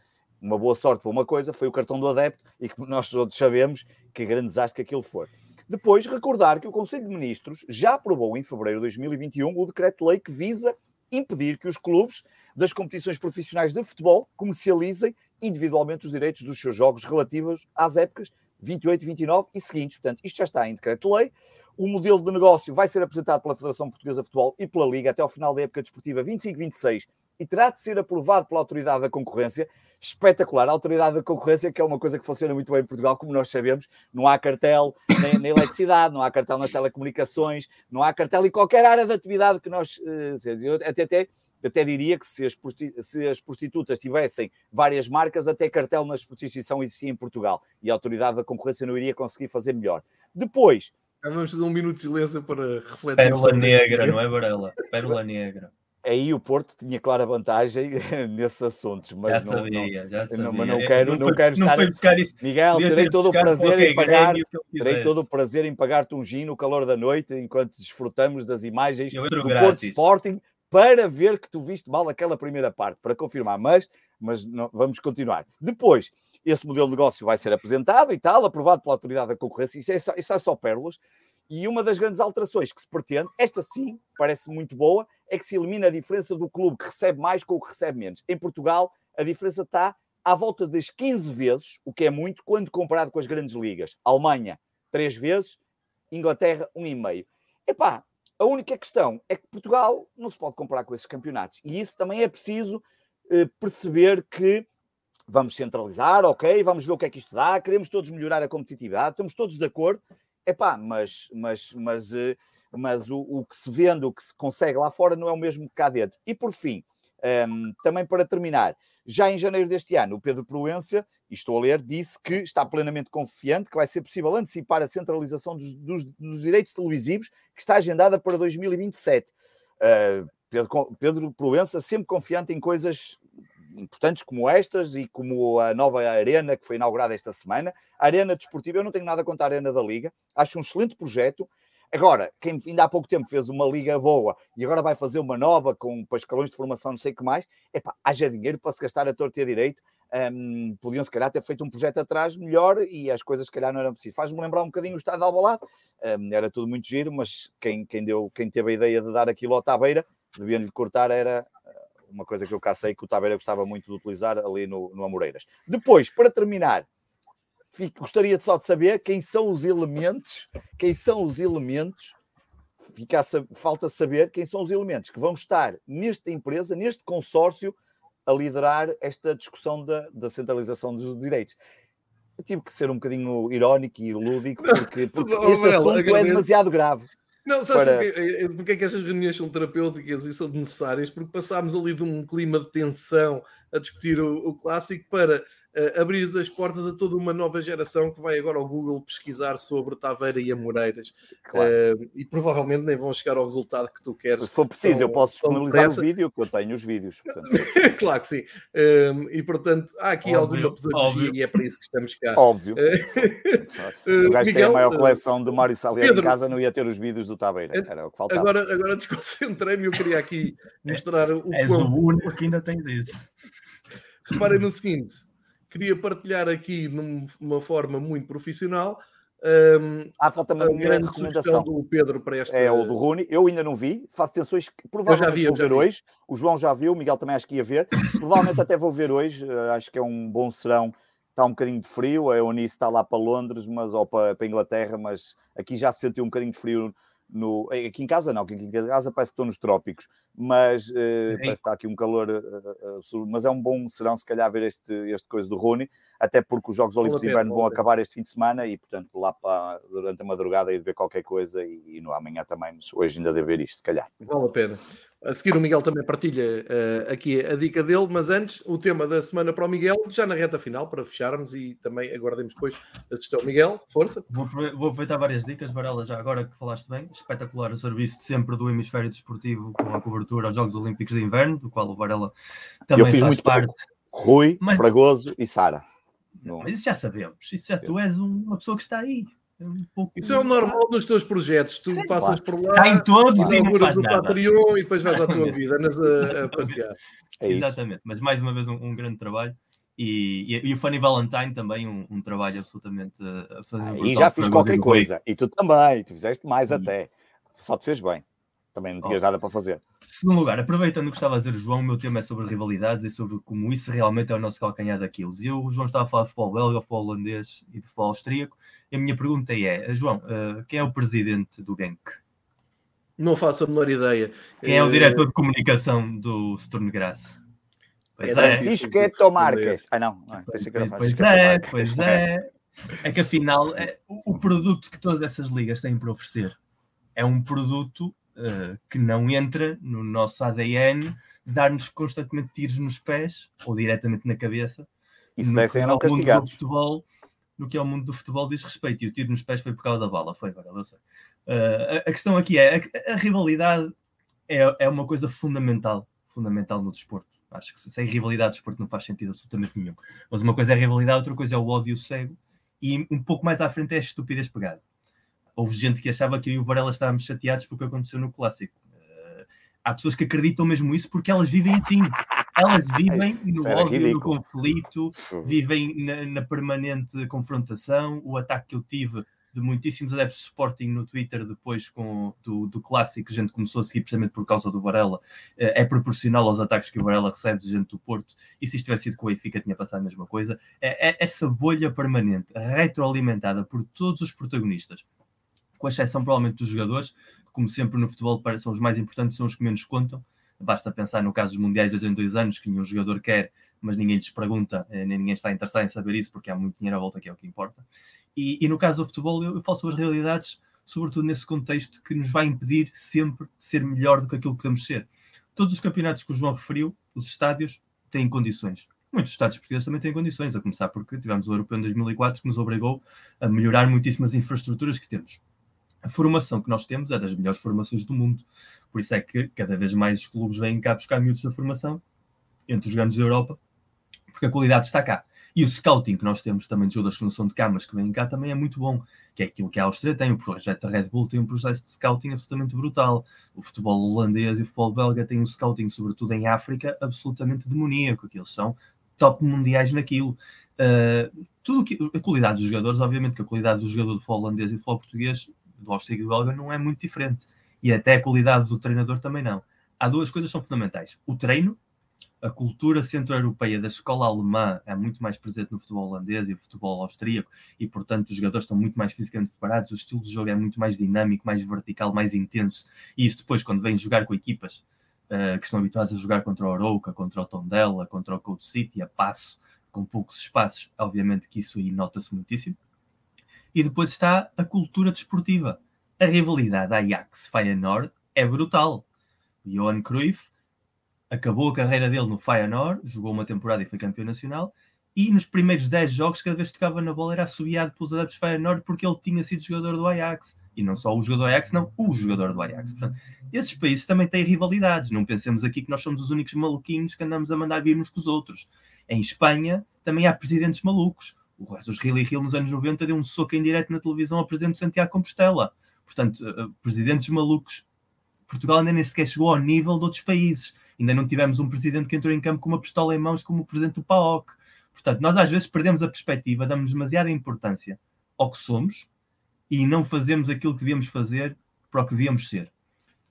uma boa sorte para uma coisa foi o cartão do adepto e que nós todos sabemos que grande desastre que aquilo for. Depois, recordar que o Conselho de Ministros já aprovou em fevereiro de 2021 o decreto-lei que visa impedir que os clubes das competições profissionais de futebol comercializem individualmente os direitos dos seus jogos relativos às épocas 28, 29 e seguintes. Portanto, isto já está em decreto-lei. O modelo de negócio vai ser apresentado pela Federação Portuguesa de Futebol e pela Liga até ao final da época desportiva 25-26 e terá de ser aprovado pela Autoridade da Concorrência. Espetacular. A Autoridade da Concorrência, que é uma coisa que funciona muito bem em Portugal, como nós sabemos, não há cartel nem na eletricidade, não há cartel nas telecomunicações, não há cartel em qualquer área de atividade que nós. Eh, eu até, até, até diria que se as, se as prostitutas tivessem várias marcas, até cartel na prostituição existia em Portugal e a Autoridade da Concorrência não iria conseguir fazer melhor. Depois. Vamos fazer um minuto de silêncio para refletir. Pérola negra, não é Varela? Pérola negra aí o Porto tinha clara vantagem nesses assuntos, mas já não, sabia, não, já sabia. Não, mas não quero, não, não foi, quero estar. Isso, Miguel, terei todo o prazer em pagar, terei todo o prazer em pagar-te um gin no calor da noite, enquanto desfrutamos das imagens do grátis. Porto Sporting para ver que tu viste mal aquela primeira parte, para confirmar, mas, mas não, vamos continuar. Depois, esse modelo de negócio vai ser apresentado e tal, aprovado pela autoridade da concorrência, isso é só, isso é só pérolas. E uma das grandes alterações que se pretende, esta sim, parece muito boa, é que se elimina a diferença do clube que recebe mais com o que recebe menos. Em Portugal, a diferença está à volta das 15 vezes, o que é muito, quando comparado com as grandes ligas. Alemanha, 3 vezes, Inglaterra, 1,5. Epá, a única questão é que Portugal não se pode comparar com esses campeonatos. E isso também é preciso eh, perceber que vamos centralizar, ok, vamos ver o que é que isto dá, queremos todos melhorar a competitividade, estamos todos de acordo, epá, mas, mas, mas, eh, mas o, o que se vende, o que se consegue lá fora não é o mesmo que cá dentro. E por fim, um, ehm, também para terminar, já em janeiro deste ano, o Pedro Proença, e estou a ler, disse que está plenamente confiante que vai ser possível antecipar a centralização dos, dos, dos direitos televisivos que está agendada para 2027. Uh, Pedro, Pedro Proença sempre confiante em coisas importantes como estas e como a nova arena que foi inaugurada esta semana. A Arena Desportiva, eu não tenho nada contra a Arena da Liga, acho um excelente projeto. Agora, quem ainda há pouco tempo fez uma liga boa e agora vai fazer uma nova com escalões de formação, não sei o que mais, epá, haja dinheiro para se gastar a torta e a direito. Um, podiam se calhar ter feito um projeto atrás melhor e as coisas se calhar não eram possíveis. Faz-me lembrar um bocadinho o estado de Albalade, um, era tudo muito giro, mas quem, quem, deu, quem teve a ideia de dar aquilo ao Tabeira, deviam-lhe cortar era uma coisa que eu cá sei que o Tabeira gostava muito de utilizar ali no, no Amoreiras. Depois, para terminar, fico, gostaria só de saber quem são os elementos, quem são os elementos, fica falta saber quem são os elementos que vão estar nesta empresa, neste consórcio, a liderar esta discussão da, da centralização dos direitos. Eu tive que ser um bocadinho irónico e lúdico, porque, porque este assunto é demasiado grave. Não, sabes para... porque, eh, eh, porque é que estas reuniões são terapêuticas e são necessárias? Porque passámos ali de um clima de tensão a discutir o, o clássico para uh, abrir as portas a toda uma nova geração que vai agora ao Google pesquisar sobre Taveira e Amoreiras. Claro. Uh, e provavelmente nem vão chegar ao resultado que tu queres. Se for preciso, eu posso disponibilizar o vídeo, que eu tenho os vídeos. claro que sim. Um, ehm, e portanto, há aqui óbvio, alguma pedagogia óbvio. e é para isso que estamos cá. Óbvio. Se o gajo Miguel, tem a maior coleção de Mário Salier em casa, não ia ter os vídeos do Tabeira. Era o que faltava. Agora, agora desconcentrei-me, eu queria aqui mostrar o. És o único que ainda tens isso. Reparem no seguinte: queria partilhar aqui numa forma muito profissional. Um, ah, falta uma grande recomendação do Pedro para esta. É o do Rune. Eu ainda não vi. Faço tensões que provavelmente vi, vou ver vi. hoje. O João já viu, o Miguel também acho que ia ver. Provavelmente até vou ver hoje. Uh, acho que é um bom serão. Está um bocadinho de frio. A Eunice está lá para Londres, mas ou para, para a Inglaterra, mas aqui já se sentiu um bocadinho de frio no, aqui em casa não, aqui em casa parece que estou nos trópicos, mas uh, parece que está aqui um calor uh, absurdo, mas é um bom serão se calhar ver este, este coisa do Rony, até porque os Jogos Olímpicos de Inverno vão acabar este fim de semana e portanto lá para, durante a madrugada aí de ver qualquer coisa e, e no amanhã também, mas hoje ainda deve ver isto se calhar. Vale a pena. A seguir o Miguel também partilha uh, aqui a dica dele, mas antes o tema da semana para o Miguel, já na reta final, para fecharmos e também aguardemos depois a sugestão. Miguel, força. Vou, vou aproveitar várias dicas, Varela, já agora que falaste bem. Espetacular o serviço de sempre do hemisfério desportivo com a cobertura aos Jogos Olímpicos de Inverno, do qual o Varela também Eu fiz faz muito parte. Pouco. Rui, mas... Fragoso e Sara. Mas isso já sabemos. Isso já, tu és uma pessoa que está aí. É um pouco... Isso é o normal nos teus projetos. Tu Sim, passas claro. por lá, Está em todos e não faz do nada. Patreon e depois vais à tua vida, andas a, a passear. É Exatamente, mas mais uma vez um, um grande trabalho. E, e, e, o Funny Valentine também, um, um trabalho absolutamente. absolutamente ah, e já fiz qualquer coisa. E tu também, tu fizeste mais e... até. Só te fez bem. Também não tinhas oh. nada para fazer. Segundo lugar, aproveitando o que estava a dizer o João, o meu tema é sobre rivalidades e sobre como isso realmente é o nosso calcanhar daqueles. E eu, o João estava a falar de futebol belga, futebol holandês e de futebol austríaco. E a minha pergunta é, João, uh, quem é o presidente do Genk? Não faço a menor ideia. Quem é o eh, diretor de comunicação do Sturm Graz? Pois é. Francisco Marques. Ah, não. não pois, pois, pois é, pois é. É que afinal, é, o produto que todas essas ligas têm para oferecer é um produto uh, que não entra no nosso ADN dar-nos constantemente tiros nos pés ou diretamente na cabeça. Isso deve ser não castigado. Futebol, no que ao mundo do futebol diz respeito. E o tiro nos pés foi por causa da bala, foi agora, eu sei. Uh, a, a, questão aqui é, a, a, rivalidade é, é uma coisa fundamental, fundamental no desporto. Acho que sem rivalidade o desporto não faz sentido absolutamente nenhum. Mas uma coisa é a rivalidade, outra coisa é o ódio cego. E um pouco mais à frente é a estupidez pegada houve gente que achava que eu e o Varela estávamos chateados porque aconteceu no Clássico. Uh, há pessoas que acreditam mesmo isso porque elas vivem assim. Elas vivem no ódio, no conflito, vivem na, na, permanente confrontação. O ataque que eu tive de muitíssimos adeptos de Sporting no Twitter depois com, do, do clássico que a gente começou a seguir precisamente por causa do Varela eh, é proporcional aos ataques que o Varela recebe de gente do Porto e se isto tivesse sido com o Benfica tinha passado a mesma coisa é, é essa bolha permanente retroalimentada por todos os protagonistas com exceção provavelmente dos jogadores como sempre no futebol são os mais importantes são os que menos contam basta pensar no caso dos mundiais dois em dois anos que nenhum jogador quer mas ninguém lhes pergunta, eh, nem ninguém está interessado em saber isso, porque há muito dinheiro à volta que é o que importa. E, e no caso do futebol, eu, eu falo sobre as realidades, sobretudo nesse contexto que nos vai impedir sempre de ser melhor do que aquilo que podemos ser. Todos os campeonatos que o João referiu, os estádios, têm condições. Muitos estádios portugueses também têm condições, a começar porque tivemos o Europeu em 2004 que nos obrigou a melhorar muitíssimas infraestruturas que temos. A formação que nós temos é das melhores formações do mundo. Por isso é que cada vez mais os clubes vêm cá buscar miúdos da formação entre os grandes da Europa, porque a qualidade está cá. E o scouting que nós temos também de jogadores que não são de cá, mas que vêm cá também é muito bom, que é aquilo que a Áustria tem, o projeto da Red Bull tem um processo de scouting absolutamente brutal. O futebol holandês e o futebol belga têm um scouting, sobretudo em África, absolutamente demoníaco, eles são top mundiais naquilo. Uh, tudo que, a qualidade dos jogadores, obviamente que a qualidade do jogador do futebol holandês e do futebol português, do Áustria e do belga, não é muito diferente. E até a qualidade do treinador também não. Há duas coisas que são fundamentais. O treino, a cultura centro-europeia da escola alemã é muito mais presente no futebol holandês e no futebol austríaco e, portanto, os jogadores estão muito mais fisicamente preparados, o estilo de jogo é muito mais dinâmico, mais vertical, mais intenso. E isso depois, quando vêm jogar com equipas uh, que estão habituadas a jogar contra o Arouca, contra o Tondela, contra o Code City, a passo, com poucos espaços, obviamente que isso aí nota-se muitíssimo. E depois está a cultura desportiva. A rivalidade Ajax-Feyenoord é brutal. Johan Cruyff acabou a carreira dele no Feyenoord, jogou uma temporada e foi campeão nacional, e nos primeiros 10 jogos, cada vez que tocava na bola, era assobiado pelos adeptos Feyenoord porque ele tinha sido jogador do Ajax. E não só o jogador do Ajax, não, o jogador do Ajax. Portanto, esses países também têm rivalidades. Não pensemos aqui que nós somos os únicos maluquinhos que andamos a mandar vir uns com os outros. Em Espanha também há presidentes malucos. O Jesus Rio Hill nos anos 90 deu um soco em direto na televisão ao presidente de Santiago Compostela. Portanto, uh, presidentes malucos. Portugal ainda nem sequer chegou ao nível de outros países Ainda não tivemos um presidente que entrou em campo com uma pistola em mãos como o presidente do PAOC. Portanto, nós às vezes perdemos a perspectiva, damos demasiada importância ao que somos e não fazemos aquilo que devíamos fazer para o que devíamos ser.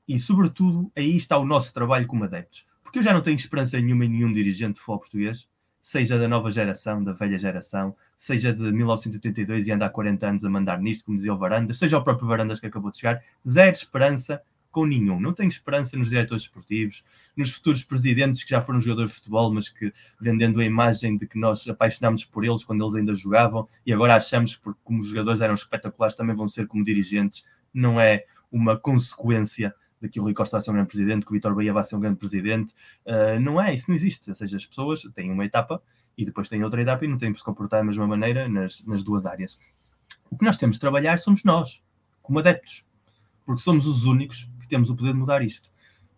E, sobretudo, aí está o nosso trabalho como adeptos. Porque eu já não tenho esperança nenhuma em nenhum dirigente de futebol português, seja da nova geração, da velha geração, seja de 1982 e anda há 40 anos a mandar nisto, como dizia o Varandas, seja o próprio Varandas que acabou de chegar, zero esperança com nenhum. Não tenho esperança nos diretores esportivos, nos futuros presidentes que já foram jogadores de futebol, mas que vendendo a imagem de que nós apaixonámos por eles quando eles ainda jogavam e agora achamos que, como os jogadores eram espetaculares, também vão ser como dirigentes. Não é uma consequência de que o Rui Costa vai ser um grande presidente, que o Vitor Bahia vai ser um grande presidente. Uh, não é, isso não existe. Ou seja, as pessoas têm uma etapa e depois têm outra etapa e não que se comportar da mesma maneira nas, nas duas áreas. O que nós temos de trabalhar somos nós, como adeptos, porque somos os únicos que temos o poder de mudar isto.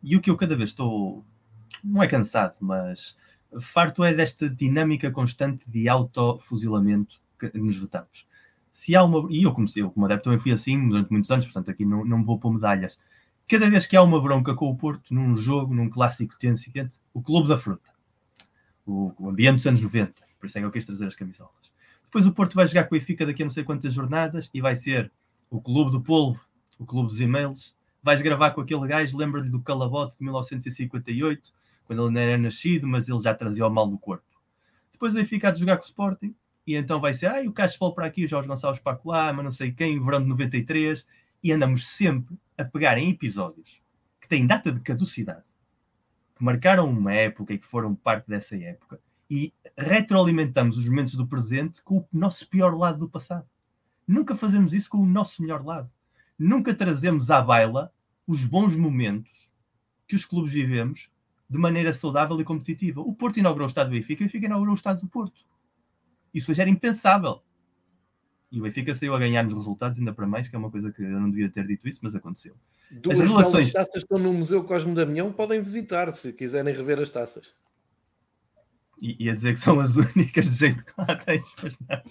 E o que eu cada vez estou, não é cansado, mas farto é desta dinâmica constante de autofuzilamento que nos vetamos. Se há uma, e eu comecei, eu como adepto também fui assim durante muitos anos, portanto aqui não, não me vou pôr medalhas. Cada vez que há uma bronca com o Porto, num jogo, num clássico tenso o Clube da Fruta, o, o ambiente dos anos 90, por isso é que eu quis trazer as camisolas. Depois o Porto vai jogar com o Benfica daqui a não sei quantas jornadas e vai ser o Clube do Polvo, o Clube dos E-mails, vais gravar com aquele gajo, lembra-lhe do Calabote de 1958, quando ele não era nascido, mas ele já trazia o mal no corpo. Depois o Benfica de jogar com o Sporting, e então vai ser, ah, o Caspol para aqui, o Jorge Gonçalves para lá, mas não sei quem, o verão de 93, e andamos sempre a pegar em episódios que têm data de caducidade, que marcaram uma época e que foram parte dessa época, e retroalimentamos os momentos do presente com o nosso pior lado do passado. Nunca fazemos isso com o nosso melhor lado. Nunca trazemos à baila os bons momentos que os clubes vivemos de maneira saudável e competitiva. O Porto inaugurou o Estado do Benfica e o Benfica inaugurou o Estado do Porto. Isso hoje era impensável. E o Benfica saiu a ganhar nos resultados, ainda para mais, que é uma coisa que eu não devia ter dito isso, mas aconteceu. Duas as relações... taças estão no Museu Cosme Damião, podem visitar se quiserem rever as taças. E ia dizer que são as únicas de jeito que lá tens, mas não.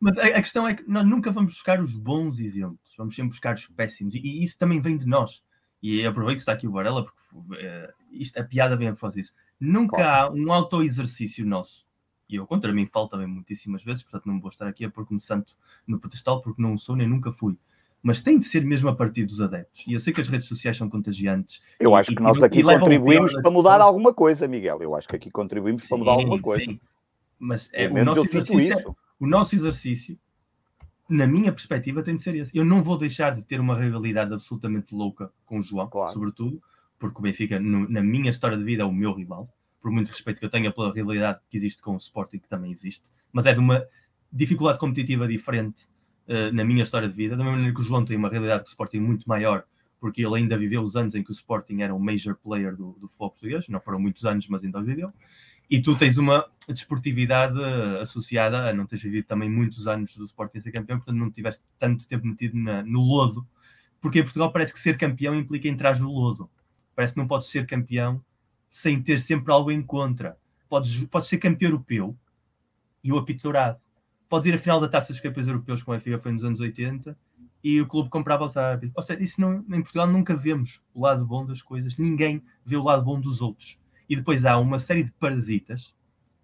Mas a, a, questão é que nós nunca vamos buscar os bons exemplos, vamos sempre buscar os péssimos, e, e, isso também vem de nós. e aproveito que está aqui o Varela, porque uh, isto, a piada vem a propósito disso. Nunca claro. há um auto-exercício nosso, e eu contra mim falo também muitíssimas vezes, portanto não vou estar aqui a pôr-me santo no pedestal, porque não sou nem nunca fui. Mas tem de ser mesmo a partir dos adeptos. E eu sei que as redes sociais são contagiantes. Eu acho que nós aqui contribuímos para mudar alguma coisa, Miguel. Eu acho que aqui contribuímos sim, para mudar alguma coisa. Sim. Mas é, o, nosso exercício, o nosso exercício na minha perspectiva, tem de ser esse. Eu não vou deixar de ter uma rivalidade absolutamente louca com o João, claro. sobretudo, porque o Benfica, no, na minha história de vida, é o meu rival, por muito respeito que eu tenha pela rivalidade que existe com o Sporting, que também existe, mas é de uma dificuldade competitiva diferente uh, na minha história de vida, da mesma maneira que o João tem uma realidade com o Sporting muito maior, porque ele ainda viveu os anos em que o Sporting era um major player do, do futebol português, não foram muitos anos, mas ainda viveu. E tu tens uma desportividade associada a não teres vivido também muitos anos do Sporting ser campeão, portanto não tiveste tanto tempo metido na, no lodo. Porque em Portugal parece que ser campeão implica entrar no lodo. Parece que não podes ser campeão sem ter sempre algo em contra. Podes, podes ser campeão europeu e o apito dourado. Podes ir à final da Taça dos Campeões Europeus, como a FIA foi nos anos 80, e o clube comprava os árbitros. Ou seja, isso não, em Portugal nunca vemos o lado bom das coisas. Ninguém vê o lado bom dos outros. E depois há uma série de parasitas,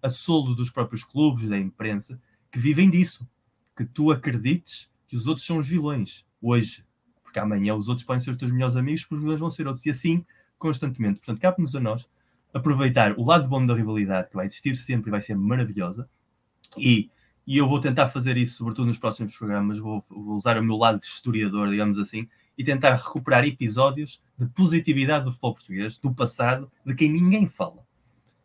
a solo dos próprios clubes, da imprensa, que vivem disso. Que tu acredites que os outros são os vilões, hoje. Porque amanhã os outros podem ser os teus melhores amigos, porque os vilões vão ser outros. E assim, constantemente. Portanto, cabe-nos a nós aproveitar o lado bom da rivalidade, que vai existir sempre e vai ser maravilhosa. E, e eu vou tentar fazer isso, sobretudo nos próximos programas. Vou, vou usar o meu lado de historiador, digamos assim, e tentar recuperar episódios de positividade do futebol português, do passado, de quem ninguém fala.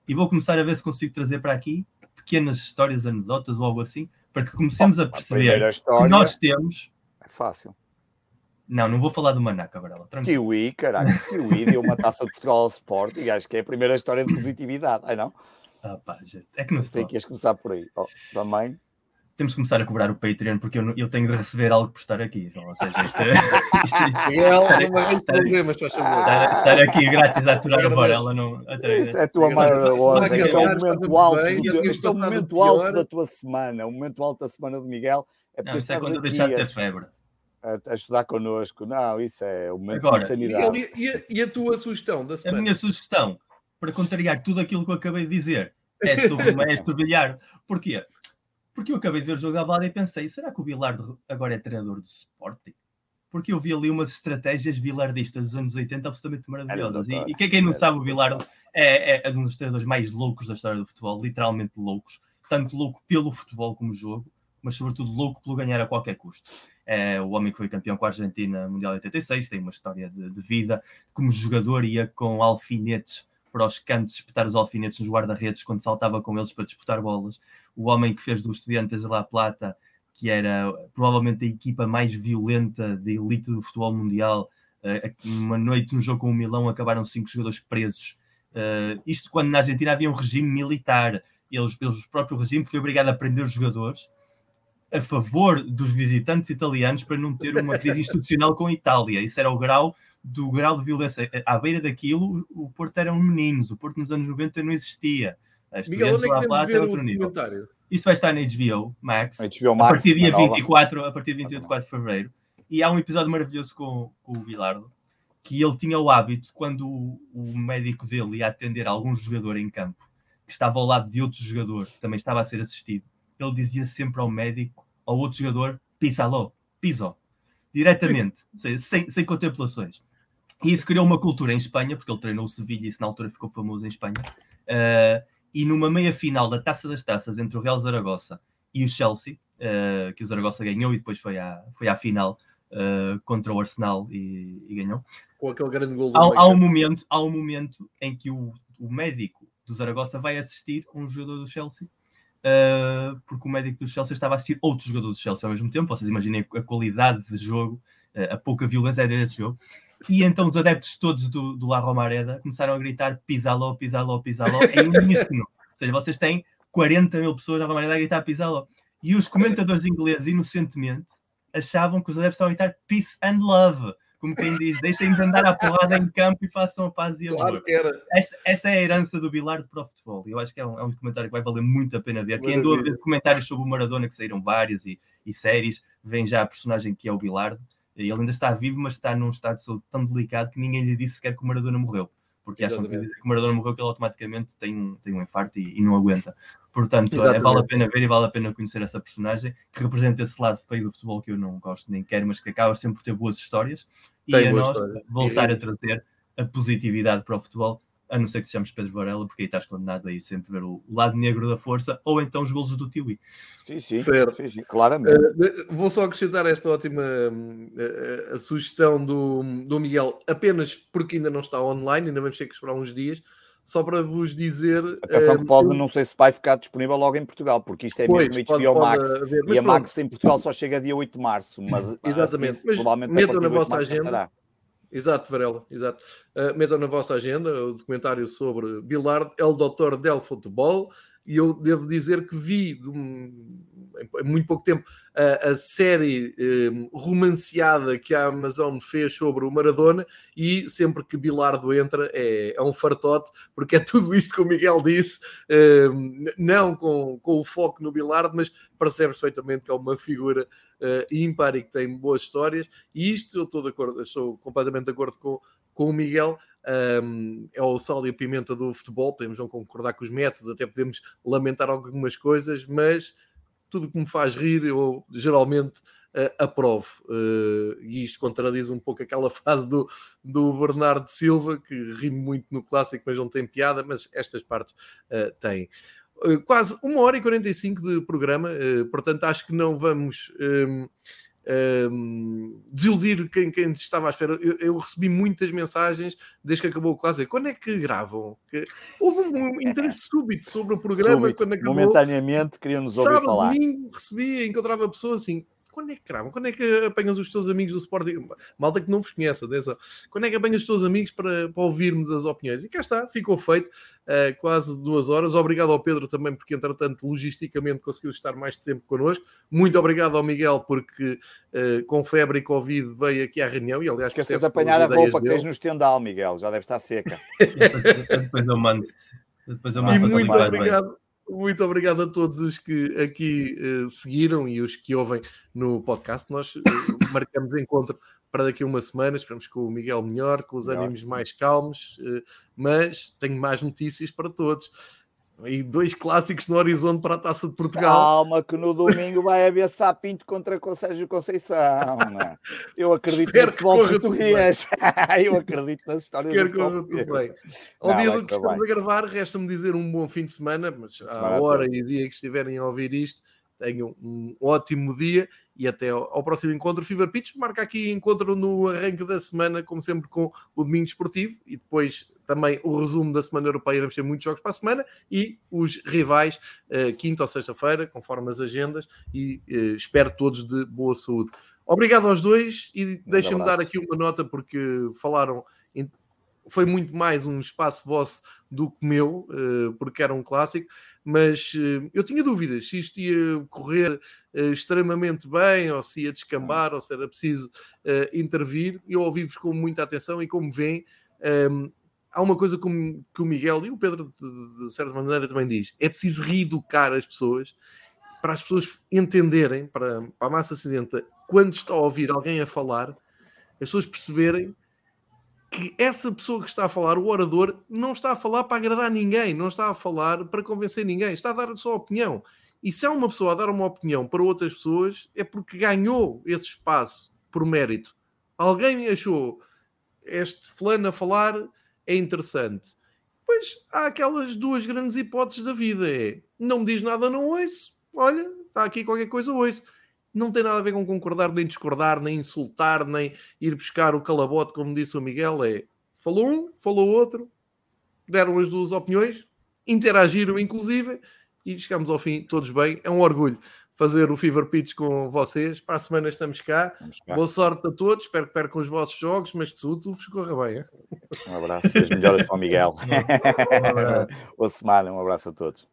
E vou começar a ver se consigo trazer para aqui pequenas histórias, anedotas ou algo assim, para que comecemos a perceber a que nós temos. É fácil. Não, não vou falar do Manaca, Varela. Kiwi, caralho. Kiwi deu uma taça de Portugal ao Sport e acho que é a primeira história de positividade. Ai não? Ah, pá, gente. É que não sei que ias começar por aí. Oh, também temos que começar a cobrar o Patreon porque eu, eu tenho de receber algo por estar aqui. Então, ou seja, isto, é, é, é estar, aqui grátis a aturar não. Isso é a tua maior onda. Este é o momento alto, este é o momento alto da tua semana. O momento alto da semana do Miguel é porque não, é quando deixar de ter febre. A, a estudar connosco. Não, isso é o momento agora, de sanidade. Miguel, e, a, e a tua sugestão da semana? A minha sugestão, para contrariar tudo aquilo que eu acabei de dizer, é sobre o maestro Bilhar. Porquê? Porque eu acabei de ver o jogo da Alvalade e pensei, será que o Bilardo agora é treinador do Sporting? Porque eu vi ali umas estratégias bilardistas dos anos 80 absolutamente maravilhosas. E, e quem, quem não sabe, o Bilardo é, é, é, um dos treinadores mais loucos da história do futebol, literalmente loucos. Tanto louco pelo futebol como jogo, mas sobretudo louco pelo ganhar a qualquer custo. É o homem que foi campeão com a Argentina Mundial 86, tem uma história de, de vida. Como jogador ia com alfinetes para os cantos espetar os alfinetes nos guarda-redes quando saltava com eles para disputar bolas. O homem que fez do Estudiantes de La Plata, que era provavelmente a equipa mais violenta da elite do futebol mundial, uh, uma noite no jogo com o Milão acabaram cinco jogadores presos. Uh, isto quando na Argentina havia um regime militar. Eles, eles, o próprio regime foi obrigado a prender os jogadores a favor dos visitantes italianos para não ter uma crise institucional com a Itália. Isso era o grau do grau de violência. À beira daquilo, o Porto eram meninos. O Porto nos anos 90 não existia. Miguel, onde é que temos ver outro nível. Isso vai estar na HBO Max, HBO Max a partir dia 24, a partir de 24 de fevereiro. E há um episódio maravilhoso com, com o Bilardo, que ele tinha o hábito, quando o, o, médico dele ia atender algum jogador em campo, que estava ao lado de outro jogador, que também estava a ser assistido, ele dizia sempre ao médico, ao outro jogador, pisalo, piso, diretamente, sem, sem contemplações. E isso criou uma cultura em Espanha, porque ele treinou o Sevilha e isso na altura ficou famoso em Espanha. Uh, e numa meia final da Taça das Taças entre o Real Zaragoza e o Chelsea, uh, que o Zaragoza ganhou e depois foi à, foi à final uh, contra o Arsenal e, e, ganhou. Com aquele grande gol do há, há, um momento Há um momento em que o, o médico do Zaragoza vai assistir um jogador do Chelsea Uh, porque o médico do Chelsea estava a assistir outro jogador do Chelsea ao mesmo tempo. Vocês imaginem a qualidade de jogo, uh, a pouca violência desse jogo. E então os adeptos todos do, do La Romareda começaram a gritar Pisalo, Pisalo, Pisalo em uníssono. Ou seja, vocês têm 40 mil pessoas na Romareda a gritar Pisalo. E os comentadores ingleses, inocentemente, achavam que os adeptos estavam a gritar Peace and Love. Como quem diz, deixem-nos andar à porrada em campo e façam a paz e amor. Claro que era. Essa, essa, é a herança do Bilardo para o futebol. Eu acho que é um, é um documentário que vai valer muito a pena ver. Quem andou a ver documentários sobre o Maradona, que saíram vários e, e séries, vem já a personagem que é o Bilardo Ele ainda está vivo, mas está num estado de saúde tão delicado que ninguém lhe disse sequer que o Maradona morreu. Porque Exatamente. acham que dizer que o Maradona morreu, que ele automaticamente tem um, tem um infarto e, e não aguenta. Portanto, é, vale a pena ver e vale a pena conhecer essa personagem que representa esse lado feio do futebol que eu não gosto nem quero, mas que acaba sempre por ter boas histórias. Tem e a nós história. voltar e... a trazer a positividade para o futebol a não ser que sejamos Pedro Varela, porque aí estás condenado a ir sempre ver o lado negro da força, ou então os golos do Tiwi. Sim, sim, certo. sim, sim claramente. Uh, vou só acrescentar esta ótima uh, a sugestão do, do Miguel, apenas porque ainda não está online, ainda vamos ter que esperar uns dias, só para vos dizer. Atenção que pode, não sei se vai ficar disponível logo em Portugal, porque isto é pois, mesmo HBO pode, Max. E a Max em Portugal só chega dia 8 de março, mas exatamente. Assim, mas provavelmente metam na vossa agenda. Exato, Varela, exato. Uh, metam na vossa agenda o documentário sobre Bilard, é o doutor del futebol, e eu devo dizer que vi em muito pouco tempo a, a série um, romanceada que a Amazon fez sobre o Maradona e sempre que Bilardo entra é, é um fartote, porque é tudo isto que o Miguel disse, um, não com, com o foco no Bilardo, mas percebes perfeitamente que é uma figura uh, ímpar e que tem boas histórias, e isto eu estou de acordo, estou completamente de acordo com, com o Miguel. Um, é o sal e a pimenta do futebol. Podemos não concordar com os métodos, até podemos lamentar algumas coisas, mas tudo que me faz rir, eu geralmente uh, aprovo. Uh, e isto contradiz um pouco aquela fase do, do Bernardo Silva, que rime muito no clássico, mas não tem piada, mas estas partes uh, têm. quase uma hora e 45 de programa, portanto acho que não vamos. Um, desiludir quem, quem, estava à espera. Eu, eu, recebi muitas mensagens desde que acabou o clássico. Quando é que gravam? Que houve um interesse súbito sobre o programa súbito. quando acabou. Momentaneamente queriam-nos ouvir Sábado, falar. Domingo, recebia, encontrava pessoas assim quando é que cravam? Quando é que apanhas os teus amigos do Sporting? Malta que não vos conhece, atenção. Quando é que apanhas os teus amigos para, para ouvirmos as opiniões? E cá está, ficou feito uh, quase duas horas. Obrigado ao Pedro também, porque entretanto, logisticamente, conseguiu estar mais tempo connosco. Muito obrigado ao Miguel, porque uh, com febre e Covid veio aqui à reunião. E aliás, esqueces de apanhar a roupa que tens no estendal, Miguel, já deve estar seca. depois, depois eu mando. Depois eu mando e muito obrigado. Muito obrigado a todos os que aqui uh, seguiram e os que ouvem no podcast. Nós uh, marcamos encontro para daqui a uma semana. Esperamos com o Miguel melhor, com os ânimos mais calmos, uh, mas tenho mais notícias para todos. E dois clássicos no horizonte para a Taça de Portugal. Calma, que no domingo vai haver Sapinto contra o Sérgio Conceição. Né? Eu acredito Espero no futebol português. Eu acredito nas histórias Espero do futebol tudo bem. Ao dia que estamos bem. a gravar, resta-me dizer um bom fim de semana, mas à hora e dia que estiverem a ouvir isto, tenham um ótimo dia e até ao, próximo encontro. Fever Pitch marca aqui encontro no arranque da semana, como sempre, com o Domingo Esportivo e depois também o resumo da Semana Europeia. Vamos ter muitos jogos para a semana e os rivais, uh, quinta ou sexta-feira, conforme as agendas. E uh, espero todos de boa saúde. Obrigado aos dois e deixem-me dar aqui uma nota porque falaram. Em, foi muito mais um espaço vosso do que meu, uh, porque era um clássico, mas eu tinha dúvidas se isto ia correr extremamente bem, ou se ia descambar, ou se era preciso intervir. Eu ouvi-vos com muita atenção e como veem, um, há uma coisa que o Miguel e o Pedro, de, de certa maneira, também diz: é preciso reeducar as pessoas para as pessoas entenderem, para, para a massa cinzenta, quando está a ouvir alguém a falar, as pessoas perceberem que essa pessoa que está a falar, o orador, não está a falar para agradar ninguém, não está a falar para convencer ninguém, está a dar a sua opinião. E se há uma pessoa a dar uma opinião para outras pessoas, é porque ganhou esse espaço por mérito. Alguém achou este fulano a falar é interessante. Pois há aquelas duas grandes hipóteses da vida: é não me diz nada, não ouço. Olha, está aqui qualquer coisa, ouço. Não tem nada a ver com concordar, nem discordar, nem insultar, nem ir buscar o calabote, como disse o Miguel. É falou um, falou outro, deram as duas opiniões, interagiram inclusive e chegamos ao fim todos bem. É um orgulho fazer o Fever Pitch com vocês. Para a semana estamos cá. cá. Boa sorte a todos. Espero que percam os vossos jogos, mas de saúde tudo vos corra bem. Hein? Um abraço e as melhoras para o Miguel. Boa semana, um abraço a todos.